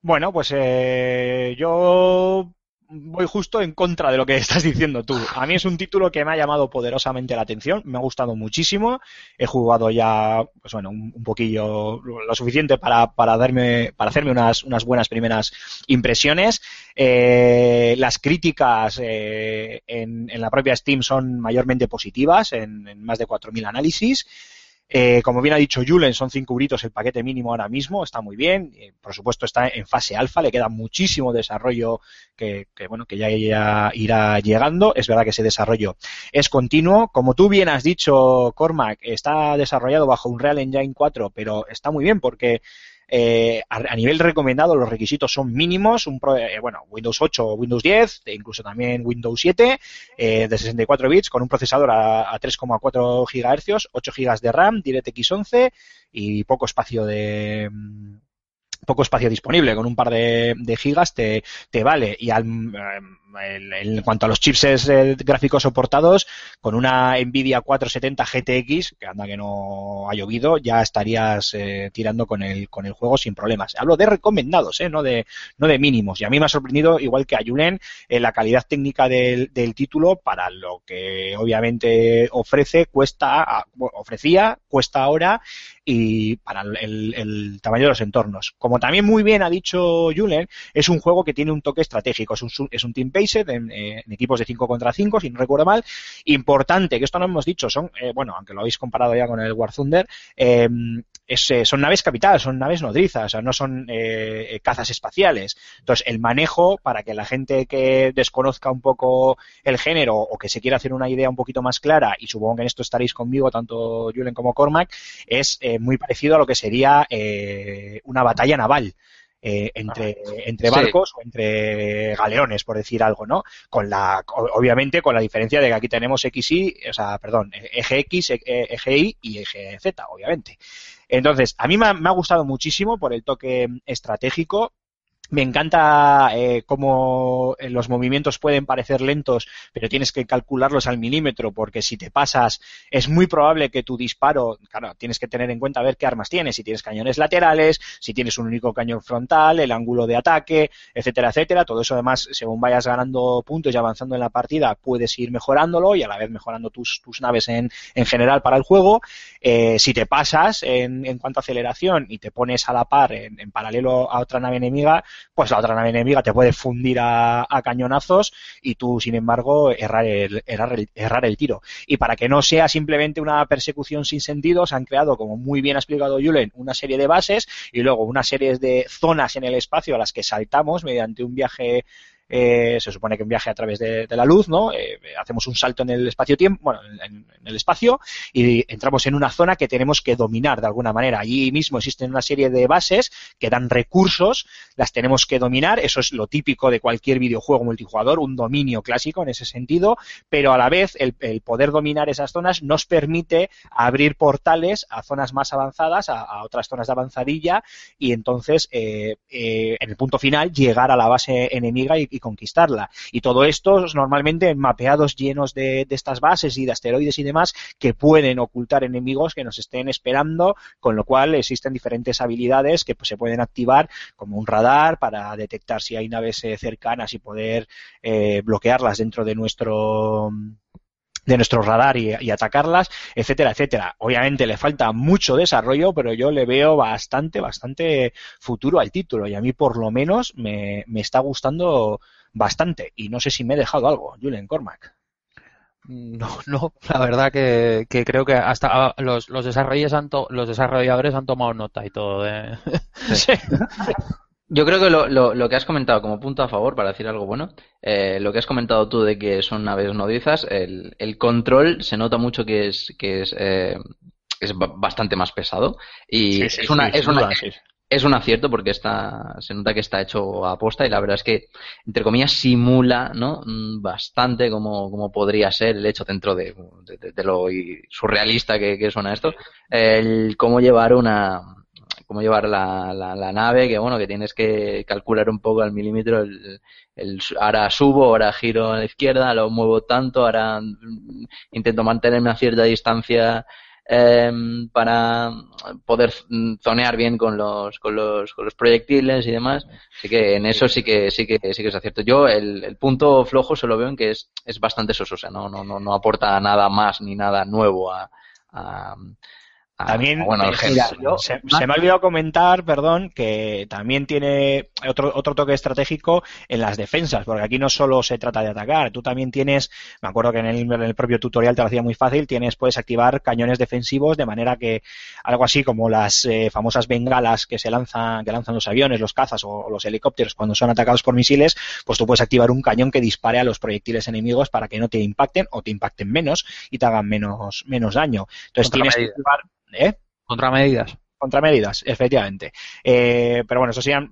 Bueno, pues eh, yo voy justo en contra de lo que estás diciendo tú. A mí es un título que me ha llamado poderosamente la atención, me ha gustado muchísimo. He jugado ya, pues bueno, un, poquillo, lo suficiente para, para darme, para hacerme unas, unas buenas primeras impresiones. Eh, las críticas eh, en, en la propia Steam son mayormente positivas, en, en más de 4.000 análisis. Eh, como bien ha dicho Julen, son 5 euritos el paquete mínimo ahora mismo, está muy bien. Eh, por supuesto, está en fase alfa, le queda muchísimo desarrollo que, que, bueno, que ya irá, irá llegando. Es verdad que ese desarrollo es continuo. Como tú bien has dicho, Cormac, está desarrollado bajo un Real Engine 4, pero está muy bien porque eh, a, a, nivel recomendado los requisitos son mínimos, un eh, bueno, Windows 8 o Windows 10, e incluso también Windows 7 eh, de 64 bits con un procesador a, a 3,4 GHz, 8 GB de RAM, DirectX 11 y poco espacio de poco espacio disponible, con un par de, de gigas te, te vale. Y al, el- en cuanto a los chips eh, gráficos soportados, con una Nvidia 470 GTX, que anda que no ha llovido, ya estarías eh, tirando con el, con el juego sin problemas. Hablo de recomendados, eh, no, de, no de mínimos. Y a mí me ha sorprendido, igual que a Julen, eh, la calidad técnica del, del título para lo que obviamente ofrece, cuesta, ofrecía, cuesta ahora y para el, el- tamaño de los entornos. Como también muy bien ha dicho Julen, es un juego que tiene un toque estratégico, es un, es un team-based eh, en equipos de 5 contra 5, si no recuerdo mal. Importante, que esto no hemos dicho, son, eh, bueno, aunque lo habéis comparado ya con el War Thunder, es, eh, son naves capitales, son naves nodrizas, o sea, no son eh, cazas espaciales. Entonces, el manejo, para que la gente que desconozca un poco el género o que se quiera hacer una idea un poquito más clara, y supongo que en esto estaréis conmigo, tanto Julen como Cormac, es eh, muy parecido a lo que sería eh, una batalla naval. eh, entre, entre Sí. barcos o entre galeones, por decir algo, ¿no? Con la, obviamente con la diferencia de que aquí tenemos XY, o sea, perdón, eje X, e- e- eje Y y eje Z, obviamente. Entonces, a mí me ha, me ha gustado muchísimo por el toque estratégico. Me encanta eh, cómo eh, los movimientos pueden parecer lentos, pero tienes que calcularlos al milímetro, porque si te pasas, es muy probable que tu disparo, claro, tienes que tener en cuenta ver qué armas tienes, si tienes cañones laterales, si tienes un único cañón frontal, el ángulo de ataque, etcétera, etcétera. Todo eso además, según vayas ganando puntos y avanzando en la partida, puedes ir mejorándolo y a la vez mejorando tus, naves en, en general para el juego. Eh, si te pasas en, en cuanto a aceleración y te pones a la par en, en paralelo a otra nave enemiga, pues la otra nave enemiga te puede fundir a, cañonazos y tú, sin embargo, errar el, errar, el, errar el tiro. Y para que no sea simplemente una persecución sin sentido, se han creado, como muy bien ha explicado Julen, una serie de bases y luego una serie de zonas en el espacio a las que saltamos mediante un viaje eh, se supone que un viaje a través de, la luz, ¿no? Eh, hacemos un salto en el espacio-tiempo, bueno, en, el espacio y entramos en una zona que tenemos que dominar de alguna manera. Allí mismo existen una serie de bases que dan recursos, las tenemos que dominar, eso es lo típico de cualquier videojuego multijugador, un dominio clásico en ese sentido, pero a la vez el, poder dominar esas zonas nos permite abrir portales a zonas más avanzadas, a, otras zonas de avanzadilla y entonces eh, eh, en el punto final llegar a la base enemiga y conquistarla. Y todo esto normalmente en mapeados llenos de, estas bases y de asteroides y demás que pueden ocultar enemigos que nos estén esperando, con lo cual existen diferentes habilidades que pues, se pueden activar como un radar para detectar si hay naves eh, cercanas y poder eh, bloquearlas dentro de nuestro de nuestro radar y, y, atacarlas, etcétera, etcétera. Obviamente le falta mucho desarrollo, pero yo le veo bastante, bastante futuro al título y a mí por lo menos me, me está gustando bastante y no sé si me he dejado algo, Julian Cormac. No, no, la verdad que, que creo que hasta los, los, desarrolladores han to, los desarrolladores han tomado nota y todo. ¿eh? Sí. Yo creo que lo, lo, lo, que has comentado como punto a favor, para decir algo bueno, eh, lo que has comentado tú de que son naves nodrizas, el, el control se nota mucho que es, que es, eh, es bastante más pesado y sí, sí, es una, sí, es, una es un acierto porque está, se nota que está hecho a posta y la verdad es que, entre comillas, simula ¿no? bastante como, como podría ser el hecho dentro de, de, de lo surrealista que, que, suena esto, el cómo llevar una cómo llevar la, la, nave, que bueno, que tienes que calcular un poco al milímetro el, ahora subo, ahora giro a la izquierda, lo muevo tanto, ahora intento mantenerme a cierta distancia eh, para poder zonear bien con los, con los, con los proyectiles y demás. Así que en eso sí que, sí que, sí que es acierto. Yo el, punto flojo se lo veo en que es, es bastante sososa, no, no, no, no aporta nada más ni nada nuevo a, a también, bueno, mira, yo, se, se, me ha olvidado comentar, perdón, que también tiene otro, otro toque estratégico en las defensas, porque aquí no solo se trata de atacar, tú también tienes, me acuerdo que en el, en el propio tutorial te lo hacía muy fácil, tienes, puedes activar cañones defensivos de manera que algo así como las eh, famosas bengalas que se lanzan, que lanzan los aviones, los cazas o, o, los helicópteros cuando son atacados por misiles, pues tú puedes activar un cañón que dispare a los proyectiles enemigos para que no te impacten o te impacten menos y te hagan menos, menos daño. Entonces tienes que activar ¿Eh? Contramedidas. Contramedidas, efectivamente. Eh, pero bueno, eso serían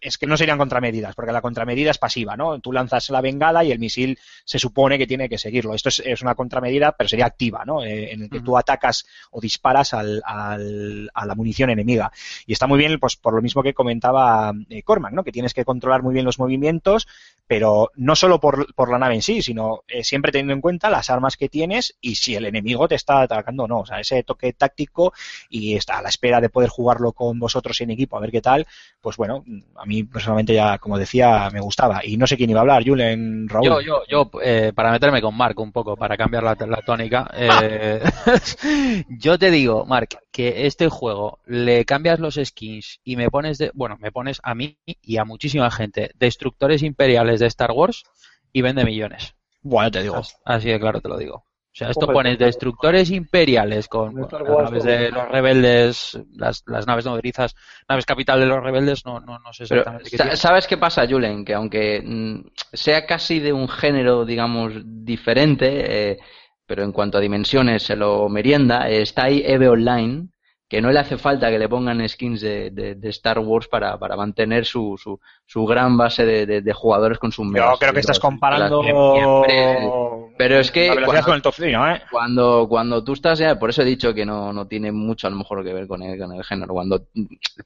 es que no serían contramedidas, porque la contramedida es pasiva, ¿no? Tú lanzas la bengala y el misil se supone que tiene que seguirlo. Esto es, es una contramedida, pero sería activa, ¿no? Eh, en el que tú atacas o disparas al, al- a la munición enemiga. Y está muy bien, pues por lo mismo que comentaba eh, Cormac, ¿no? Que tienes que controlar muy bien los movimientos, pero no solo por, por la nave en sí, sino eh, siempre teniendo en cuenta las armas que tienes y si el enemigo te está atacando o no. O sea, ese toque táctico y está a la espera de poder jugarlo con vosotros en equipo, a ver qué tal, pues bueno, a mí personalmente ya, como decía, me gustaba. Y no sé quién iba a hablar, Julen, Raúl. Yo, yo, yo, eh, para meterme con Mark un poco, para cambiar la, la tónica, eh, yo te digo, Mark, que este juego le cambias los skins y me pones, de, bueno, me pones a mí y a muchísima gente destructores imperiales de Star Wars y vende millones. Bueno, te digo. Así, así de claro te lo digo. O sea, esto pones destructores imperiales con las naves de los rebeldes, las, las naves nodrizas, naves capital de los rebeldes, no, no, no sé Pero, exactamente qué sa- tiene. ¿sabes qué pasa, Julen? Que aunque mm, sea casi de un género, digamos, diferente, eh, pero en cuanto a dimensiones se lo merienda, eh, está ahí EVE Online, que no le hace falta que le pongan skins de, de- de Star Wars para, para mantener su, su, su gran base de, jugadores con sus Yo creo que estás comparando. siempre- Pero es que la cuando- con el top 3, ¿no? ¿eh? cuando, cuando tú estás, ya, por eso he dicho que no, no tiene mucho a lo mejor que ver con el, con el género. Cuando,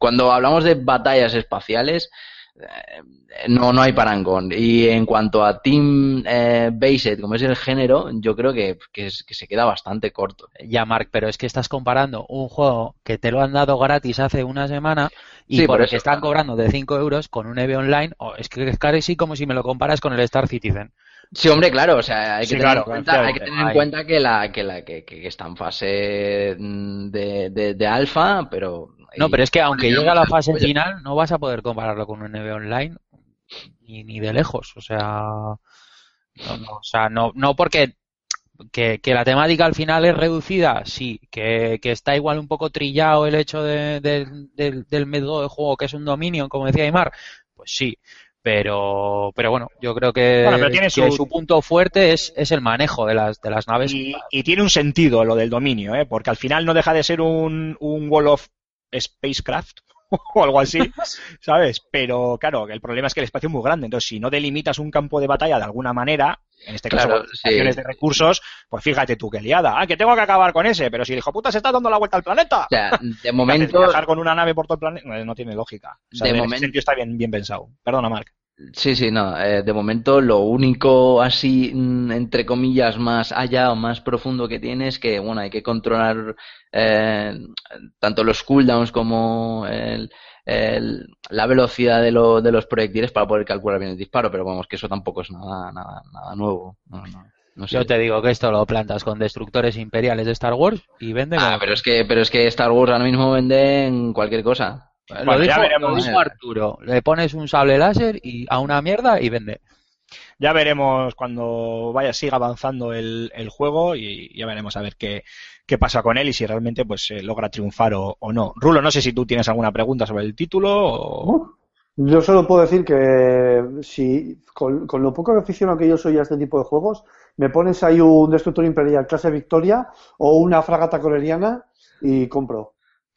cuando hablamos de batallas espaciales, no, no hay parangón. Y en cuanto a Team eh, Based, como es el género, yo creo que, que, es- que se queda bastante corto. Ya, Mark, pero es que estás comparando un juego que te lo han dado gratis hace una semana y Sí, por por el que están cobrando de 5 euros con un EVE Online, o es que es casi como si me lo comparas con el Star Citizen. Sí, hombre, claro, o sea, hay que Sí, tener, claro, en, cuenta, hay que efectivamente. tener en Ahí. cuenta que la, que la, que, que está en fase mm, de, de, de alfa, pero. No, pero es que aunque llegue a la fase Oye, final, no vas a poder compararlo con un EVE Online ni, ni de lejos. O sea, no, no, o sea, no, no porque que, que la temática al final es reducida, sí, que, que está igual un poco trillado el hecho de- de- del- del método de juego que es un dominio, como decía Aymar, pues sí. Pero, pero bueno, yo creo que, Bueno, pero tiene que su- su punto fuerte es, es el manejo de las, de las naves. Y, y tiene un sentido lo del dominio, ¿eh? porque al final no deja de ser un, un Wall of Spacecraft o algo así, ¿sabes? Pero claro, el problema es que el espacio es muy grande, entonces si no delimitas un campo de batalla de alguna manera, en este caso Claro, sí. estaciones de recursos, pues fíjate tú qué liada. Ah, que tengo que acabar con ese, pero si el hijo puta se está dando la vuelta al planeta. O sea, de momento, Viajar con una nave por todo el planeta no, no tiene lógica. O sea, De en ese momento- sentido está bien, bien pensado. Perdona, Marc. Sí, sí, no. eh, de momento lo único así, mm, entre comillas, más allá o más profundo que tiene es que, bueno, hay que controlar eh, tanto los cooldowns como el, el- la velocidad de, lo- de los proyectiles para poder calcular bien el disparo, pero vamos, que eso tampoco es nada, nada, nada nuevo. No, no, no sé. Yo te digo que esto lo plantas con destructores imperiales de Star Wars y vende Ah, como- pero es que, pero es que Star Wars ahora mismo vende en cualquier cosa. Lo Bueno, ya dijo, veremos. lo dijo Arturo. Le pones un sable láser y a una mierda y vende. Ya veremos cuando vaya, siga avanzando el, el juego y ya veremos a ver qué, qué pasa con él y si realmente pues eh, logra triunfar o, o no. Rulo, no sé si tú tienes alguna pregunta sobre el título o... Yo solo puedo decir que si con, con lo poco aficionado que yo soy a este tipo de juegos, me pones ahí un destructor imperial clase Victoria o una fragata coleriana y compro.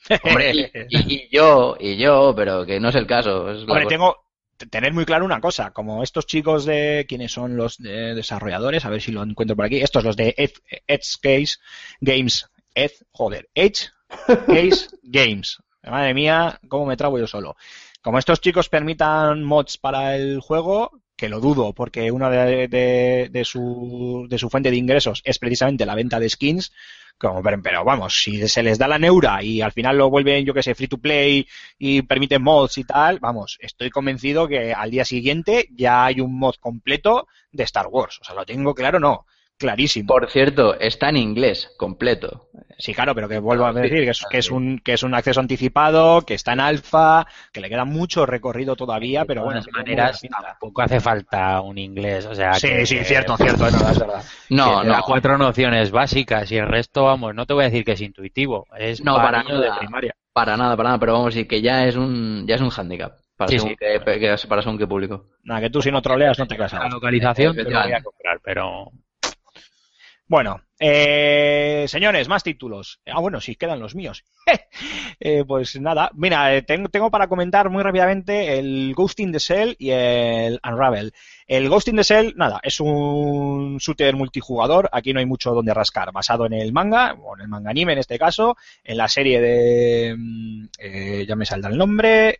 Hombre, y, y- y yo, y yo, pero que no es el caso. es Hombre, tengo tener muy claro una cosa, como estos chicos de quiénes son los de- desarrolladores, a ver si lo encuentro por aquí, estos los de Edge, Edge Case Games, Edge, joder, Edge Case Games. Madre mía, cómo me trago yo solo. Como estos chicos permitan mods para el juego, que lo dudo, porque una de, de- su, de su fuente de ingresos es precisamente la venta de skins, como, pero, pero vamos, si se les da la neura y al final lo vuelven, yo que sé, free to play y permiten mods y tal, vamos, estoy convencido que al día siguiente ya hay un mod completo de Star Wars. O sea, lo tengo claro, no, clarísimo. Por cierto, está en inglés, completo. Sí, claro, pero que vuelvo a Sí, decir que es, que es un que es un acceso anticipado, que está en alfa, que le queda mucho recorrido todavía, pero de bueno, todas muy buena maneras, tampoco hace falta un inglés. O sea, Sí, que- sí, cierto, cierto, es verdad, es verdad. No, da no. cuatro nociones básicas y el resto, vamos, no te voy a decir que es intuitivo, es No, para niños de nada. primaria. Para nada, para nada, pero vamos a decir que ya es un, ya es un handicap. Para, Sí, que- para según qué público. Nada, que tú si no troleas no te casas. La localización te lo voy a comprar, pero Bueno, Eh, señores, más títulos. Ah, bueno, sí, quedan los míos. Eh, pues nada, mira, eh, tengo, para comentar muy rápidamente el Ghost in the Shell y el Unravel. El Ghost in the Shell, nada, es un shooter multijugador. Aquí no hay mucho donde rascar. Basado en el manga, o en el manga anime en este caso, en la serie de. mm, eh, ya me saldrá el nombre.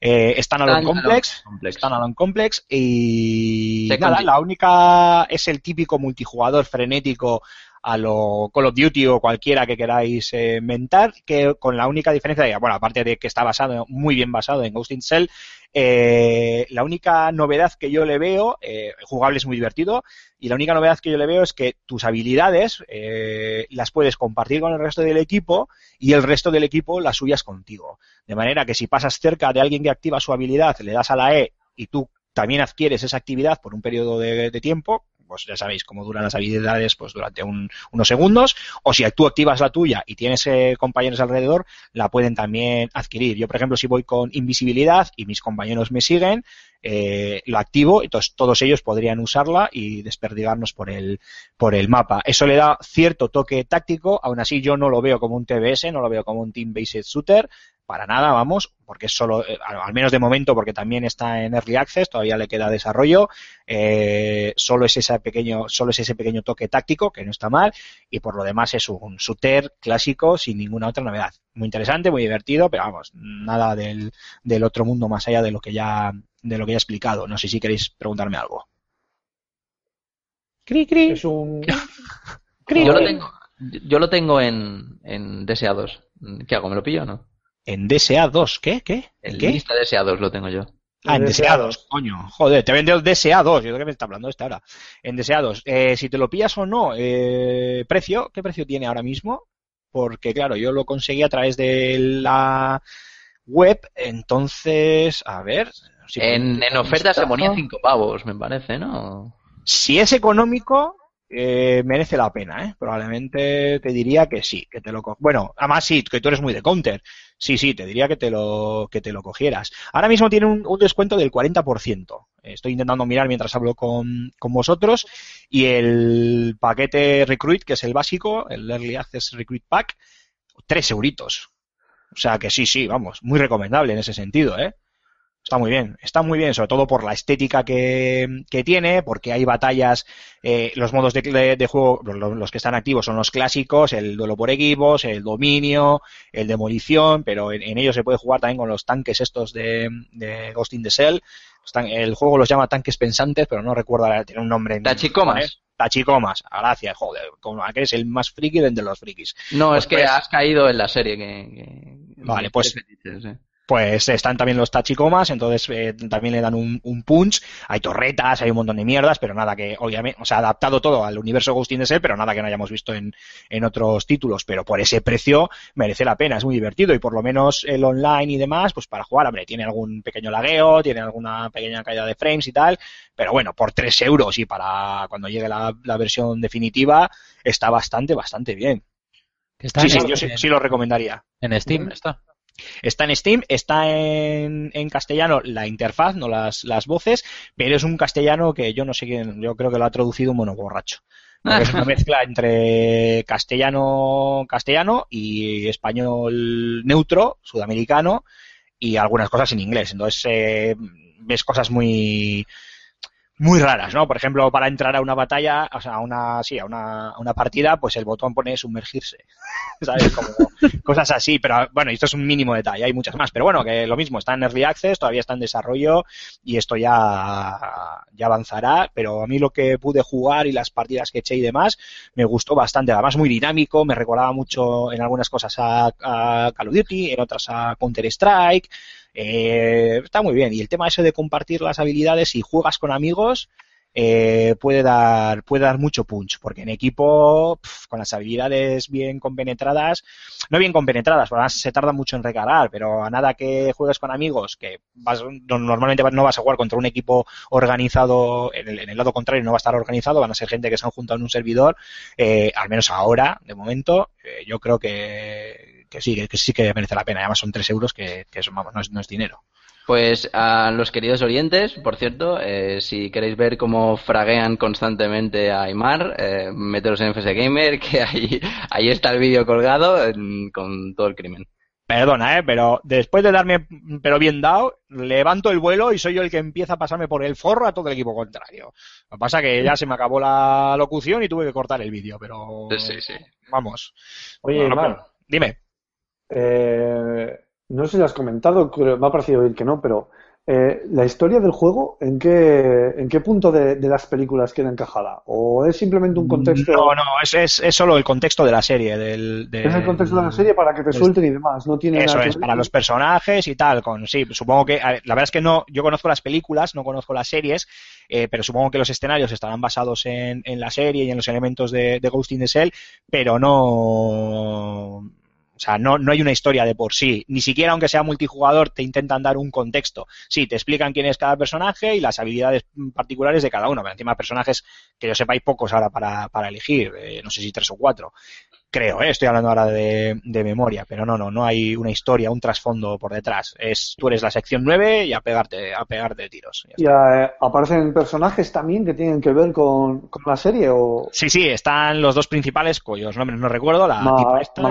Eh, Standalone Complex. Complex. Standalone Complex. Y nada, la única es el típico multijugador frenético a lo Call of Duty o cualquiera que queráis eh, inventar, que con la única diferencia de, bueno, aparte de que está basado, muy bien basado en Ghost in Shell, eh, la única novedad que yo le veo, eh, jugable es muy divertido, y la única novedad que yo le veo es que tus habilidades eh, las puedes compartir con el resto del equipo y el resto del equipo las suyas contigo. De manera que si pasas cerca de alguien que activa su habilidad, le das a la E y tú también adquieres esa actividad por un periodo de tiempo, pues ya sabéis cómo duran las habilidades pues durante un- unos segundos, o si tú activas la tuya y tienes eh, compañeros alrededor, la pueden también adquirir. Yo, por ejemplo, si voy con invisibilidad y mis compañeros me siguen, eh, lo activo, entonces todos ellos podrían usarla y desperdigarnos por el, por el mapa. Eso le da cierto toque táctico, aún así yo no lo veo como un TBS, no lo veo como un Team-Based Shooter, para nada, vamos, porque es solo, eh, al menos de momento, porque también está en Early Access, todavía le queda desarrollo, eh, solo es ese pequeño, solo es ese pequeño toque táctico, que no está mal, y por lo demás es un shooter clásico sin ninguna otra novedad. Muy interesante, muy divertido, pero vamos, nada del, del otro mundo más allá de lo que ya, de lo que ya he explicado. No sé si queréis preguntarme algo. Cri, cri. Es un. Yo lo tengo, yo lo tengo en, en DSA2. ¿Qué hago? ¿Me lo pillo o no? En DSA 2, ¿qué? ¿Qué? ¿En qué? lista DSA2 lo tengo yo. Ah, en En DSA DSA2. 2, coño. Joder, te vende el DSA 2. Yo creo que me está hablando esta ahora. En DSA 2. Eh, si te lo pillas o no, eh, precio, ¿qué precio tiene ahora mismo? Porque, claro, yo lo conseguí a través de la web. Entonces, a ver. si- En, en oferta se ponía 5 pavos, me parece, ¿no? Si es económico, eh, merece la pena, ¿eh? Probablemente te diría que sí, que te lo Bueno, además sí, que tú eres muy de counter. Sí, sí, te diría que te lo, que te lo cogieras. Ahora mismo tiene un, descuento del 40%. Estoy intentando mirar mientras hablo con, con vosotros. Y el paquete Recruit, que es el básico, el Early Access Recruit Pack, 3 euritos. O sea que sí, sí, vamos, muy recomendable en ese sentido, ¿eh? Está muy bien, está muy bien, sobre todo por la estética que, que tiene, porque hay batallas, eh, los modos de, de- de juego, los, los que están activos son los clásicos, el duelo por equipos, el dominio, el demolición, pero en, en ellos se puede jugar también con los tanques estos de, de Ghost in the Shell. El juego los llama tanques pensantes, pero no recuerdo, tiene un nombre. Tachicomas. japonés. Tachicomas, gracias, joder, como que es el más friki de entre los frikis. No, Pues es que pues- has caído en la serie que... que- Vale, pues-. Pues están también los tachicomas, entonces eh, también le dan un, un punch. Hay torretas, hay un montón de mierdas, pero nada que, obviamente, o sea, adaptado todo al universo Ghost in the Shell, pero nada que no hayamos visto en, en otros títulos. Pero por ese precio merece la pena, es muy divertido y por lo menos el online y demás, pues para jugar, hombre, tiene algún pequeño lagueo, tiene alguna pequeña caída de frames y tal, pero bueno, por 3 euros y para cuando llegue la, la versión definitiva, está bastante, bastante bien. Está Sí, sí, yo sí, sí lo recomendaría. en Steam, está. Está en Steam, está en, en castellano la interfaz, no las, las voces, pero es un castellano que yo no sé quién, yo creo que lo ha traducido un mono borracho. Porque es una mezcla entre castellano, castellano y español neutro, sudamericano, y algunas cosas en inglés. Entonces, eh, ves cosas muy, muy raras, ¿no? Por ejemplo, para entrar a una batalla, o sea, a una, sí, a una, a una partida, pues el botón pone sumergirse. ¿Sabes? Como cosas así, pero bueno, esto es un mínimo detalle, hay muchas más. Pero bueno, que lo mismo, está en Early Access, todavía está en desarrollo y esto ya, ya avanzará, pero a mí lo que pude jugar y las partidas que eché y demás, me gustó bastante. Además, muy dinámico, me recordaba mucho en algunas cosas a, a Call of Duty, en otras a Counter-Strike. Eh, está muy bien. Y el tema ese de compartir las habilidades, si juegas con amigos, eh, puede dar puede dar mucho punch porque en equipo con las habilidades bien compenetradas no bien compenetradas se tarda mucho en recargar pero a nada que juegues con amigos que vas, no- normalmente no vas a jugar contra un equipo organizado en el, en el lado contrario no va a estar organizado van a ser gente que se han juntado en un servidor eh, al menos ahora de momento eh, yo creo que, que sí que, que sí que merece la pena además son 3 euros que, que eso, vamos, no, es, no es dinero Pues a los queridos oyentes, por cierto, eh, si queréis ver cómo fraguean constantemente a Aymar, eh, meteros en FS Gamer, que ahí, ahí está el vídeo colgado con todo el crimen. Perdona, ¿eh? Pero después de darme, pero bien dado, levanto el vuelo y soy yo el que empieza a pasarme por el forro a todo el equipo contrario. Lo que pasa que ya se me acabó la locución y tuve que cortar el vídeo, pero... Sí, sí. Vamos. Oye, No, no Mar, puedo. Dime. Eh, no sé si lo has comentado, creo- me ha parecido oír que no, pero eh, la historia del juego, ¿en qué, en qué punto de, de las películas queda encajada? ¿O es simplemente un contexto? No, no, es, es, es solo el contexto de la serie. Del, del- Es el contexto de la serie para que te suelten y demás. No tiene Eso nada es, para los personajes y tal. Con, sí, supongo que. ver, la verdad es que no. Yo conozco las películas, no conozco las series, eh, pero supongo que los escenarios estarán basados en, en la serie y en los elementos de, de Ghost in the Shell, pero no. O sea, no, no hay una historia de por sí. Ni siquiera, aunque sea multijugador, te intentan dar un contexto. Sí, te explican quién es cada personaje y las habilidades particulares de cada uno. Pero encima, personajes que yo sepa, hay pocos ahora para, para elegir. eh, no sé si tres o cuatro. Creo, ¿eh? estoy hablando ahora de, de memoria, pero no, no, no hay una historia, un trasfondo por detrás. Es, tú eres la sección 9 y a pegarte, a pegarte tiros. ¿Y está. eh, aparecen personajes también que tienen que ver con, con la serie? ¿O Sí, sí, están los dos principales, cuyos nombres no recuerdo, la Ma- tipa esta, no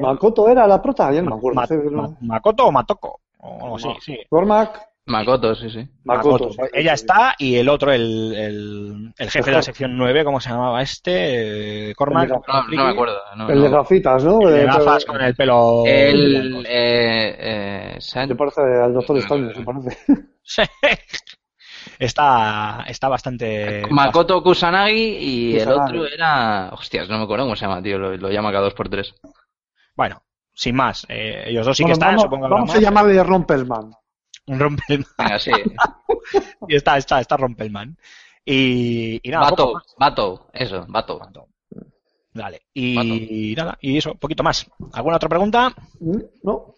Makoto, era la prota? Ya no me acuerdo. Makoto o Matoko, o Ma- sí. Cormac, Makoto, sí, sí. Makoto. Makoto. sí, Ella está y el otro, el, el, el jefe de la sección 9, ¿cómo se llamaba este? Eh, Cormac. El No, no me acuerdo. no, El de gafitas, ¿no? El de Eh, gafas con el pelo. El, eh, eh, San- Se parece al Doctor Extraño, se parece. está, está bastante. Makoto Kusanagi y el Kusanagi. otro era... Hostias, no me acuerdo cómo se llama, tío. Lo, lo llama cada dos por tres. Bueno, sin más, eh, ellos dos sí Bueno, que están, vamos, supongo vamos a más. llamarle Rompelman. Un Rompelman. Venga, sí. y está, está, está Rompelman. Y, y nada, Bato. Bato, eso, Bato. Vale. Y nada, y eso, un poquito más. ¿Alguna otra pregunta? ¿Mm? ¿No?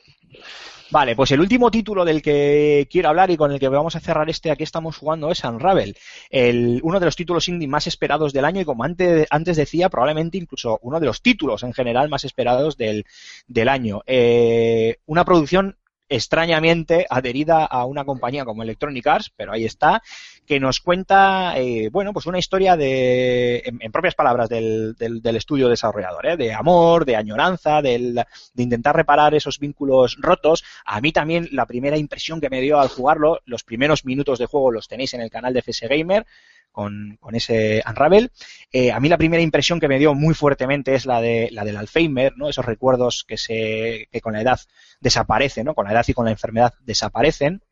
Vale, pues el último título del que quiero hablar y con el que vamos a cerrar este aquí estamos jugando es Unravel, el, uno de los títulos indie más esperados del año y como antes, antes decía, probablemente incluso uno de los títulos en general más esperados del, del año. Eh, una producción extrañamente adherida a una compañía como Electronic Arts, pero ahí está, que nos cuenta, eh, bueno, pues una historia de, en, propias palabras del, del, del estudio desarrollador, ¿eh? de amor, de añoranza, del, de intentar reparar esos vínculos rotos. A mí también la primera impresión que me dio al jugarlo, los primeros minutos de juego los tenéis en el canal de FS Gamer, con, ese Unravel. Eh, a mí la primera impresión que me dio muy fuertemente es la de la del Alzheimer, ¿no? Esos recuerdos que se que con la edad desaparecen, ¿no? Con la edad y con la enfermedad desaparecen.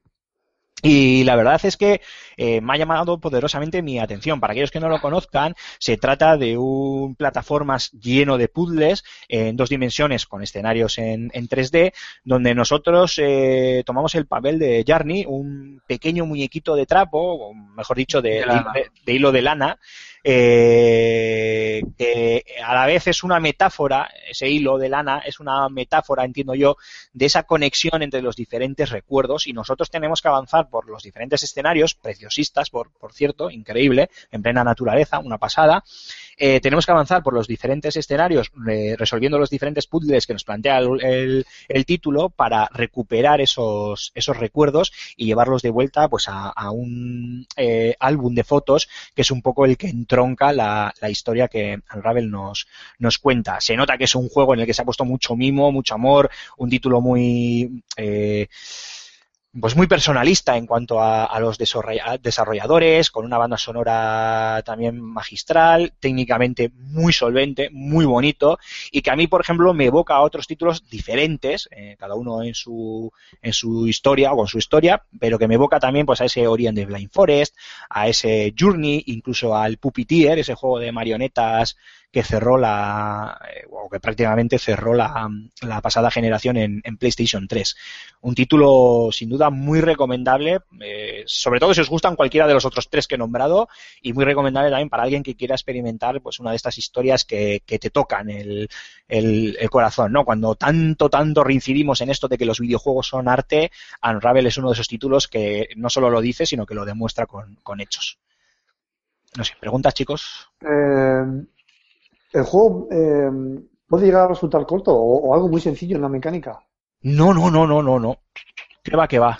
Y la verdad es que eh, me ha llamado poderosamente mi atención. Para aquellos que no lo conozcan, se trata de un plataformas lleno de puzzles en dos dimensiones con escenarios en, en 3D, donde nosotros eh, tomamos el papel de Jarny, un pequeño muñequito de trapo, o mejor dicho, de, de, de, de hilo de lana, eh, que a la vez es una metáfora, ese hilo de lana es una metáfora, entiendo yo, de esa conexión entre los diferentes recuerdos y nosotros tenemos que avanzar por los diferentes escenarios, preciosistas, por, por cierto, increíble, en plena naturaleza, una pasada. Eh, tenemos que avanzar por los diferentes escenarios, eh, resolviendo los diferentes puzzles que nos plantea el, el, título para recuperar esos, esos recuerdos y llevarlos de vuelta pues a, a un eh, álbum de fotos que es un poco el que entronca la, la historia que Unravel nos, nos cuenta. Se nota que es un juego en el que se ha puesto mucho mimo, mucho amor, un título muy eh, pues muy personalista en cuanto a, a, los desarrolladores, con una banda sonora también magistral, técnicamente muy solvente, muy bonito, y que a mí, por ejemplo, me evoca a otros títulos diferentes, eh, cada uno en su, en su historia o con su historia, pero que me evoca también pues a ese Orient de Blind Forest, a ese Journey, incluso al Puppeteer, ese juego de marionetas que cerró la, eh, o que prácticamente cerró la, la pasada generación en, en, PlayStation 3. Un título sin duda muy recomendable, eh, sobre todo si os gustan cualquiera de los otros tres que he nombrado, y muy recomendable también para alguien que quiera experimentar pues una de estas historias que, que te tocan el, el, corazón, ¿no? Cuando tanto, tanto reincidimos en esto de que los videojuegos son arte, Unravel es uno de esos títulos que no solo lo dice, sino que lo demuestra con, con hechos. No sé, ¿preguntas, chicos? Eh, ¿El juego eh, puede llegar a resultar corto o, algo muy sencillo en la mecánica? No, no, no, no, no, no. ¿Qué va, qué va?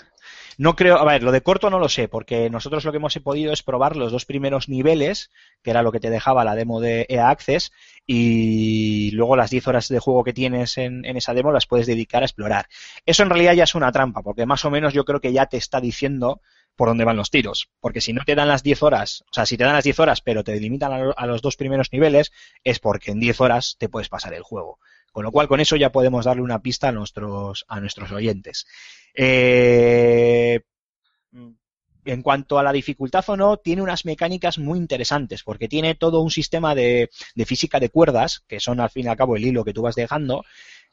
No creo, a ver, lo de corto no lo sé, porque nosotros lo que hemos podido es probar los dos primeros niveles, que era lo que te dejaba la demo de EA Access, y luego las 10 horas de juego que tienes en, en esa demo las puedes dedicar a explorar. Eso en realidad ya es una trampa, porque más o menos yo creo que ya te está diciendo por dónde van los tiros. Porque si no te dan las 10 horas, o sea, si te dan las 10 horas pero te limitan a, lo- a los dos primeros niveles, es porque en 10 horas te puedes pasar el juego. Con lo cual, con eso ya podemos darle una pista a nuestros, a nuestros oyentes. Eh, en cuanto a la dificultad o no, tiene unas mecánicas muy interesantes, porque tiene todo un sistema de, de física de cuerdas, que son al fin y al cabo el hilo que tú vas dejando,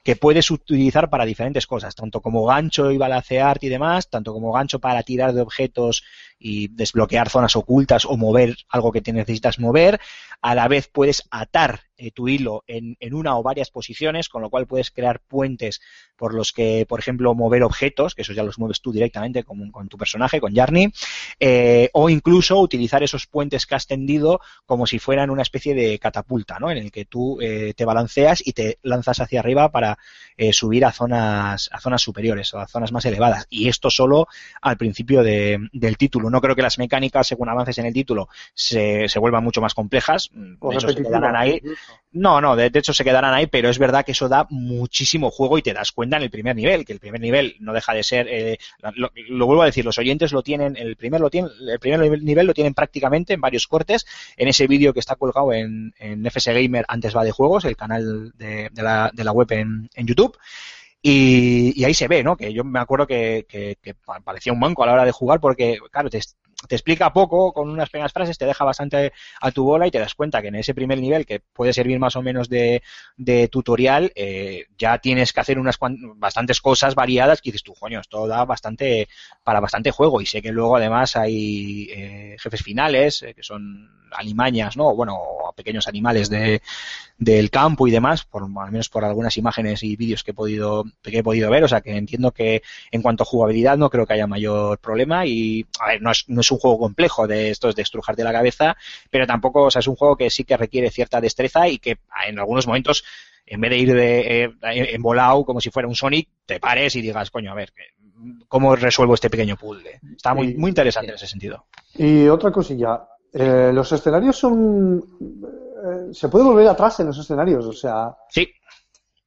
que puedes utilizar para diferentes cosas, tanto como gancho y balancearte y demás, tanto como gancho para tirar de objetos y desbloquear zonas ocultas o mover algo que te necesitas mover. A la vez puedes atar eh, tu hilo en, en una o varias posiciones, con lo cual puedes crear puentes por los que, por ejemplo, mover objetos, que eso ya los mueves tú directamente con, con tu personaje, con Yarny, eh, o incluso utilizar esos puentes que has tendido como si fueran una especie de catapulta, ¿no? En el que tú eh, te balanceas y te lanzas hacia arriba para eh, subir a zonas, a zonas superiores o a zonas más elevadas. Y esto solo al principio de- del título. No creo que las mecánicas, según avances en el título, se, se vuelvan mucho más complejas. De hecho, se quedarán ahí. No, no, de, de hecho se quedarán ahí, pero es verdad que eso da muchísimo juego y te das cuenta en el primer nivel, que el primer nivel no deja de ser, eh, lo, lo vuelvo a decir, los oyentes lo tienen, el primer lo tienen, el primer nivel lo tienen prácticamente en varios cortes, en ese vídeo que está colgado en, en FS Gamer antes va de juegos, el canal de, de la, de la web en, en YouTube. Y, y ahí se ve, ¿no? Que yo me acuerdo que, que- que pa- parecía un banco a la hora de jugar porque, claro, te, te explica poco con unas pequeñas frases, te deja bastante a tu bola y te das cuenta que en ese primer nivel, que puede servir más o menos de, de tutorial, eh, ya tienes que hacer unas bastantes cosas variadas que dices tú, coño, esto da bastante para bastante juego y sé que luego además hay eh, jefes finales eh, que son alimañas, ¿no? Bueno, pequeños animales de, del campo y demás, por, al menos por algunas imágenes y vídeos que he podido que he podido ver, o sea que entiendo que en cuanto a jugabilidad no creo que haya mayor problema. Y a ver, no es, no es un juego complejo de esto es de estrujarte la cabeza, pero tampoco, o sea, es un juego que sí que requiere cierta destreza y que en algunos momentos en vez de ir de eh, en volado como si fuera un Sonic, te pares y digas, coño, a ver, ¿cómo resuelvo este pequeño puzzle? Está muy, muy interesante en ese sentido. Y otra cosilla, eh, los escenarios son... eh, se puede volver atrás en los escenarios, o sea... Sí,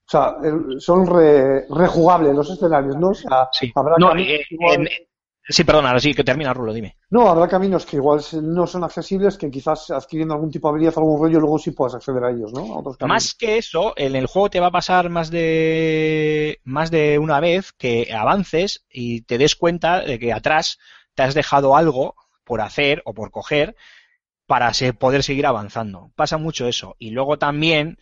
O sea, eh, son re- rejugables los escenarios, ¿no? O sea, sí. habrá No, eh, en- sí, perdona, ahora sí que termina, Rulo, dime. no, habrá caminos que igual no son accesibles, que quizás adquiriendo algún tipo de habilidad, algún rollo, luego sí puedas acceder a ellos, ¿no? A otros caminos. Más que eso, en el juego te va a pasar más de más de una vez que avances y te des cuenta de que atrás te has dejado algo por hacer o por coger para poder seguir avanzando. Pasa mucho eso. Y luego también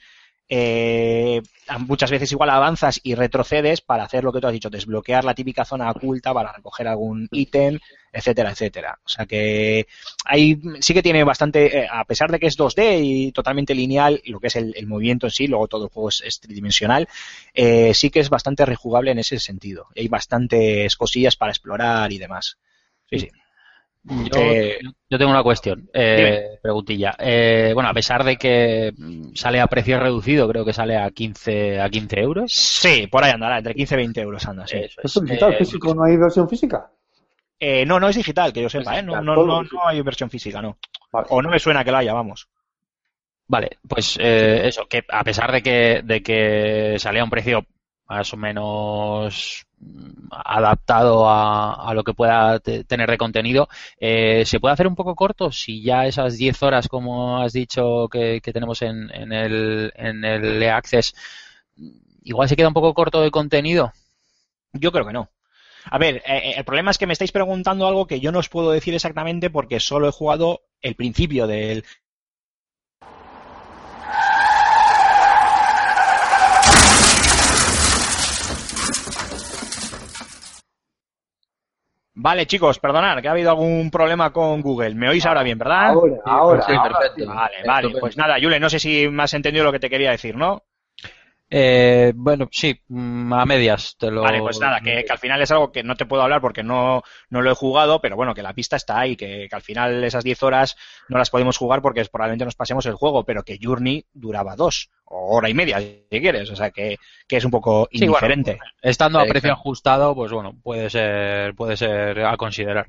eh, muchas veces igual avanzas y retrocedes para hacer lo que tú has dicho, desbloquear la típica zona oculta para recoger algún ítem, etcétera, etcétera. O sea que ahí sí que tiene bastante, eh, a pesar de que es 2D y totalmente lineal, lo que es el, el movimiento en sí, luego todo el juego es, es tridimensional, eh, sí que es bastante rejugable en ese sentido. Hay bastantes cosillas para explorar y demás. Sí, sí. Yo, Eh, yo tengo una cuestión, eh, preguntilla. Eh, bueno, a pesar de que sale a precio reducido, creo que sale a 15, a 15 euros. Sí, por ahí andará, entre 15 y 20 euros anda, sí. Eso es. ¿Esto es digital Eh, físico? ¿No hay versión física? Eh, no, no es digital, que yo sepa, ¿eh? No, no, no, hay versión física, no. Vale. O no me suena que lo haya, vamos. Vale, pues eh, eso, que a pesar de que, de que salía a un precio más o menos adaptado a, lo que pueda te- tener de contenido, eh, ¿se puede hacer un poco corto si ya esas 10 horas, como has dicho, que, tenemos en, en el, en el Access, igual se queda un poco corto de contenido? Yo creo que no. A ver, eh, eh, el problema es que me estáis preguntando algo que yo no os puedo decir exactamente porque solo he jugado el principio del... Vale, chicos, perdonad, que ha habido algún problema con Google. ¿Me oís ahora bien, verdad? Ahora, ahora. Sí, perfecto. Vale, Estupendo. vale. Pues nada, Yule, no sé si me has entendido lo que te quería decir, ¿no? Eh, bueno, sí, mm, a medias te lo. Vale, pues nada, que, que al final es algo que no te puedo hablar porque no, no lo he jugado, pero bueno, que la pista está ahí, que, que al final esas 10 horas no las podemos jugar porque probablemente nos pasemos el juego, pero que Journey duraba dos o hora y media, si quieres, o sea que, que es un poco Sí, bueno, indiferente. Estando a precio ajustado, pues bueno, puede ser, puede ser a considerar.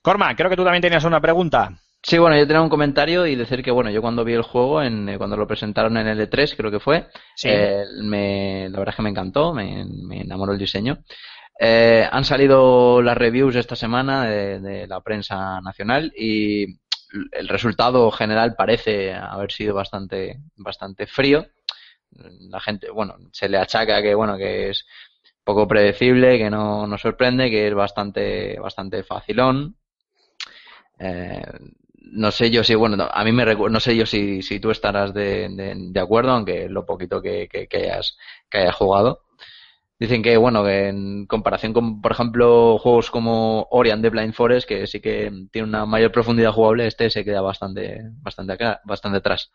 Corman, creo que tú también tenías una pregunta. Sí, bueno, yo tenía un comentario y decir que, bueno, yo cuando vi el juego, en, eh, cuando lo presentaron en L3, creo que fue, Sí. eh, me, la verdad es que me encantó, me, me enamoró el diseño. Eh, han salido las reviews esta semana de, de la prensa nacional y el resultado general parece haber sido bastante, bastante frío. La gente, bueno, se le achaca que, bueno, que es poco predecible, que no, no sorprende, que es bastante, bastante facilón. Eh, no sé yo si, bueno, no, a mí me no sé yo si, si tú estarás de, de, acuerdo, aunque lo poquito que, que, que hayas, jugado. Dicen que, bueno, que en comparación con, por ejemplo, juegos como Ori and the Blind Forest, que sí que tiene una mayor profundidad jugable, este se queda bastante, bastante atrás.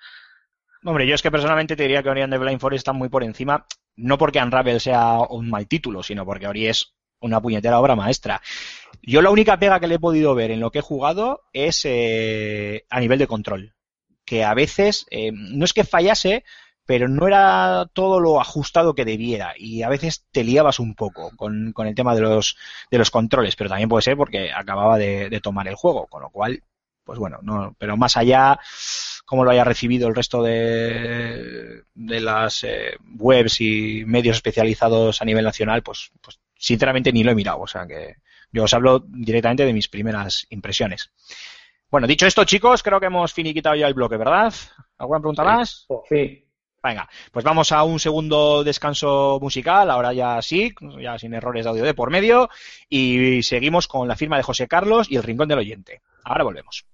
Hombre, yo es que personalmente te diría que Ori and the Blind Forest está muy por encima, no porque Unravel sea un mal título, sino porque Ori es una puñetera obra maestra. Yo la única pega que le he podido ver en lo que he jugado es eh, a nivel de control, que a veces eh, no es que fallase, pero no era todo lo ajustado que debiera y a veces te liabas un poco con, con el tema de los, de los controles, pero también puede ser porque acababa de, tomar el juego, con lo cual, pues bueno, no, pero más allá, cómo lo haya recibido el resto de, de las eh, webs y medios especializados a nivel nacional, pues, pues sinceramente ni lo he mirado, o sea que yo os hablo directamente de mis primeras impresiones. Bueno, dicho esto, chicos, creo que hemos finiquitado ya el bloque, ¿verdad? ¿Alguna pregunta más? Fin. Venga, pues vamos a un segundo descanso musical, ahora ya sí, ya sin errores de audio de por medio, y seguimos con la firma de José Carlos y el Rincón del Oyente. Ahora volvemos.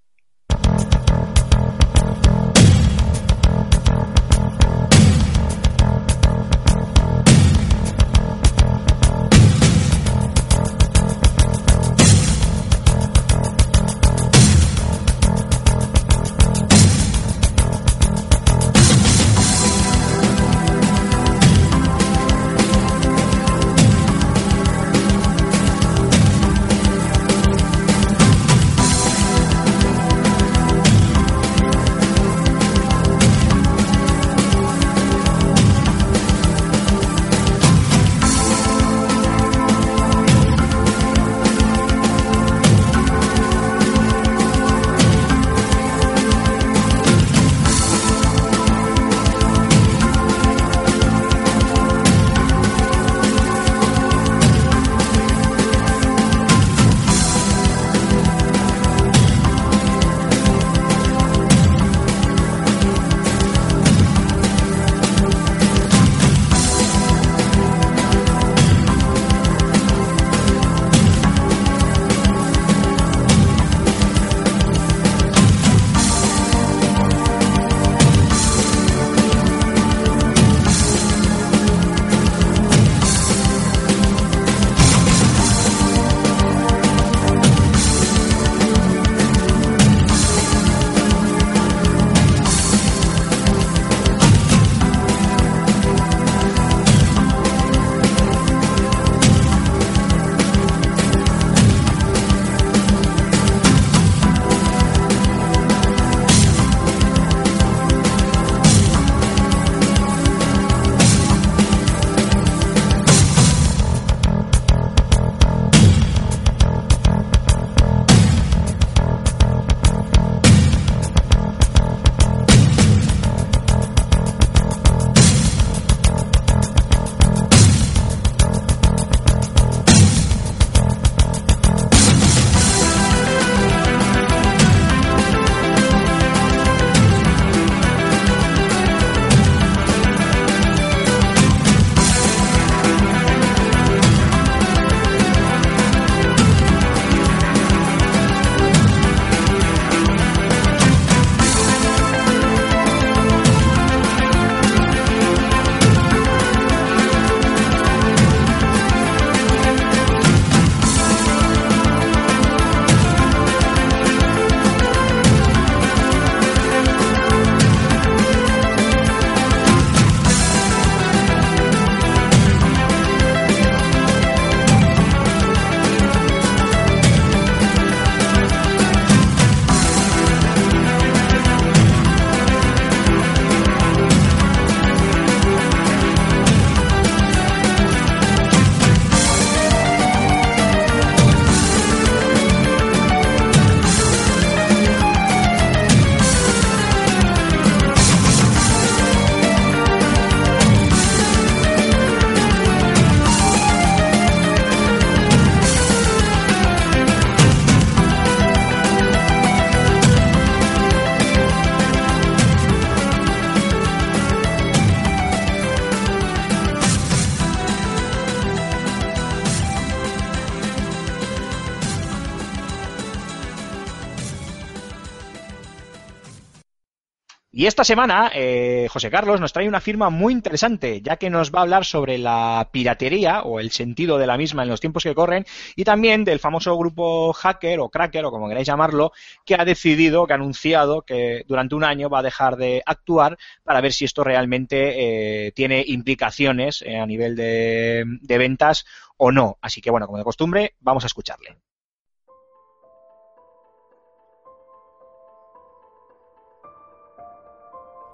Y esta semana, eh, José Carlos nos trae una firma muy interesante, ya que nos va a hablar sobre la piratería o el sentido de la misma en los tiempos que corren y también del famoso grupo hacker o cracker o como queráis llamarlo, que ha decidido, que ha anunciado que durante un año va a dejar de actuar para ver si esto realmente eh, tiene implicaciones eh, a nivel de, de ventas o no. Así que bueno, como de costumbre, vamos a escucharle.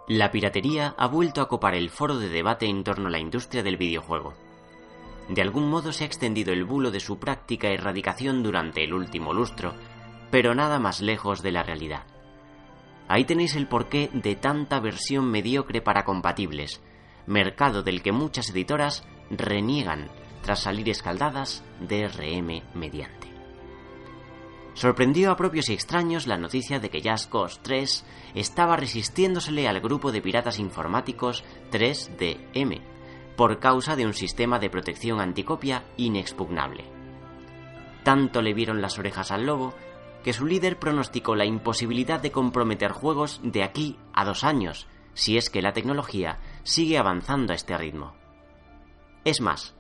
La piratería ha vuelto a copar el foro de debate en torno a la industria del videojuego. De algún modo se ha extendido el bulo de su práctica erradicación durante el último lustro, pero nada más lejos de la realidad. Ahí tenéis el porqué de tanta versión mediocre para compatibles, mercado del que muchas editoras reniegan tras salir escaldadas DRM mediante. Sorprendió a propios y extraños la noticia de que Just Cause 3 estaba resistiéndosele al grupo de piratas informáticos 3DM por causa de un sistema de protección anticopia inexpugnable. Tanto le vieron las orejas al lobo que su líder pronosticó la imposibilidad de comprometer juegos de aquí a dos años, si es que la tecnología sigue avanzando a este ritmo. Es más,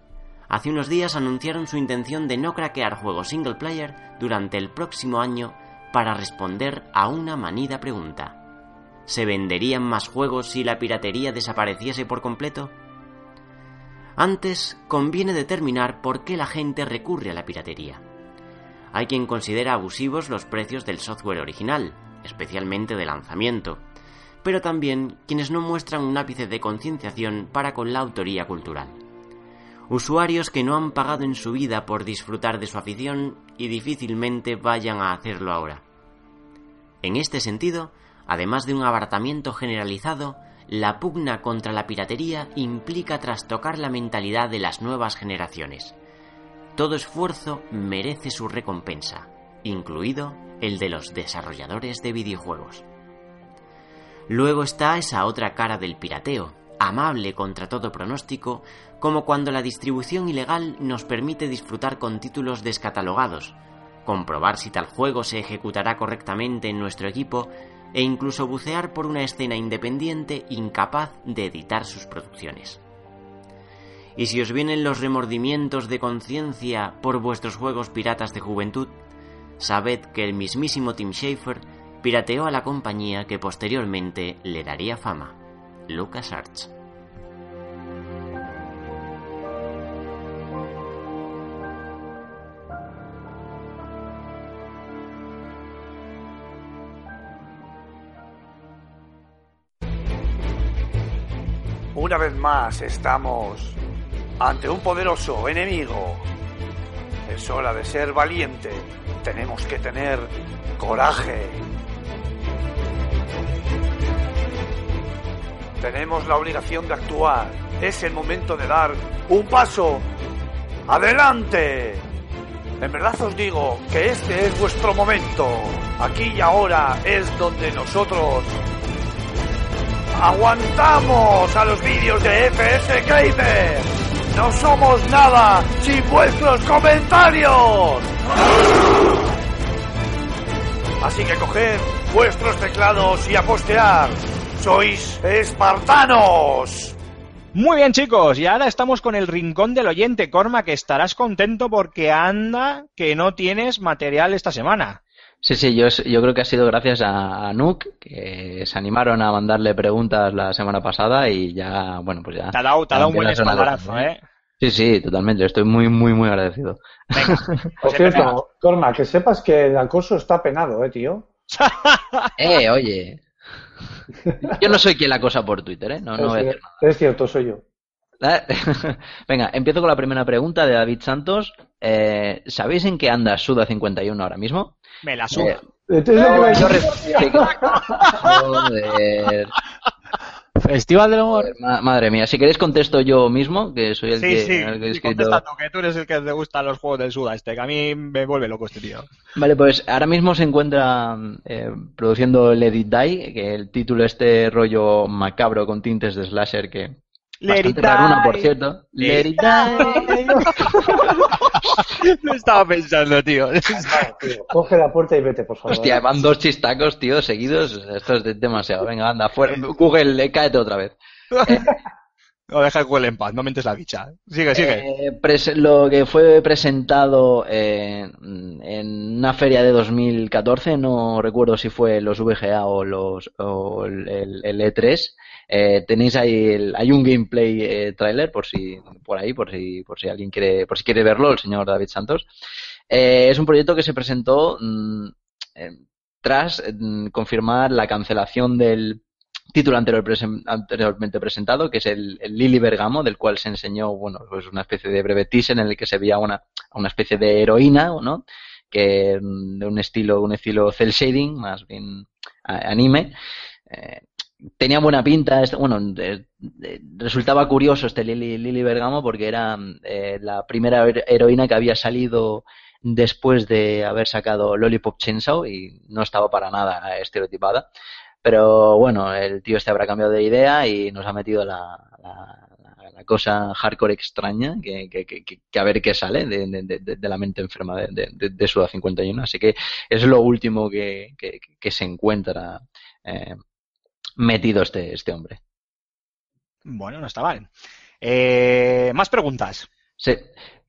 hace unos días anunciaron su intención de no craquear juegos single player durante el próximo año para responder a una manida pregunta. ¿Se venderían más juegos si la piratería desapareciese por completo? Antes, conviene determinar por qué la gente recurre a la piratería. Hay quien considera abusivos los precios del software original, especialmente de lanzamiento, pero también quienes no muestran un ápice de concienciación para con la autoría cultural. Usuarios que no han pagado en su vida por disfrutar de su afición y difícilmente vayan a hacerlo ahora. En este sentido, además de un abaratamiento generalizado, la pugna contra la piratería implica trastocar la mentalidad de las nuevas generaciones. Todo esfuerzo merece su recompensa, incluido el de los desarrolladores de videojuegos. Luego está esa otra cara del pirateo, amable contra todo pronóstico, como cuando la distribución ilegal nos permite disfrutar con títulos descatalogados, comprobar si tal juego se ejecutará correctamente en nuestro equipo e incluso bucear por una escena independiente incapaz de editar sus producciones. Y si os vienen los remordimientos de conciencia por vuestros juegos piratas de juventud, sabed que el mismísimo Tim Schafer pirateó a la compañía que posteriormente le daría fama, LucasArts. Una vez más estamos ante un poderoso enemigo. Es hora de ser valiente. Tenemos que tener coraje. Tenemos la obligación de actuar. Es el momento de dar un paso adelante. En verdad os digo que este es vuestro momento. Aquí y ahora es donde nosotros aguantamos a los vídeos de FS Gamer. No somos nada sin vuestros comentarios. Así que coged vuestros teclados y a postear. Sois espartanos. Muy bien, chicos, y ahora estamos con el rincón del oyente, Corma, que estarás contento porque anda que no tienes material esta semana. Sí, sí, yo, yo creo que ha sido gracias a, a Nuke, que se animaron a mandarle preguntas la semana pasada y ya, bueno, pues ya. Te ha dado, te ha dado un buen espaldarazo, bien. ¿eh? Sí, sí, totalmente. Estoy muy, muy, muy agradecido. Por cierto, Corma, que sepas que el acoso está penado, ¿eh, tío? eh, oye. Yo no soy quien la cosa por Twitter, ¿eh? No, no es, es cierto, soy yo. Venga, empiezo con la primera pregunta de David Santos. Eh, ¿Sabéis en qué anda Suda51 ahora mismo? Me la suda. Eh, Joder. Festival del humor. Ma- madre mía, si queréis contesto yo mismo, que soy el Sí, que, sí, el que he sí, escrito. contesta tú, que tú eres el que te gustan los juegos del Suda este, que a mí me vuelve loco este tío. Vale, pues ahora mismo se encuentra eh, produciendo Let It Die, que el título este rollo macabro con tintes de slasher que Bastante raruna, por cierto. Lo estaba pensando, tío. Coge la puerta y vete, por favor. Hostia, van dos chistacos, tío, seguidos. Esto es de- demasiado. Venga, anda, fuera. Google, eh, cáete otra vez. No, deja el Google en paz, no mentes la bicha. Sigue, sigue. Eh, lo que fue presentado eh, en una feria de 2014, no recuerdo si fue los VGA o los o el, el- el E3. Eh, tenéis ahí el- hay un gameplay eh, trailer por si por ahí por si por si alguien quiere por si quiere verlo el señor David Santos. Eh, es un proyecto que se presentó mm, eh, tras mm, confirmar la cancelación del título anterior presen- anteriormente presentado, que es el, el Lily Bergamo, del cual se enseñó, bueno, pues una especie de breve teaser en el que se veía una, una especie de heroína, ¿no? Que mm, de un estilo, un estilo cel shading, más bien anime. Tenía buena pinta, bueno, de- de- resultaba curioso este Lily, Lily Bergamo porque era eh, la primera her- heroína que había salido después de haber sacado Lollipop Chainsaw y no estaba para nada estereotipada. Pero bueno, el tío este habrá cambiado de idea y nos ha metido la, cosa hardcore extraña que, a ver qué sale de, la mente enferma de, de, Suda 51. Así que es lo último que, se encuentra eh, metido este, este hombre. Bueno, no está mal. Eh, más preguntas.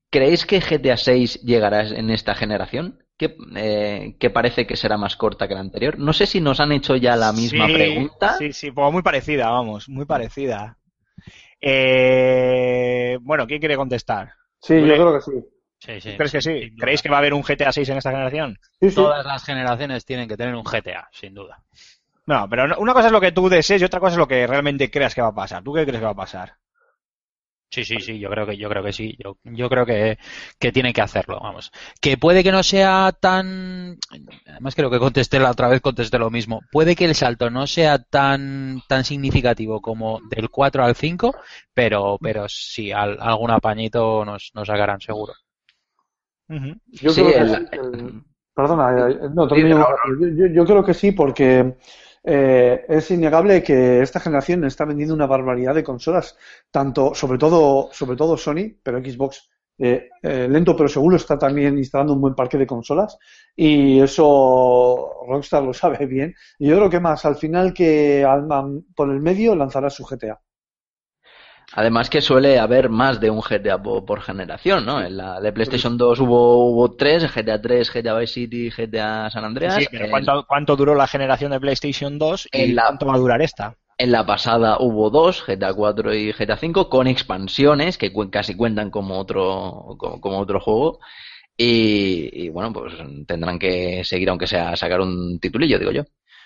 ¿Creéis que GTA 6 llegará en esta generación? Que, eh, que parece que será más corta que la anterior. No sé si nos han hecho ya la misma Sí, pregunta. Sí, sí, pues muy parecida, vamos, muy parecida. Eh, bueno, ¿quién quiere contestar? Sí, yo creo que sí. Sí, sí. ¿Tú ¿Crees que sí? ¿Creéis que va a haber un GTA 6 en esta generación? Sí, sí. Todas las generaciones tienen que tener un GTA, sin duda. No, pero no- una cosa es lo que tú desees y otra cosa es lo que realmente creas que va a pasar. ¿Tú qué crees que va a pasar? Sí, sí, sí, yo creo que, yo creo que sí. Yo, yo creo que, que tienen que hacerlo, vamos. Que puede que no sea tan, además creo que contesté la otra vez, contesté lo mismo. Puede que el salto no sea tan, tan significativo como del 4 al 5, pero, pero sí, al- algún apañito nos, nos sacarán seguro. Ujú. Yo Sí, creo que el- sí, el- Perdona, eh, no, yo creo que sí, porque eh, es innegable que esta generación está vendiendo una barbaridad de consolas, tanto, sobre todo, sobre todo Sony, pero Xbox eh, eh, lento pero seguro está también instalando un buen parque de consolas y eso Rockstar lo sabe bien. Y yo creo que más, al final que al- am- por el medio lanzará su GTA. Además que suele haber más de un GTA po- por, generación, ¿no? En la de PlayStation 2 hubo, hubo tres, GTA 3, GTA Vice City, GTA San Andreas. Sí, pero ¿cuánto, cuánto duró la generación de PlayStation 2 y En la- cuánto va a durar esta? En la pasada hubo dos, GTA 4 y GTA 5, con expansiones que cu- casi cuentan como otro, como, como otro juego. Y, y, bueno, pues tendrán que seguir, aunque sea sacar un titulillo, digo yo.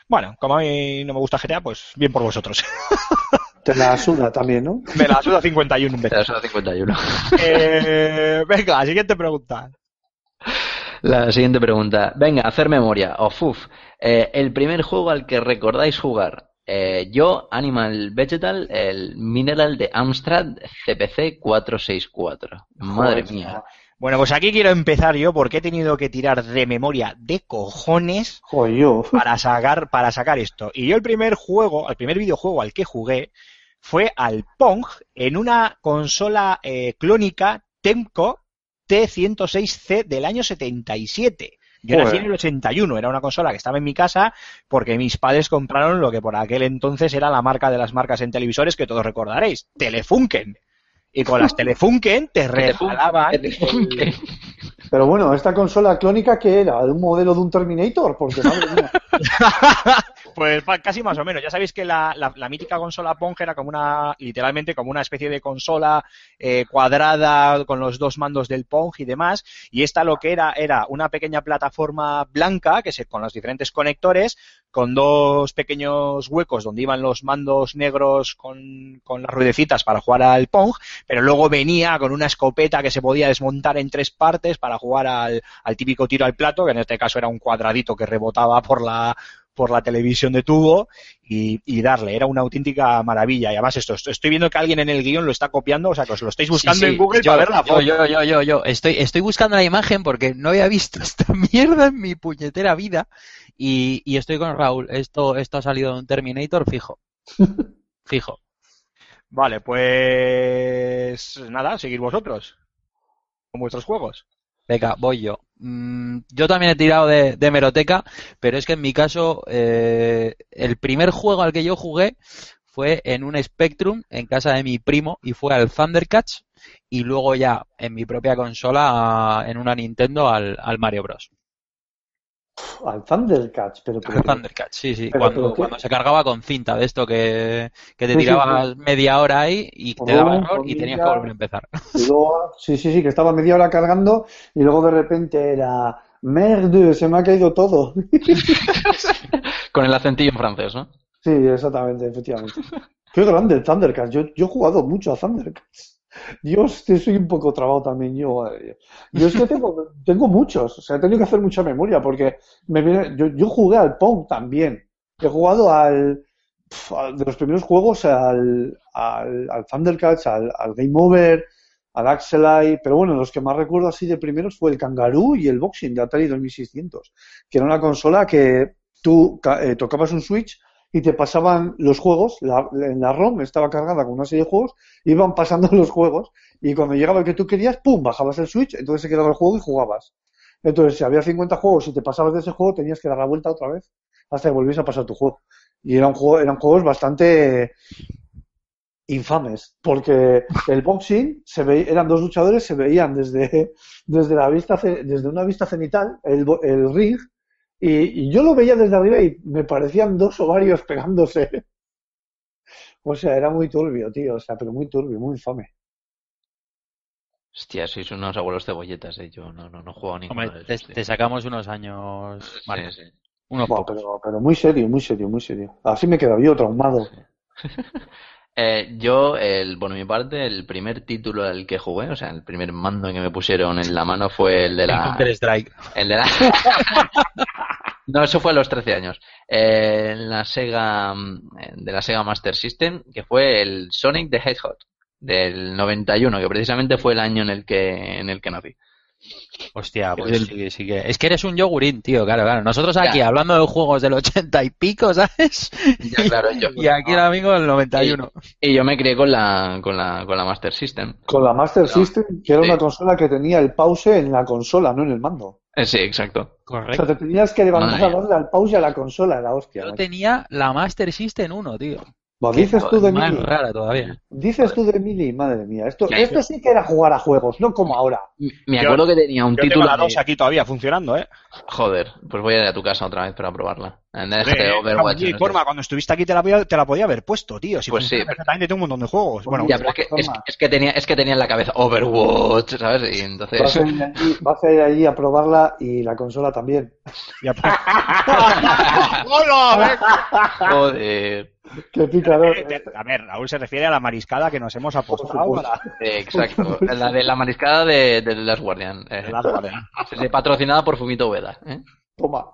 Bueno, como a mí no me gusta GTA, pues bien por vosotros. Te la suda también, ¿no? Me la suda 51 un Pero vez. eso 51. Eh, venga, siguiente pregunta. La siguiente pregunta. Venga, hacer memoria. Of, uf. Eh, el primer juego al que recordáis jugar. Eh, yo, Animal Vegetal, el Mineral de Amstrad CPC 464. Madre Joder, mía. Bueno, pues aquí quiero empezar yo porque he tenido que tirar de memoria de cojones Joder, para sacar, para sacar esto. Y yo el primer juego, el primer videojuego al que jugué fue al Pong en una consola eh, clónica Temco T106C del año 77. Yo Joder. nací en el 81, era una consola que estaba en mi casa porque mis padres compraron lo que por aquel entonces era la marca de las marcas en televisores que todos recordaréis, Telefunken. Y con las Telefunken te regalaban Telefunken. Pero bueno, ¿esta consola clónica qué era? ¿Un modelo de un Terminator? Porque madre mía. Pues casi más o menos. Ya sabéis que la, la- la mítica consola Pong era como una, literalmente como una especie de consola eh, cuadrada con los dos mandos del Pong y demás. Y esta lo que era era una pequeña plataforma blanca que se, con los diferentes conectores, con dos pequeños huecos donde iban los mandos negros con, con las ruedecitas para jugar al Pong, pero luego venía con una escopeta que se podía desmontar en tres partes para jugar al, al típico tiro al plato, que en este caso era un cuadradito que rebotaba por la por la televisión de tubo y, y darle, era una auténtica maravilla. Y además esto, esto- estoy viendo que alguien en el guion lo está copiando, o sea que os lo estáis buscando Sí, sí, en Google yo, para ver la foto. yo, yo, yo, yo. Estoy, estoy buscando la imagen porque no había visto esta mierda en mi puñetera vida y, y estoy con Raúl. Esto, esto ha salido de un Terminator fijo. Fijo. Vale, pues nada, seguir vosotros con vuestros juegos. Venga, voy yo. Mm, yo también he tirado de, de meroteca, pero es que en mi caso eh, el primer juego al que yo jugué fue en un Spectrum en casa de mi primo y fue al Thundercats y luego ya en mi propia consola en una Nintendo al, al Mario Bros. Al Thundercats, pero, pero, Al Thundercats, sí, sí. Pero, Cuando, cuando se cargaba con cinta de esto que, que te Sí, sí, tirabas media hora ahí y te daba error y tenías que volver a empezar. Y luego, sí, sí, sí, que estaba media hora cargando y luego de repente era, merde, se me ha caído todo. Con el acentillo en francés, ¿no? Sí, exactamente, efectivamente. Qué grande el Thundercats. Yo, yo he jugado mucho a Thundercats. Yo soy un poco trabado también. Yo, eh, yo es que tengo, tengo muchos. O sea, he tenido que hacer mucha memoria porque me viene, yo, yo jugué al Pong también. He jugado al, de los primeros juegos al, al, al Thundercats, al, al Game Over, al Axelite. Pero bueno, los que más recuerdo así de primeros fue el Kangaroo y el Boxing de Atari 2600, que era una consola que tú eh, tocabas un switch y te pasaban los juegos, la, en la ROM estaba cargada con una serie de juegos, iban pasando los juegos y cuando llegaba el que tú querías, ¡pum!, bajabas el switch, entonces se quedaba el juego y jugabas. Entonces, si había 50 juegos y te pasabas de ese juego, tenías que dar la vuelta otra vez hasta que volviese a pasar tu juego. Y era un juego, eran juegos bastante infames, porque el boxing se eran dos luchadores, se veían desde, desde la vista, desde una vista cenital, el, el ring, y, y yo lo veía desde arriba y me parecían dos ovarios pegándose. O sea, era muy turbio, tío, o sea, pero muy turbio, muy infame. Hostia, sois unos abuelos cebolletas, eh. Yo no, no, no juego a ninguno Hombre, de te, esos, tío. te sacamos unos años, Sí, sí. unos pocos. pero, pero muy serio, muy serio, muy serio. Así me he quedado yo traumado. Eh, yo, el, bueno, mi parte, el primer título al que jugué, o sea, el primer mando que me pusieron en la mano fue el de El la... Counter Strike. El de la... No, eso fue a los 13 años. Eh, en la Sega, mm, de la Sega Master System, que fue el Sonic the Hedgehog del 91, que precisamente fue el año en el que, en el que nací. Hostia, Es pues el- sí, sí que... Es que eres un yogurín, tío, claro, claro. Nosotros aquí Ya. hablando de juegos del ochenta y pico, ¿sabes? Ya, claro, yo- Y aquí el amigo del 91. Y yo me crié con la, con la, con la Master System. Con la Master System, que era Sí. una consola que tenía el pause en la consola, no en el mando. Eh, sí, exacto. O sea, Correcto. te tenías que levantar Madre a darle al pause a la consola, la hostia. Yo tenía la Master System 1, tío. Buah, dices tú de Más Mili, rara todavía. dices tú de Mili, madre mía. Esto, esto sí que era jugar a juegos, no como ahora. Me Yo- acuerdo que tenía un Yo tengo título la de... 2 aquí todavía funcionando, ¿eh? Joder, pues voy a ir a tu casa otra vez para probarla. Déjate Joder, Overwatch. no sé. Corma, cuando estuviste aquí te la, podía, te la podía haber puesto, tío. Si Pues sí, pero- perfectamente, tengo un montón de juegos. Bueno, Ya, pero es que, es, es que tenía, es que tenía en la cabeza Overwatch, ¿sabes? Y entonces... Vas a, ir allí, vas a ir allí a probarla y la consola también. ya- ¡Hola! Joder. Qué picador. Eh, A ver, Raúl se refiere a la mariscada que nos hemos apostado para Eh, Exacto. La de la mariscada de, de Last Guardian. Eh, Las Guardian. sí, patrocinada por Fumito Ueda. ¿eh? Toma.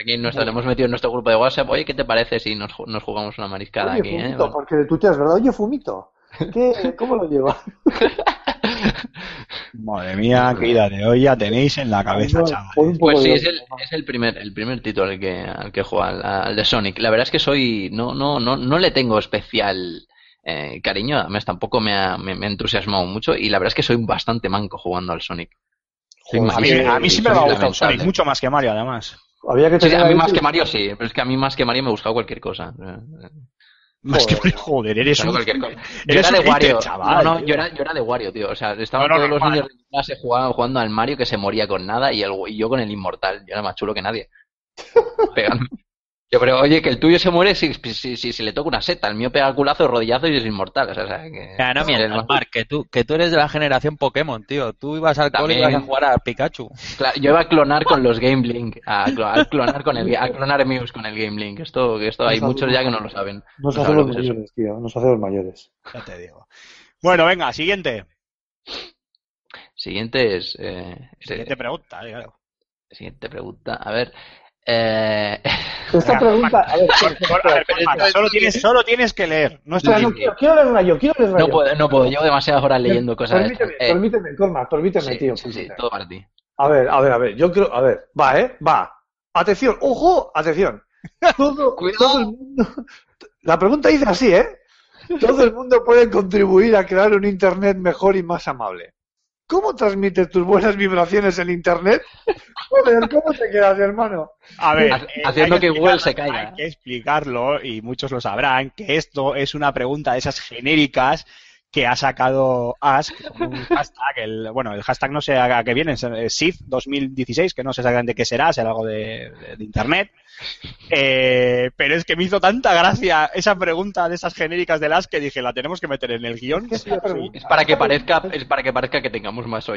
Aquí nos hemos metido en nuestro grupo de WhatsApp. Oye, ¿qué te parece si nos, ju- nos jugamos una mariscada Oye, aquí? eh? Fumito, porque de tuteas, ¿verdad? Oye, Fumito. ¿Qué, ¿Cómo lo llevas? Madre mía, qué ida de olla tenéis en la cabeza, Pon chaval. Pues sí, es el, es el primer, el primer título al que, al que juego, al, al de Sonic. La verdad es que soy, no, no, no, no le tengo especial eh, cariño, además tampoco me ha, me, me ha entusiasmado mucho y la verdad es que soy bastante manco jugando al Sonic. Joder, A mí, a siempre me ha gustado lamentable. Sonic, mucho más que Mario, además. Había que Sí, a mí más que Mario sí, pero es que a mí más que Mario me he buscado cualquier cosa. Más que Joder. Mario, joder, eres un... cualquier cosa. Yo Eres era de Wario. chaval, no, yo era, yo era de Wario, tío. O sea, estaban No, no, todos los niños de mi clase jugando, jugando al Mario que se moría con nada y, el, y yo con el inmortal. Yo era más chulo que nadie. Pegando. Yo, pero oye, que el tuyo se muere si, si, si, si le toca una seta. El mío pega el culazo, rodillazo y es inmortal. O sea, o sea, que... Ya, no mientas, más- Mark, que tú, que tú eres de la generación Pokémon, tío. Tú ibas al cole y También. ibas a jugar a Pikachu. Claro, yo iba a clonar con los Game Link. A, clo- a clonar con el, a clonar Muse con el Game Link. Esto, esto hay muchos ya que no lo saben. Nos No saben hacemos es mayores, tío. Nos hacemos mayores. Ya te digo. Bueno, venga, siguiente. Siguiente es. Eh, Siguiente pregunta, eh, claro. siguiente pregunta. A ver. Eh, Esta pregunta, a ver, A ver, Cormac, solo tienes, solo tienes que leer. No no, quiero, quiero leer yo, quiero leer no yo. puedo, no puedo. Llevo demasiadas horas leyendo cosas. Permíteme. Eh, permíteme, Cormac, permíteme, sí, tío. sí, todo para ti. A ver, a ver, a ver, yo creo, a ver, va, ¿eh? Va. Atención, ojo, atención. Todo, todo el mundo... La pregunta dice así, ¿eh? Todo el mundo puede contribuir a crear un Internet mejor y más amable. ¿Cómo transmites tus buenas vibraciones en Internet? Joder, ¿cómo te quedas, hermano? A ver, Ha- haciendo que Google se caiga. Hay que explicarlo, y muchos lo sabrán, que esto es una pregunta de esas genéricas que ha sacado Ask un hashtag, el, bueno, el hashtag no sé a qué viene, es SIF 2016, que no sé exactamente qué será, será algo de, de- de internet. Eh, pero es que me hizo tanta gracia esa pregunta de esas genéricas del Ask que dije, la tenemos que meter en el guion. sí o sí. Es para que parezca, es para que parezca que tengamos más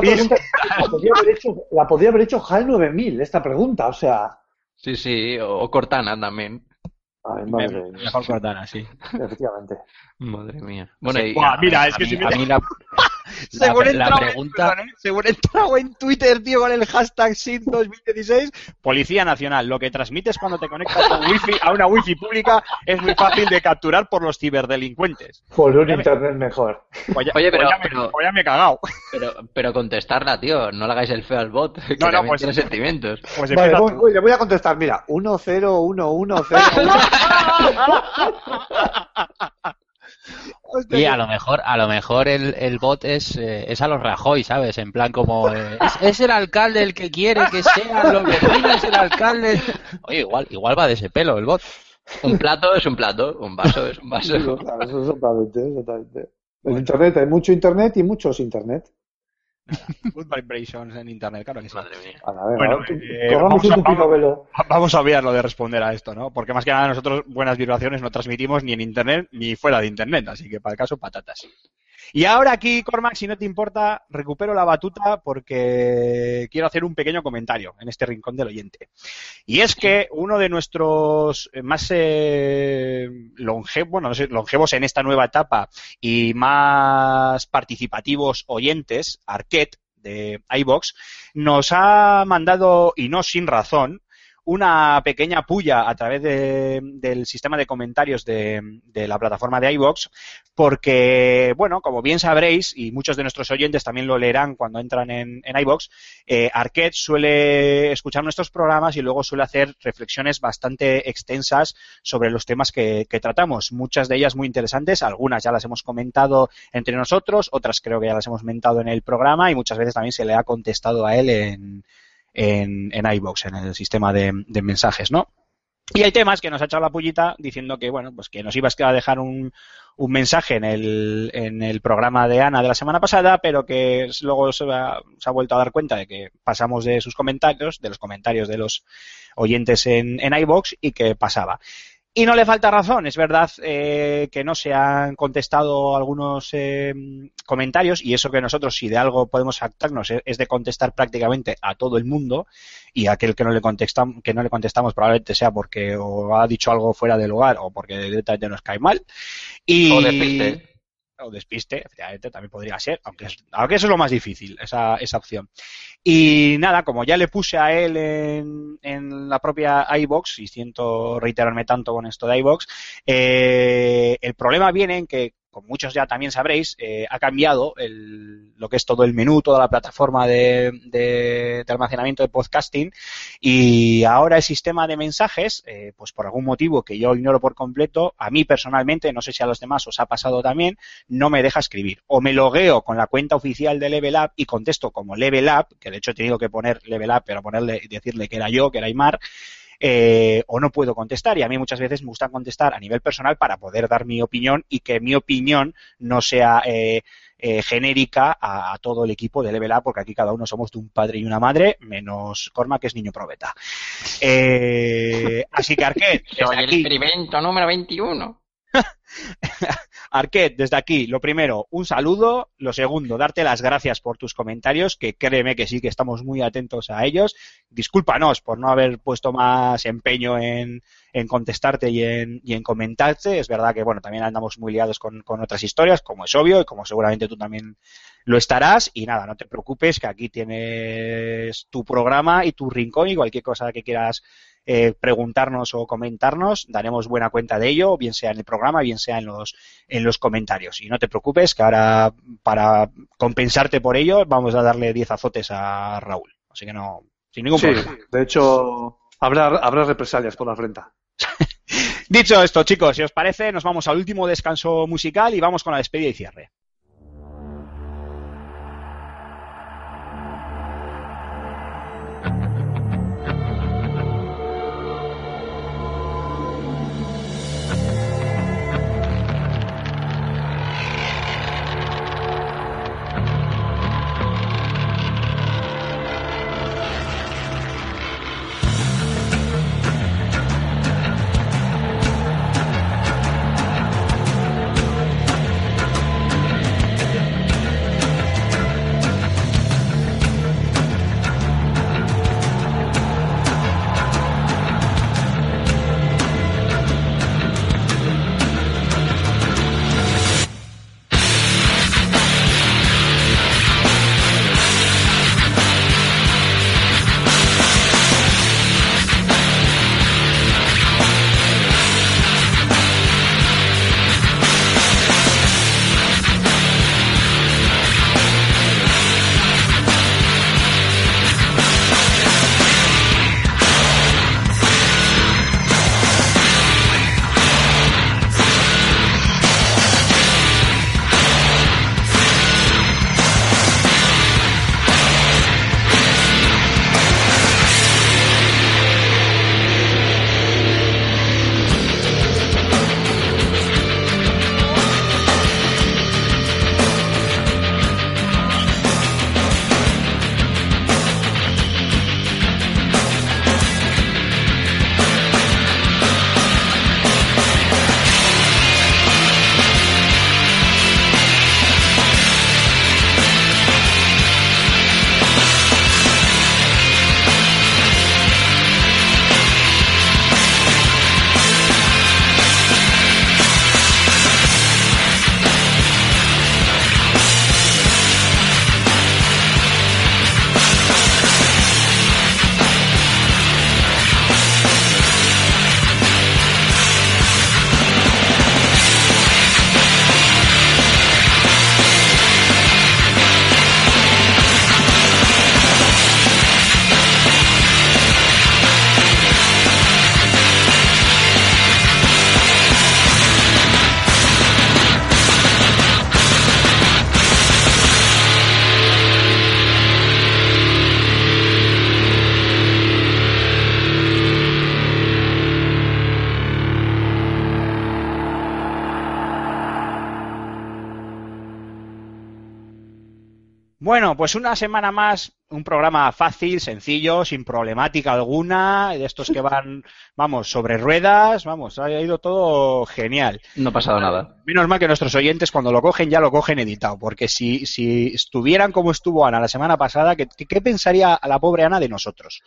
pregunta la podría haber hecho, la podría haber hecho HAL 9000, esta pregunta, o sea. Sí, sí, o, Cortana también. Ay, madre mía, Mejor Cortana, sí. efectivamente. Madre mía. Bueno, Sí, y buah, a- mira, a es que mí- si me- a mí la, Según la pregunta- perdón, ¿eh? según entrado en Twitter, tío, con el hashtag SID 2016, Policía Nacional, lo que transmites cuando te conectas con wifi a una wifi pública es muy fácil de capturar por los ciberdelincuentes. Por un Ya me- internet mejor. Pues Oye, pero- pues ya me, pero- pues ya me he cagado. pero, pero contestarla, tío. No le hagáis el feo al bot. Que No, no, pues- tiene sentimientos. Pues Vale, voy, voy, le voy a contestar. Mira, 1 0 1 1 0 Y a lo mejor, a lo mejor el, el bot es, eh, es a los Rajoy, ¿sabes? En plan como eh, es, es el alcalde el que quiere que sean los vecinos el alcalde. Oye, igual, igual va de ese pelo el bot. Un plato es un plato, un vaso es un vaso. Claro, eso exactamente, exactamente. En internet hay mucho internet y muchos internet. Good vibrations en internet, claro que sí. Madre mía. A la vez, Bueno, ¿no? Tú- eh, vamos a- vamos-. Vamos a obviar lo de responder a esto, ¿no? Porque más que nada nosotros buenas vibraciones no transmitimos ni en internet ni fuera de internet, así que para el caso patatas. Y ahora aquí, Cormac, si no te importa, recupero la batuta porque quiero hacer un pequeño comentario en este rincón del oyente. Y es que uno de nuestros eh, más eh, longevos, bueno, no sé, longevos en esta nueva etapa y más participativos oyentes, Arquette, de iBox, nos ha mandado, y no sin razón, una pequeña puya a través de- del sistema de comentarios de, la plataforma de iBox, porque, bueno, como bien sabréis, y muchos de nuestros oyentes también lo leerán cuando entran en, en iBox, eh, Arquette suele escuchar nuestros programas y luego suele hacer reflexiones bastante extensas sobre los temas que, que tratamos. Muchas de ellas muy interesantes, algunas ya las hemos comentado entre nosotros, otras creo que ya las hemos comentado en el programa y muchas veces también se le ha contestado a él en, en, en iVoox, en el sistema de, mensajes, ¿no? Y hay temas que nos ha echado la pullita diciendo que, bueno, pues que nos ibas a dejar un, un mensaje en el, en el programa de Ana de la semana pasada, pero que luego se ha, se ha vuelto a dar cuenta de que pasamos de sus comentarios, de los comentarios de los oyentes en, en iVoox y que pasaba. Y no le falta razón, es verdad eh, que no se han contestado algunos eh, comentarios y eso que nosotros si de algo podemos jactarnos es, es de contestar prácticamente a todo el mundo y aquel que no le contestamos que no le contestamos probablemente sea porque o ha dicho algo fuera de lugar o porque directamente nos cae mal y O. o despiste, efectivamente, también podría ser, aunque, es- aunque eso es lo más difícil, esa, esa opción. Y nada, como ya le puse a él en, en la propia iBox, y siento reiterarme tanto con esto de iBox, eh, el problema viene en que, como muchos ya también sabréis, eh, ha cambiado el- lo que es todo el menú, toda la plataforma de, de- de almacenamiento de podcasting, y ahora el sistema de mensajes, eh, pues por algún motivo que yo ignoro por completo, a mí personalmente, no sé si a los demás os ha pasado también, no me deja escribir. O me logueo con la cuenta oficial de Level Up y contesto como Level Up, que de hecho he tenido que poner Level Up, pero ponerle, decirle que era yo, que era Aymar, eh, o no puedo contestar. Y a mí muchas veces me gusta contestar a nivel personal para poder dar mi opinión y que mi opinión no sea eh, eh, genérica a, a todo el equipo de Level Up, porque aquí cada uno somos de un padre y una madre, menos Corma, que es niño probeta. Eh, así que Soy el experimento número 21. Arquette, desde aquí, lo primero, un saludo. Lo segundo, darte las gracias por tus comentarios, que créeme que sí que estamos muy atentos a ellos. Discúlpanos por no haber puesto más empeño en, en contestarte y en, y en comentarte. Es verdad que, bueno, también andamos muy liados con, con otras historias, como es obvio, y como seguramente tú también lo estarás. Y nada, no te preocupes, que aquí tienes tu programa y tu rincón y cualquier cosa que quieras eh, preguntarnos o comentarnos, daremos buena cuenta de ello, bien sea en el programa, bien sea en los, en los comentarios. Y no te preocupes, que ahora para compensarte por ello vamos a darle 10 azotes a Raúl. Así que no, sin ningún Sí, problema. de hecho, habrá, habrá represalias por la frente. Dicho esto, chicos, si os parece, nos vamos al último descanso musical y vamos con la despedida y cierre. Bueno, pues una semana más, un programa fácil, sencillo, sin problemática alguna, de estos que van, vamos, sobre ruedas, vamos, ha ido todo genial. No ha pasado nada. Menos mal que nuestros oyentes cuando lo cogen ya lo cogen editado, porque si, si estuvieran como estuvo Ana la semana pasada, ¿qué, qué pensaría la pobre Ana de nosotros?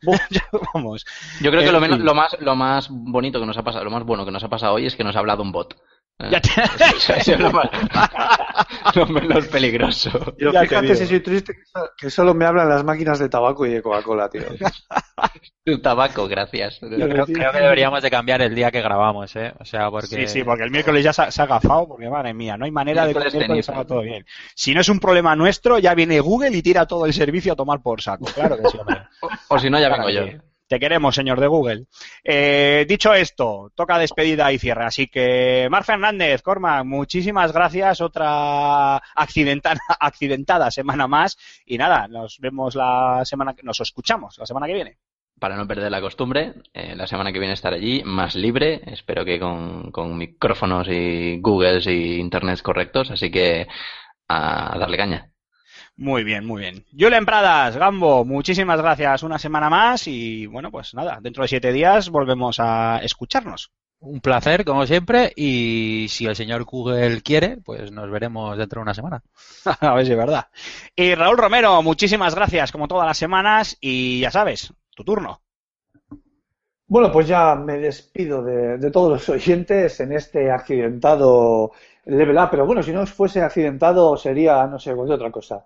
vamos. Yo creo que lo, En menos, lo más lo más bonito que nos ha pasado, lo más bueno que nos ha pasado hoy es que nos ha hablado un bot. Eh, Ya te- eso- eso es lo, más- lo menos peligroso. Yo Ya te fíjate si soy triste que so- que solo me hablan las máquinas de tabaco y de Coca-Cola, tío. Tu tabaco, gracias. Yo creo, creo que deberíamos de cambiar el día que grabamos, ¿eh? O sea, porque... Sí, sí, porque el miércoles ya se ha, se ha agafado, porque madre mía, no hay manera de que el Miércoles salga todo bien. Si no es un problema nuestro, ya viene Google y tira todo el servicio a tomar por saco. Claro que sí, hombre. O, o si no, ya Claro vengo yo. Te queremos, señor de Google. Eh, dicho esto, toca despedida y cierre. Así que, Mar Fernández, Corma, muchísimas gracias. Otra accidentada, accidentada semana más. Y nada, nos vemos la semana que nos escuchamos la semana que viene. Para no perder la costumbre, eh, la semana que viene estaré allí, más libre, espero que con, con micrófonos y Googles y internets correctos, así que a darle caña. Muy bien, muy bien. Julen Pradas, Gambo, muchísimas gracias una semana más y bueno, pues nada, dentro de siete días volvemos a escucharnos. Un placer, como siempre, y si el señor Google quiere, pues nos veremos dentro de una semana. a ver si es verdad. Y Raúl Romero, muchísimas gracias como todas las semanas y ya sabes, tu turno. Bueno, pues ya me despido de, de todos los oyentes en este accidentado Level Up, pero bueno, si no fuese accidentado sería, no sé, cualquier otra cosa.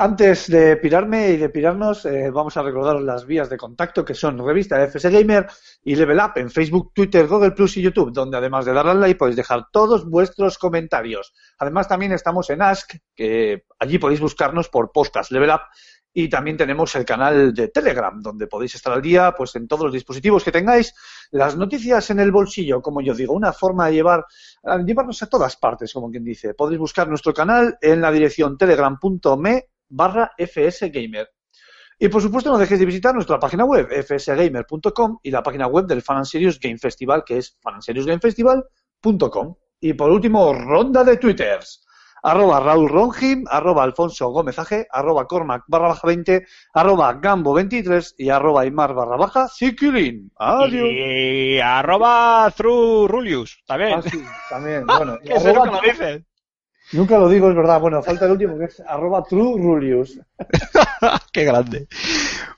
Antes de pirarme y de pirarnos, eh, vamos a recordaros las vías de contacto que son revista FS Gamer y Level Up en Facebook, Twitter, Google Plus y YouTube, donde además de darle al like podéis dejar todos vuestros comentarios. Además también estamos en Ask, que allí podéis buscarnos por podcast Level Up Y también tenemos el canal de Telegram, donde podéis estar al día pues en todos los dispositivos que tengáis, las noticias en el bolsillo, como yo digo, una forma de llevar, llevarnos a todas partes, como quien dice. Podéis buscar nuestro canal en la dirección telegram.me barra fsgamer. Y por supuesto no dejéis de visitar nuestra página web fsgamer.com y la página web del Fan Serious Game Festival que es fanandseriousgamefestival.com. Y por último, ronda de twitters. Arroba Raúl Ronjim, arroba Alfonso Gómez AG, arroba Cormac barra baja 20, arroba Gambo 23 y arroba Aymar barra baja Ziquilin. Adiós. Y arroba through Rulius, también. Ah, sí, también. Bueno, y Que eso arroba- nunca lo dices. Nunca lo digo, es verdad. Bueno, falta el último que es arroba True Rulius. Qué grande.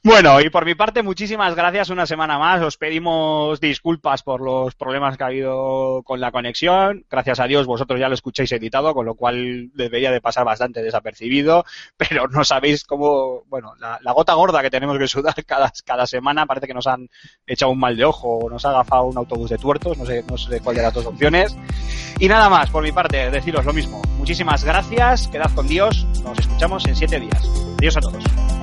Bueno, y por mi parte, muchísimas gracias una semana más. Os pedimos disculpas por los problemas que ha habido con la conexión. Gracias a Dios, vosotros ya lo escucháis editado, con lo cual debería de pasar bastante desapercibido. Pero no sabéis cómo, bueno, la, la gota gorda que tenemos que sudar cada, cada semana parece que nos han echado un mal de ojo o nos ha agafado un autobús de tuertos. No sé, no sé cuál de las dos opciones. Y nada más, por mi parte, deciros lo mismo. Muchísimas gracias, quedad con Dios. Nos escuchamos en siete días. Adiós a todos.